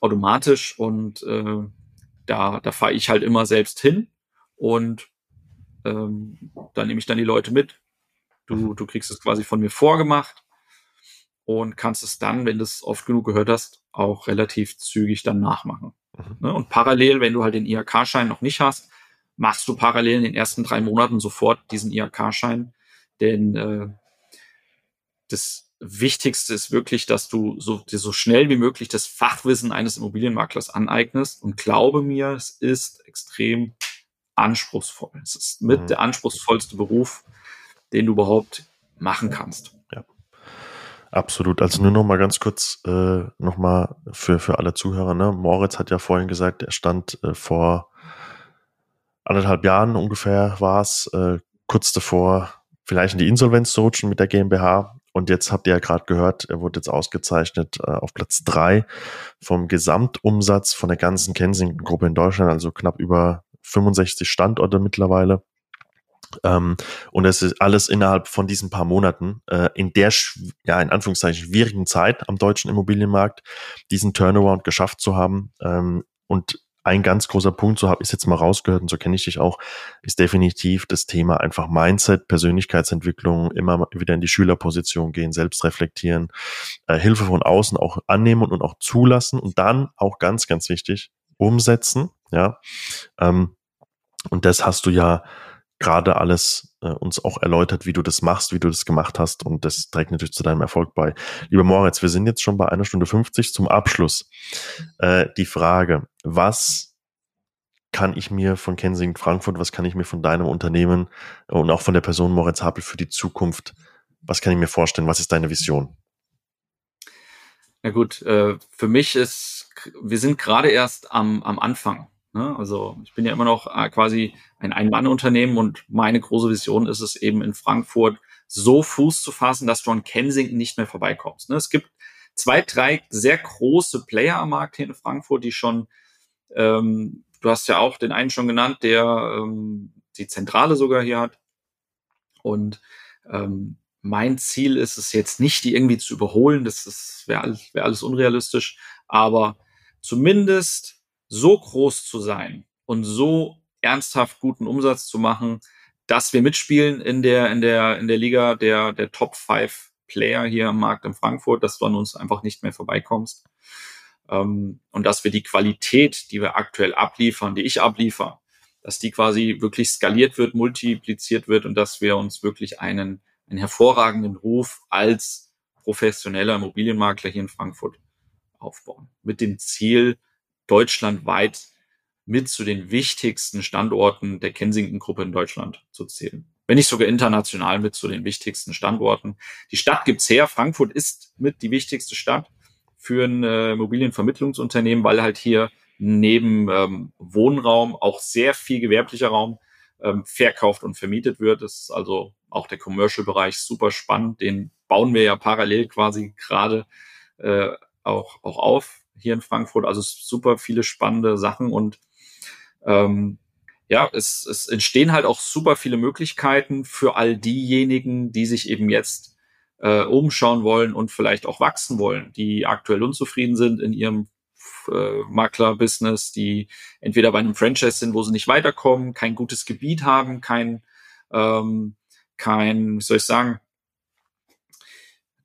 automatisch und äh, da, da fahre ich halt immer selbst hin und ähm, da nehme ich dann die Leute mit. Du, mhm. du kriegst es quasi von mir vorgemacht und kannst es dann, wenn du es oft genug gehört hast, auch relativ zügig dann nachmachen. Mhm. Ne? Und parallel, wenn du halt den IHK-Schein noch nicht hast, machst du parallel in den ersten drei Monaten sofort diesen IHK-Schein, denn äh, das Wichtigste ist wirklich, dass du so, dir so schnell wie möglich das Fachwissen eines Immobilienmaklers aneignest. Und glaube mir, es ist extrem anspruchsvoll. Es ist mit mhm. der anspruchsvollste Beruf, den du überhaupt machen kannst. Ja. Absolut. Also nur noch mal ganz kurz äh, noch mal für für alle Zuhörer. Ne? Moritz hat ja vorhin gesagt, er stand äh, vor anderthalb Jahren ungefähr war es äh, kurz davor, vielleicht in die Insolvenz zu rutschen mit der GmbH und jetzt habt ihr ja gerade gehört, er wurde jetzt ausgezeichnet äh, auf Platz drei vom Gesamtumsatz von der ganzen Kensington-Gruppe in Deutschland, also knapp über 65 Standorte mittlerweile. Ähm, und es ist alles innerhalb von diesen paar Monaten äh, in der, ja, in Anführungszeichen schwierigen Zeit am deutschen Immobilienmarkt, diesen Turnaround geschafft zu haben. Ähm, und ein ganz großer Punkt, so habe ich es jetzt mal rausgehört und so kenne ich dich auch, ist definitiv das Thema einfach Mindset, Persönlichkeitsentwicklung, immer wieder in die Schülerposition gehen, selbst reflektieren, äh, Hilfe von außen auch annehmen und auch zulassen und dann auch ganz, ganz wichtig, umsetzen. Ja, ähm, und das hast du ja gerade alles äh, uns auch erläutert, wie du das machst, wie du das gemacht hast und das trägt natürlich zu deinem Erfolg bei. Lieber Moritz, wir sind jetzt schon bei einer Stunde 50 zum Abschluss. Äh, die Frage, was kann ich mir von Kensington Frankfurt, was kann ich mir von deinem Unternehmen und auch von der Person Moritz Hapel für die Zukunft, was kann ich mir vorstellen, was ist deine Vision? Ja gut, äh, für mich ist, wir sind gerade erst am, am Anfang. Ne? Also ich bin ja immer noch äh, quasi ein Ein-Mann-Unternehmen und meine große Vision ist es eben in Frankfurt so Fuß zu fassen, dass du an Kensington nicht mehr vorbeikommst. Ne? Es gibt zwei, drei sehr große Player am Markt hier in Frankfurt, die schon, ähm, du hast ja auch den einen schon genannt, der ähm, die Zentrale sogar hier hat. Und ähm, mein Ziel ist es jetzt nicht, die irgendwie zu überholen, das wäre alles, wär alles unrealistisch, aber zumindest so groß zu sein und so ernsthaft guten Umsatz zu machen, dass wir mitspielen in der, in der, in der Liga der, der Top 5 Player hier am Markt in Frankfurt, dass du an uns einfach nicht mehr vorbeikommst. Ähm, und dass wir die Qualität, die wir aktuell abliefern, die ich abliefer, dass die quasi wirklich skaliert wird, multipliziert wird und dass wir uns wirklich einen, einen hervorragenden Ruf als professioneller Immobilienmakler hier in Frankfurt aufbauen. Mit dem Ziel, deutschlandweit mit zu den wichtigsten Standorten der Kensington-Gruppe in Deutschland zu zählen. Wenn nicht sogar international mit zu den wichtigsten Standorten. Die Stadt gibt's her. Frankfurt ist mit die wichtigste Stadt für ein äh, Immobilienvermittlungsunternehmen, weil halt hier neben ähm, Wohnraum auch sehr viel gewerblicher Raum ähm, verkauft und vermietet wird. Das ist also auch der Commercial-Bereich super spannend. Den bauen wir ja parallel quasi gerade äh, auch, auch auf hier in Frankfurt. Also super viele spannende Sachen und ähm, ja, es, es entstehen halt auch super viele Möglichkeiten für all diejenigen, die sich eben jetzt äh, umschauen wollen und vielleicht auch wachsen wollen, die aktuell unzufrieden sind in ihrem äh, Makler-Business, die entweder bei einem Franchise sind, wo sie nicht weiterkommen, kein gutes Gebiet haben, kein, ähm, kein, wie soll ich sagen,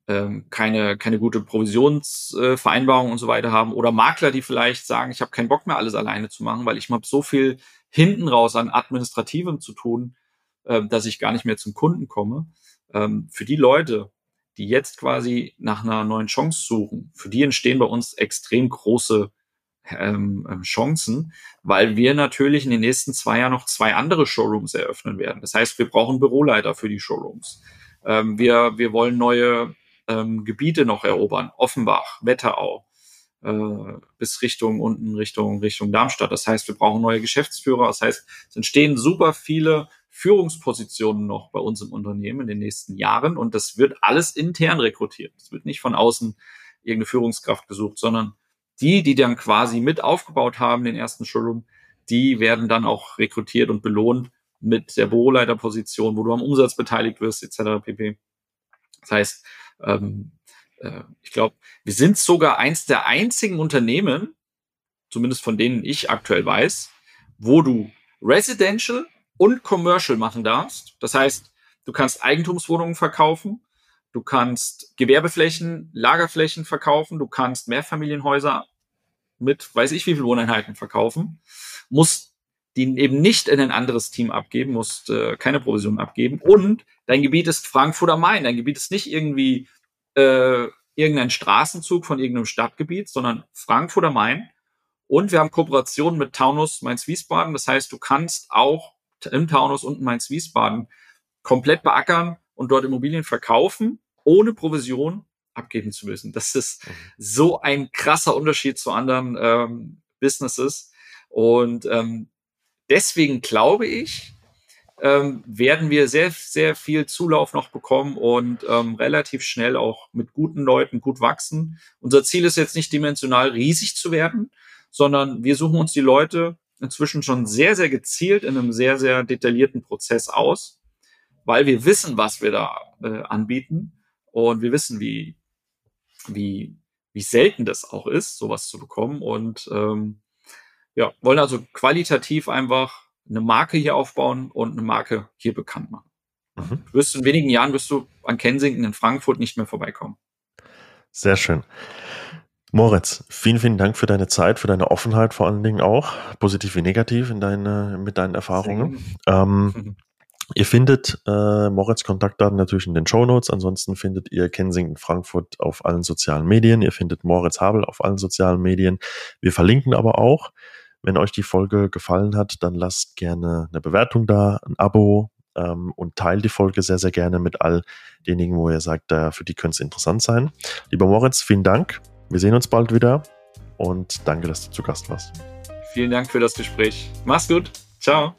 ähm, keine, keine gute Provisionsvereinbarung äh, und so weiter haben oder Makler, die vielleicht sagen, ich habe keinen Bock mehr, alles alleine zu machen, weil ich habe so viel hinten raus an Administrativem zu tun, äh, dass ich gar nicht mehr zum Kunden komme. Ähm, für die Leute, die jetzt quasi nach einer neuen Chance suchen, für die entstehen bei uns extrem große ähm, ähm Chancen, weil wir natürlich in den nächsten zwei Jahren noch zwei andere Showrooms eröffnen werden. Das heißt, wir brauchen Büroleiter für die Showrooms. Ähm, wir, wir wollen neue ähm, Gebiete noch erobern. Offenbach, Wetterau, äh, bis Richtung unten, Richtung, Richtung Darmstadt. Das heißt, wir brauchen neue Geschäftsführer. Das heißt, es entstehen super viele Führungspositionen noch bei uns im Unternehmen in den nächsten Jahren und das wird alles intern rekrutiert. Es wird nicht von außen irgendeine Führungskraft gesucht, sondern die, die dann quasi mit aufgebaut haben, den ersten Showroom, die werden dann auch rekrutiert und belohnt mit der Büroleiterposition, wo du am Umsatz beteiligt wirst, etc. pp. Das heißt, ähm, äh, ich glaube, wir sind sogar eins der einzigen Unternehmen, zumindest von denen ich aktuell weiß, wo du Residential und Commercial machen darfst. Das heißt, du kannst Eigentumswohnungen verkaufen, du kannst Gewerbeflächen, Lagerflächen verkaufen, du kannst Mehrfamilienhäuser mit weiß ich wie viel Wohneinheiten verkaufen, musst die eben nicht in ein anderes Team abgeben, musst äh, keine Provision abgeben und dein Gebiet ist Frankfurt am Main. Dein Gebiet ist nicht irgendwie äh, irgendein Straßenzug von irgendeinem Stadtgebiet, sondern Frankfurt am Main. Und wir haben Kooperationen mit Taunus Mainz-Wiesbaden. Das heißt, du kannst auch im Taunus und Mainz-Wiesbaden komplett beackern und dort Immobilien verkaufen, ohne Provision abgeben zu müssen. Das ist mhm. so ein krasser Unterschied zu anderen ähm, Businesses. Und ähm, deswegen glaube ich, ähm, werden wir sehr, sehr viel Zulauf noch bekommen und ähm, relativ schnell auch mit guten Leuten gut wachsen. Unser Ziel ist jetzt nicht dimensional riesig zu werden, sondern wir suchen uns die Leute inzwischen schon sehr, sehr gezielt in einem sehr, sehr detaillierten Prozess aus, weil wir wissen, was wir da äh, anbieten und wir wissen, wie, wie, wie selten das auch ist, sowas zu bekommen und ähm, ja, wollen also qualitativ einfach eine Marke hier aufbauen und eine Marke hier bekannt machen. Mhm. Du wirst in wenigen Jahren wirst du an Kensington in Frankfurt nicht mehr vorbeikommen. Sehr schön. Moritz, vielen, vielen Dank für deine Zeit, für deine Offenheit vor allen Dingen auch, positiv wie negativ in deine, mit deinen Erfahrungen. Ähm, mhm. Ihr findet äh, Moritz Kontaktdaten natürlich in den Show Notes. Ansonsten findet ihr Kensington Frankfurt auf allen sozialen Medien. Ihr findet Moritz Habel auf allen sozialen Medien. Wir verlinken aber auch, wenn euch die Folge gefallen hat, dann lasst gerne eine Bewertung da, ein Abo ähm, und teilt die Folge sehr, sehr gerne mit all denjenigen, wo ihr sagt, äh, für die könnte es interessant sein. Lieber Moritz, vielen Dank. Wir sehen uns bald wieder und danke, dass du zu Gast warst. Vielen Dank für das Gespräch. Mach's gut. Ciao.